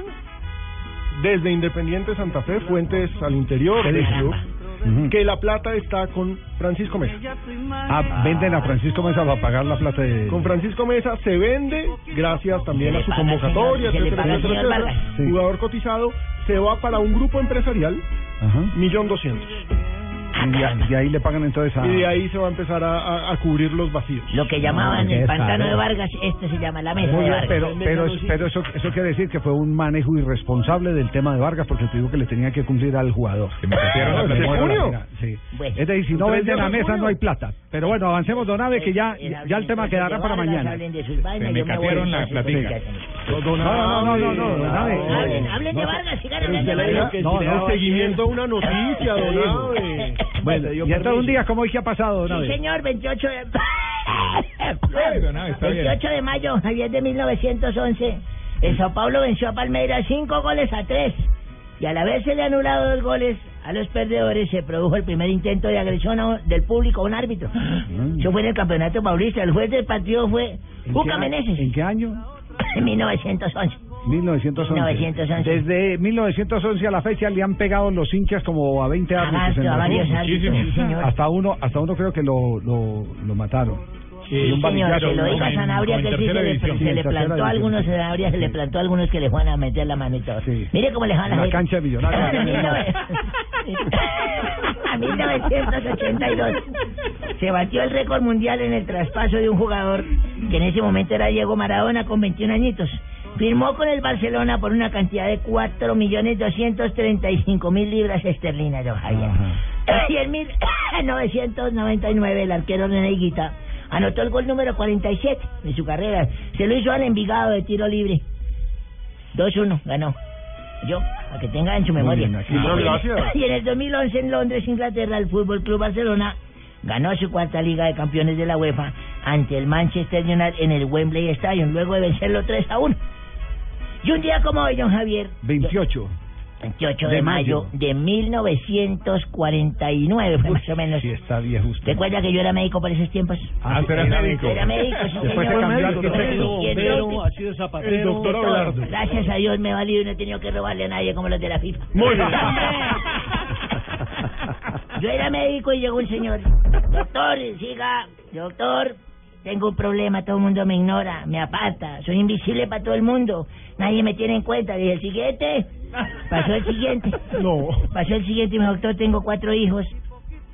Speaker 7: desde Independiente Santa Fe, fuentes al interior
Speaker 29: ¿Qué
Speaker 7: que la plata está con Francisco Mesa.
Speaker 29: Ah, venden a Francisco Mesa para pagar la plata de...
Speaker 7: Con Francisco Mesa se vende, gracias también a su
Speaker 8: paga,
Speaker 7: convocatoria,
Speaker 8: señor,
Speaker 7: etcétera, etcétera, etcétera.
Speaker 29: Sí.
Speaker 7: Jugador cotizado, se va para un grupo empresarial,
Speaker 29: Ajá.
Speaker 7: millón doscientos.
Speaker 29: Y de, de ahí le pagan entonces a...
Speaker 7: Y de ahí se va a empezar a, a- a cubrir los vacíos.
Speaker 8: Lo que llamaban
Speaker 29: qué
Speaker 8: el pantano de Vargas, este se llama la mesa
Speaker 29: Muy
Speaker 8: de Vargas.
Speaker 29: pero, pero, pero eso, eso quiere decir que fue un manejo irresponsable del tema de Vargas porque te digo que le tenía que cumplir al jugador.
Speaker 13: Se me metieron la
Speaker 7: ¿De junio?
Speaker 29: Sí.
Speaker 8: Bueno.
Speaker 29: Es decir, si no venden la mesa
Speaker 7: junio.
Speaker 29: no hay plata. Pero bueno, avancemos, don Ave, que ya, ya el tema quedará para mañana.
Speaker 8: Vainas,
Speaker 13: me catearon la platica.
Speaker 29: No, no, no, no, no.
Speaker 8: Hablen, hablen de Vargas, sigan hablando de Vargas.
Speaker 7: que
Speaker 29: No, no.
Speaker 7: seguimiento a una noticia, don.
Speaker 29: Bueno, y entonces un día como hoy, ¿qué ha pasado, don
Speaker 8: Sí, señor, 28 de...
Speaker 13: Ay, don Abe, está bien.
Speaker 8: 28 de mayo, Javier de 1911, el Sao Paulo venció a Palmeiras 5 goles a 3 y al haberse le anulado dos goles a los perdedores se produjo el primer intento de agresión a- del público a un árbitro. Eso fue en el campeonato paulista. El juez del partido fue
Speaker 29: ¿En
Speaker 8: Juca Meneses
Speaker 29: ¿En qué año?
Speaker 8: En 1911.
Speaker 29: 1911.
Speaker 8: 1911.
Speaker 29: Desde 1911 a la fecha le han pegado los hinchas como a 20
Speaker 8: A
Speaker 29: árbitros. en
Speaker 8: a varios árbitros, sí, señor.
Speaker 29: Hasta uno, hasta uno creo que lo, lo, lo mataron.
Speaker 8: Sí,
Speaker 29: un
Speaker 8: señor, se lo diga a Sanabria que sí se le,
Speaker 29: división.
Speaker 8: se le plantó a algunos Sanabria, se le plantó a algunos que le van a meter la mano y todo. Mire cómo le van a
Speaker 29: la cancha de
Speaker 8: 19- A 1982 se batió el récord mundial en el traspaso de un jugador que en ese momento era Diego Maradona con 21 añitos. Firmó con el Barcelona por una cantidad de 4.235.000 libras esterlinas, don Javier. Y en 1999 el arquero René Higuita anotó el gol número 47 de su carrera. Se lo hizo al Envigado de tiro libre. 2-1, ganó. Yo, para que tenga en su memoria.
Speaker 69: bien, gracias.
Speaker 8: Y en el 2011 en Londres, Inglaterra, el Fútbol Club Barcelona ganó su cuarta Liga de Campeones de la UEFA ante el Manchester United en el Wembley Stadium, luego de vencerlo 3 a 1. Y un día como hoy, don Javier,
Speaker 29: 28.
Speaker 8: 28 de,
Speaker 29: De
Speaker 8: mayo,
Speaker 29: mayo.
Speaker 8: de 1949, fue más o menos.
Speaker 29: Sí, está viejo usted.
Speaker 8: ¿Recuerda que yo era médico por esos tiempos?
Speaker 29: Ah, ¿usted era médico?
Speaker 8: Era médico, sí,
Speaker 29: Después se
Speaker 8: señor.
Speaker 29: cambió
Speaker 8: Y
Speaker 29: doctor.
Speaker 70: ha sido zapatero.
Speaker 8: El doctor Abelardo. Gracias a Dios me he valido y no he tenido que robarle a nadie como los de la FIFA.
Speaker 69: Muy bien.
Speaker 8: Yo era médico y llegó un señor. Doctor, siga. Doctor, tengo un problema, todo el mundo me ignora, me aparta, soy invisible para todo el mundo, nadie me tiene en cuenta. Dije, el siguiente. Pasó el siguiente.
Speaker 69: No.
Speaker 8: Pasó el siguiente y me dijo, doctor, tengo cuatro hijos.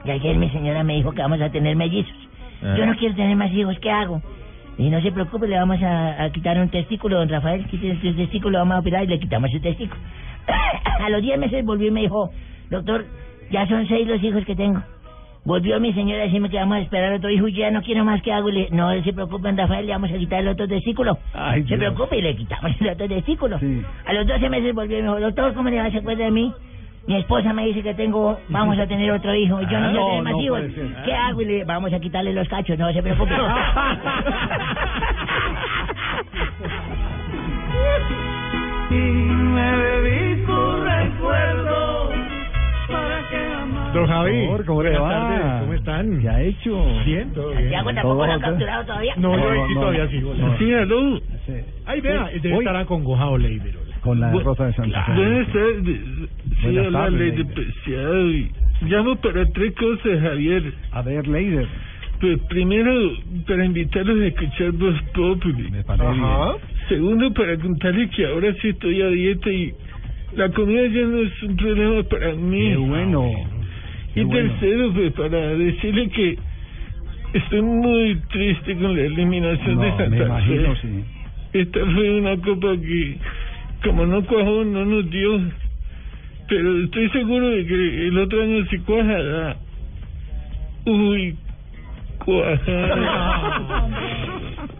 Speaker 8: Y ayer mi señora me dijo que vamos a tener mellizos. Yo no quiero tener más hijos, ¿qué hago? Y no se preocupe, le vamos a, a quitar un testículo, don Rafael, quite el testículo, vamos a operar y le quitamos el testículo. a los 10 meses volvió y me dijo, doctor, ya son seis los hijos que tengo. Volvió mi señora a decirme que vamos a esperar otro hijo y ya no quiero más, ¿qué hago? Y le no se preocupe, don Rafael, le vamos a quitar el otro testículo.
Speaker 29: Ay,
Speaker 8: se
Speaker 29: Dios.
Speaker 8: preocupe y le quitamos el otro testículo. A los 12 meses volvió y me dijo, doctor, ¿cómo le va? ¿Se acuerda de mí? Mi esposa me dice que tengo, vamos a tener otro hijo y yo no
Speaker 29: Ah,
Speaker 8: quiero
Speaker 29: no,
Speaker 8: tener más
Speaker 29: no
Speaker 8: hijos. ¿Qué hago? Y le vamos a quitarle los cachos, no se preocupe.
Speaker 71: Y me bebí tu recuerdo
Speaker 49: Don Javi,
Speaker 29: ¿cómo le va?
Speaker 49: tardes, ¿cómo están?
Speaker 29: ¿Qué ha hecho?
Speaker 49: Bien, todo bien.
Speaker 8: Santiago tampoco lo ha capturado todavía.
Speaker 49: No,
Speaker 29: No,
Speaker 49: yo
Speaker 29: no, no.
Speaker 49: todavía sigo.
Speaker 29: No.
Speaker 49: Sí, aló.
Speaker 29: Sí.
Speaker 49: Ay, vea, debe
Speaker 29: hoy-
Speaker 49: estar acongojado, Leider.
Speaker 29: Con la
Speaker 49: Bu-
Speaker 29: derrota de Santa Fe.
Speaker 49: Buenas tardes. Sí, hola, Leider
Speaker 29: Leider.
Speaker 49: Preciado. Llamo para tres cosas, Javier.
Speaker 29: A ver, Leider.
Speaker 49: Pues primero, para invitarlos a escuchar Voz Populi.
Speaker 29: Me parece
Speaker 69: Ajá.
Speaker 49: Segundo, para contarles que ahora sí estoy a dieta y la comida ya no es un problema para mí.
Speaker 29: Qué bueno. Qué
Speaker 49: Y
Speaker 29: bueno.
Speaker 49: tercero, pues para decirle que estoy muy triste con la eliminación de Santa
Speaker 29: me imagino,
Speaker 49: Fe.
Speaker 29: sí.
Speaker 49: Esta fue una copa que, como no cuajó, no nos dio. Pero estoy seguro de que el otro año sí cuajará. Uy, cuajada.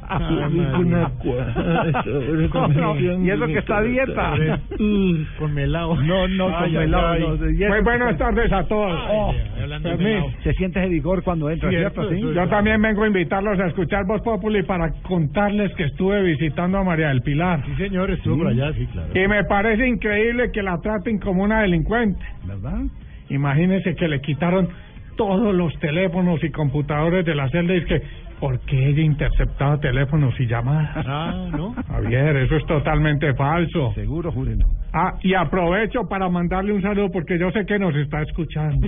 Speaker 29: y eso
Speaker 49: de
Speaker 29: que está a dieta.
Speaker 2: Con melao.
Speaker 29: No, no, con melao,
Speaker 49: Muy
Speaker 29: que
Speaker 49: buenas tardes a todos.
Speaker 29: Oh,
Speaker 2: de.
Speaker 29: Se siente ese vigor cuando entra, ¿cierto? Sí.
Speaker 49: Yo también vengo a invitarlos a escuchar Voz Populi para contarles que estuve visitando a María del Pilar.
Speaker 2: Sí, señor, estuvo por allá, sí, claro.
Speaker 49: Y me parece increíble que la traten como una delincuente.
Speaker 29: ¿Verdad?
Speaker 49: Imagínense que le quitaron todos los teléfonos y computadores de la celda y es que porque ella interceptaba teléfonos y llamadas.
Speaker 2: Ah, ¿no?
Speaker 49: Javier, eso es totalmente falso.
Speaker 29: Seguro, júrelo.
Speaker 49: Ah, y aprovecho para mandarle un saludo porque yo sé que nos está escuchando.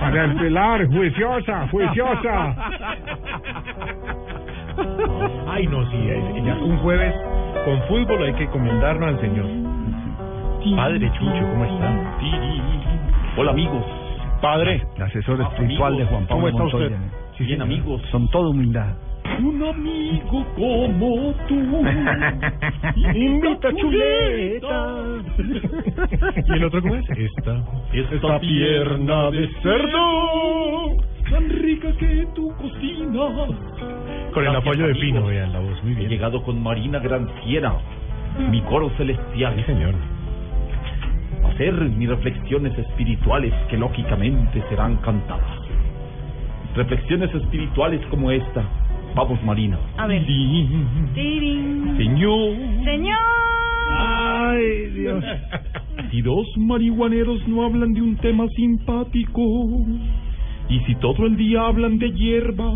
Speaker 49: María del Pilar, juiciosa, juiciosa.
Speaker 2: Ay, no, sí, es- ya un jueves con fútbol hay que encomendarnos al Señor. Padre Chucho, ¿cómo está?
Speaker 72: Hola amigos.
Speaker 2: Padre.
Speaker 29: El asesor espiritual de Juan Pablo
Speaker 2: ¿Cómo está
Speaker 29: Montoya.
Speaker 72: Bien amigos.
Speaker 29: Son todo humildad.
Speaker 72: Un amigo como tú.
Speaker 49: Invita chuleta.
Speaker 2: ¿Y el otro cómo es? Esta.
Speaker 72: Esta pierna de cerdo. Tan rica que tú cocinas.
Speaker 2: Con el apoyo de. Pino, vean la voz, muy
Speaker 72: He
Speaker 2: bien.
Speaker 72: llegado con Marina Granciera, mi coro celestial.
Speaker 2: Sí, señor.
Speaker 72: hacer mis reflexiones espirituales que lógicamente serán cantadas. Reflexiones espirituales como esta. Vamos, Marina.
Speaker 73: A ver.
Speaker 72: Señor.
Speaker 73: Señor.
Speaker 29: Ay, Dios.
Speaker 72: Si dos marihuaneros no hablan de un tema simpático, y si todo el día hablan de hierba,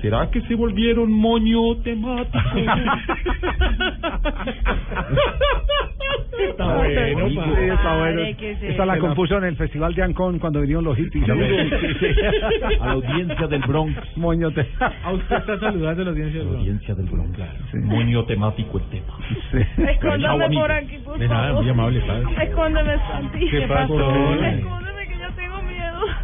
Speaker 72: ¿será que se volvieron moño temático?
Speaker 29: Está bueno, sí, está bueno.
Speaker 73: Padre, ¿qué es
Speaker 29: Esta la compuso en el Festival de Ancón cuando vinieron los hippies.
Speaker 72: a la audiencia del Bronx.
Speaker 29: Moño te...
Speaker 2: A usted está saludando a la audiencia.
Speaker 72: A la audiencia del Bronx.
Speaker 29: Sí.
Speaker 72: Moño temático el tema. Chao,
Speaker 73: Escóndame por aquí, por
Speaker 2: De nada,
Speaker 73: favor.
Speaker 2: muy amable, padre.
Speaker 73: Escóndeme, Santi.
Speaker 2: ¿Qué pasó?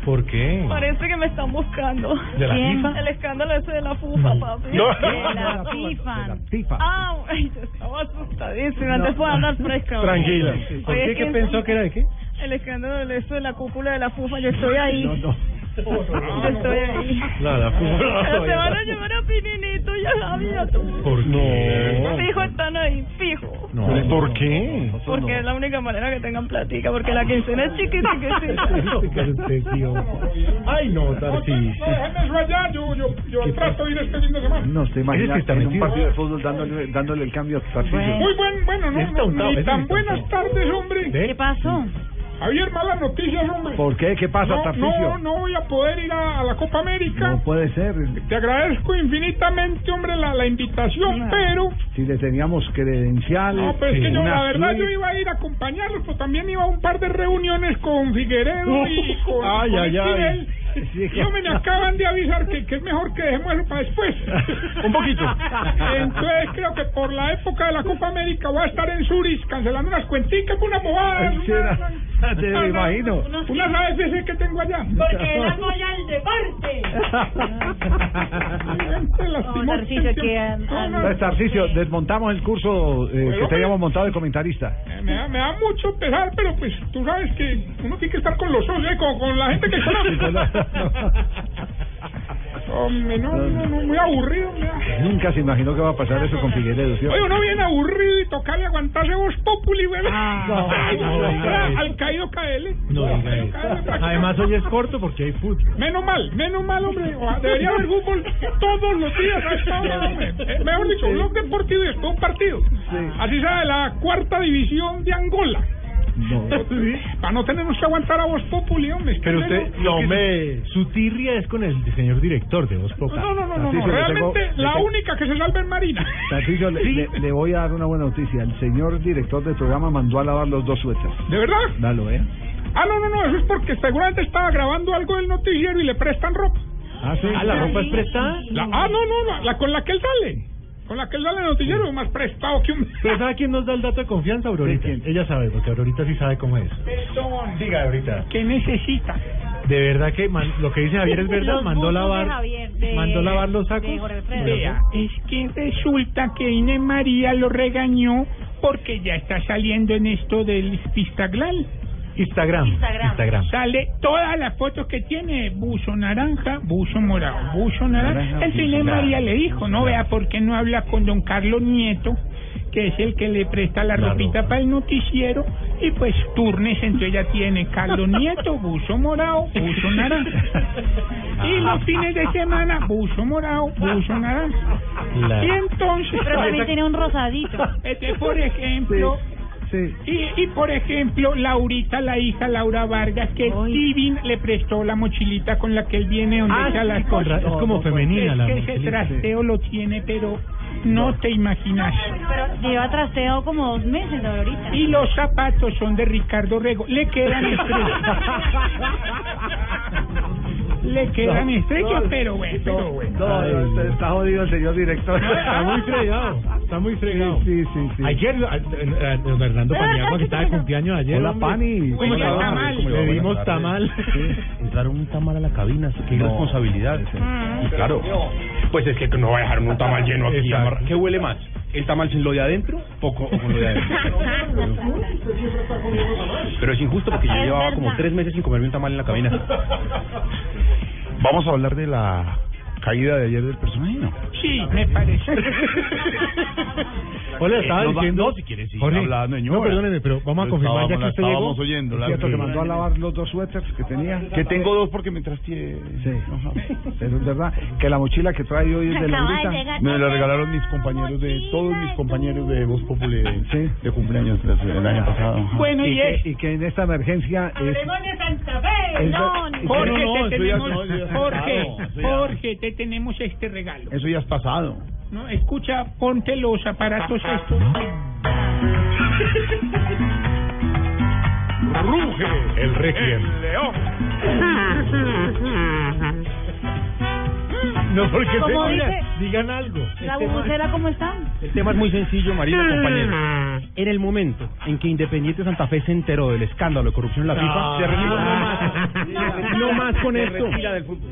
Speaker 2: ¿Por qué?
Speaker 73: Parece que me están buscando.
Speaker 2: ¿De la
Speaker 73: ¿Quién?
Speaker 2: FIFA?
Speaker 73: El escándalo ese de la FUFA, papi.
Speaker 2: No.
Speaker 73: De la FIFA. Ah, ay, yo estaba asustadísima. Antes puedo andar fresca.
Speaker 2: Tranquila. ¿Por qué? ¿Qué
Speaker 73: que-
Speaker 2: pensó que era de qué?
Speaker 73: El escándalo de eso de la cúpula de la FUFA. Yo estoy ahí. Yo estoy ahí.
Speaker 2: No, la
Speaker 73: Pero se van a llevar a Pininito, ya sabía tú.
Speaker 2: ¿Por qué?
Speaker 73: Fijo están ahí, fijo.
Speaker 2: No. ¿Por qué?
Speaker 73: Porque es la única manera que tengan platica, porque la quincena es chiquita,
Speaker 2: Ay, no,
Speaker 74: eso allá, yo, yo, yo trato de ir este fin de semana.
Speaker 29: No, se imagina
Speaker 2: Ese que está
Speaker 29: en un partido de fútbol dándole, dándole el cambio a Tarcisio.
Speaker 74: Muy buen, bueno, no, no, ni tan buenas tardes, hombre.
Speaker 2: ¿Qué
Speaker 73: pasó?
Speaker 74: Javier, malas noticias, hombre.
Speaker 29: ¿Por qué? ¿Qué pasa,
Speaker 74: no,
Speaker 29: Tarcisio?
Speaker 74: no, no voy a poder ir a, a la Copa América.
Speaker 29: No puede ser.
Speaker 74: Te agradezco infinitamente, hombre, la, la invitación, pero...
Speaker 29: Si le teníamos credencial.
Speaker 74: No, pero es que yo, la verdad,
Speaker 29: suite.
Speaker 74: yo iba a ir a acompañarlos, pero también iba a un par de reuniones con Figueredo y con,
Speaker 2: Ay,
Speaker 74: con
Speaker 2: ay, ay.
Speaker 74: Esquivel. Y hombre, me acaban de avisar que, que es mejor que dejemos eso para después.
Speaker 2: Un poquito.
Speaker 74: Entonces creo que por la época de la Copa América voy a estar en Zurich cancelando unas cuenticas, bobadas.
Speaker 29: Ay,
Speaker 74: unas-
Speaker 29: será. Te
Speaker 74: unas-
Speaker 29: imagino.
Speaker 74: Unas AFC que tengo allá.
Speaker 73: Porque la apoya el deporte.
Speaker 74: Tarcisio,
Speaker 29: desmontamos el curso eh, que teníamos montado de comentarista.
Speaker 74: Me da, me da mucho pesar, pero pues tú sabes que uno tiene que estar con los socios, eh, con, con la gente que conoce. Hombre, no, no, no, muy aburrido. me da.
Speaker 29: Nunca se imaginó que va a pasar eso con Figueredo, ¿sí?
Speaker 74: Oye, uno viene aburrido y tocarle aguantarse voz populi, güey.
Speaker 2: no,
Speaker 74: Ay,
Speaker 2: no
Speaker 74: no, al caído caele.
Speaker 2: No. Además, hoy es corto porque hay fútbol.
Speaker 74: Menos mal, menos mal, hombre. Debería haber fútbol todos los días a esta hora, hombre. Eh, mejor dicho, un blog deportivo y después un partido. Así sea de la cuarta división de Angola. Para no tenernos que aguantar a vos populi, hombre. es que
Speaker 2: Pero usted, no, me, su tirria es con el señor director de Voz Populi.
Speaker 74: No, no, no, no, no, realmente
Speaker 29: tengo-
Speaker 74: la única que se salva es Marina.
Speaker 29: Tarcisio, le, le- le voy a dar una buena noticia. El señor director del programa mandó a lavar los dos suéteres.
Speaker 74: ¿De verdad?
Speaker 29: Dalo, ¿eh?
Speaker 74: Ah, no, no, no, eso es porque seguramente estaba grabando algo del noticiero y le prestan ropa.
Speaker 29: Ah, sí.
Speaker 2: Ah, ¿la ropa es prestada?
Speaker 74: La- ah, no, no, la, la con la que él sale. Con la que él sale en el noticiero, más prestado que un...
Speaker 2: Pero ¿sabe quién nos da el dato de confianza, Aurorita? Ella sabe, porque Aurorita sí sabe cómo es.
Speaker 74: Perdón.
Speaker 2: Diga, Aurorita.
Speaker 74: ¿Qué necesita?
Speaker 2: De verdad que man- lo que dice Javier es verdad, mandó lavar,
Speaker 73: de Javier, de-
Speaker 2: mandó lavar los sacos.
Speaker 74: Vea, es que resulta que Inés María lo regañó porque ya está saliendo en esto del Instagram.
Speaker 2: Instagram.
Speaker 73: Instagram.
Speaker 74: Sale todas las fotos que tiene, buzo naranja, buzo morado, buzo naranja.
Speaker 2: Naranja,
Speaker 74: Inés
Speaker 2: naranja.
Speaker 74: María le dijo, no vea por qué no habla con don Carlos Nieto, que es el que le presta la,
Speaker 2: La
Speaker 74: ropita
Speaker 2: ropa.
Speaker 74: para el noticiero, y pues turnes, entonces ella tiene Carlos Nieto, buzo morado, buzo naranja. Y los fines de semana, buzo morado, buzo naranja.
Speaker 2: La-
Speaker 74: Y entonces...
Speaker 73: Pero también tiene un rosadito.
Speaker 74: Este, por ejemplo...
Speaker 29: Sí.
Speaker 74: Y, y por ejemplo, Laurita, la hija Laura Vargas, que Divin le prestó la mochilita con la que él viene donde
Speaker 2: Ah,
Speaker 74: echa
Speaker 2: sí,
Speaker 74: las cosas.
Speaker 2: es como femenina
Speaker 74: Es
Speaker 2: la
Speaker 74: que ese
Speaker 2: mochilita.
Speaker 74: trasteo lo tiene, pero no te imaginas.
Speaker 73: Pero lleva trasteado como dos meses ahorita.
Speaker 74: Y los zapatos son de Ricardo Rego. Le quedan estrechos. Le quedan
Speaker 29: No,
Speaker 74: estrechos,
Speaker 29: no,
Speaker 74: pero bueno, pero bueno.
Speaker 29: No, no, está- está jodido el señor director.
Speaker 2: Está muy fregado, está muy fregado.
Speaker 29: Sí, sí, sí.
Speaker 2: Ayer, Fernando Paniagua, que estaba de cumpleaños ayer.
Speaker 29: Hola. Pani.
Speaker 2: ¿Cómo
Speaker 29: va?
Speaker 74: tamal?
Speaker 2: Le dimos tamal.
Speaker 75: Entraron un tamal a la cabina, qué
Speaker 29: No.
Speaker 75: responsabilidad. Y claro, pues es que no va a dejar un tamal lleno aquí. ¿Qué huele más? ¿El tamal sin lo de adentro o con, o con lo de adentro? Pero es injusto porque yo llevaba como tres meses sin comerme un tamal en la cabina. Vamos a hablar de la caída de ayer del personaje, ¿no?
Speaker 74: Sí, me parece.
Speaker 2: Hola,
Speaker 75: Eh,
Speaker 2: estaba
Speaker 75: no va-
Speaker 2: diciendo...
Speaker 75: no, si quiere, sí,
Speaker 2: Jorge,
Speaker 75: hablando, señora.
Speaker 2: No, perdóneme, pero vamos a confirmar ya que usted llegó.
Speaker 75: estábamos oyendo,
Speaker 29: Es
Speaker 75: la-
Speaker 29: cierto que mandó a lavar los dos suéteres que tenía.
Speaker 75: Que tengo dos porque me trasteé.
Speaker 29: Sí, pero es verdad que la mochila que trae hoy es de Laurita.
Speaker 75: Me la regalaron mis compañeros de todos mis compañeros de Voz Populi de, de cumpleaños del el año pasado. ajá.
Speaker 74: Bueno,
Speaker 29: y,
Speaker 74: y
Speaker 29: que,
Speaker 74: es...
Speaker 29: y que en esta emergencia es,
Speaker 73: de Santa Fe!
Speaker 29: es-
Speaker 73: No,
Speaker 29: que-
Speaker 74: Jorge,
Speaker 75: no, no,
Speaker 74: te tenemos,
Speaker 75: no,
Speaker 74: Jorge, Jorge, te tenemos este regalo.
Speaker 75: Eso ya es pasado.
Speaker 74: No, escucha, ponte los aparatos estos.
Speaker 2: Ruge el requiem.
Speaker 75: león.
Speaker 6: No, porque
Speaker 27: Como
Speaker 6: se-
Speaker 27: dice,
Speaker 6: digan algo.
Speaker 27: ¿la bubucera cómo está?
Speaker 32: El tema es muy sencillo, Marina, compañeros. En el momento en que Independiente Santa Fe se enteró del escándalo de corrupción en la FIFA, se retiró no más. No más con esto.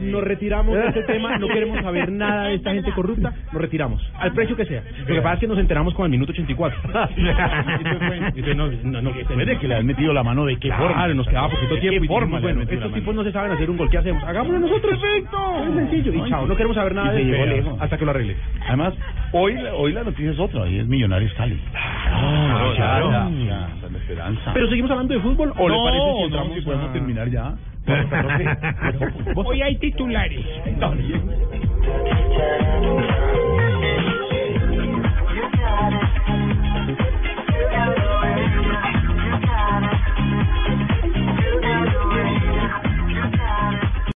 Speaker 32: Nos retiramos de este tema, no queremos saber nada de esta gente corrupta, nos retiramos. Al precio que sea. Lo que pasa es que nos enteramos con el minuto 84. Entonces, no, no, no,
Speaker 2: Puede que le han metido la mano de qué
Speaker 32: Claro,
Speaker 2: forma.
Speaker 32: nos quedaba poquito
Speaker 2: ¿De
Speaker 32: tiempo y
Speaker 2: forma
Speaker 32: bueno, estos tipos no se saben hacer un gol, ¿qué hacemos? Hagámoslo nosotros. Perfecto. Es sencillo. Y chao, no queremos saber nada
Speaker 2: Y
Speaker 32: de
Speaker 2: se llegó
Speaker 32: esto hasta que lo arregle.
Speaker 2: Además, hoy, hoy la noticia es otra, y es Millonarios Cali.
Speaker 32: Ah, claro.
Speaker 2: Ya, ya, la esperanza.
Speaker 32: Pero seguimos hablando de fútbol o le
Speaker 2: No,
Speaker 32: parece si
Speaker 2: no,
Speaker 32: entramos
Speaker 2: si podemos
Speaker 32: a-
Speaker 2: terminar ya.
Speaker 32: Hoy hay titulares.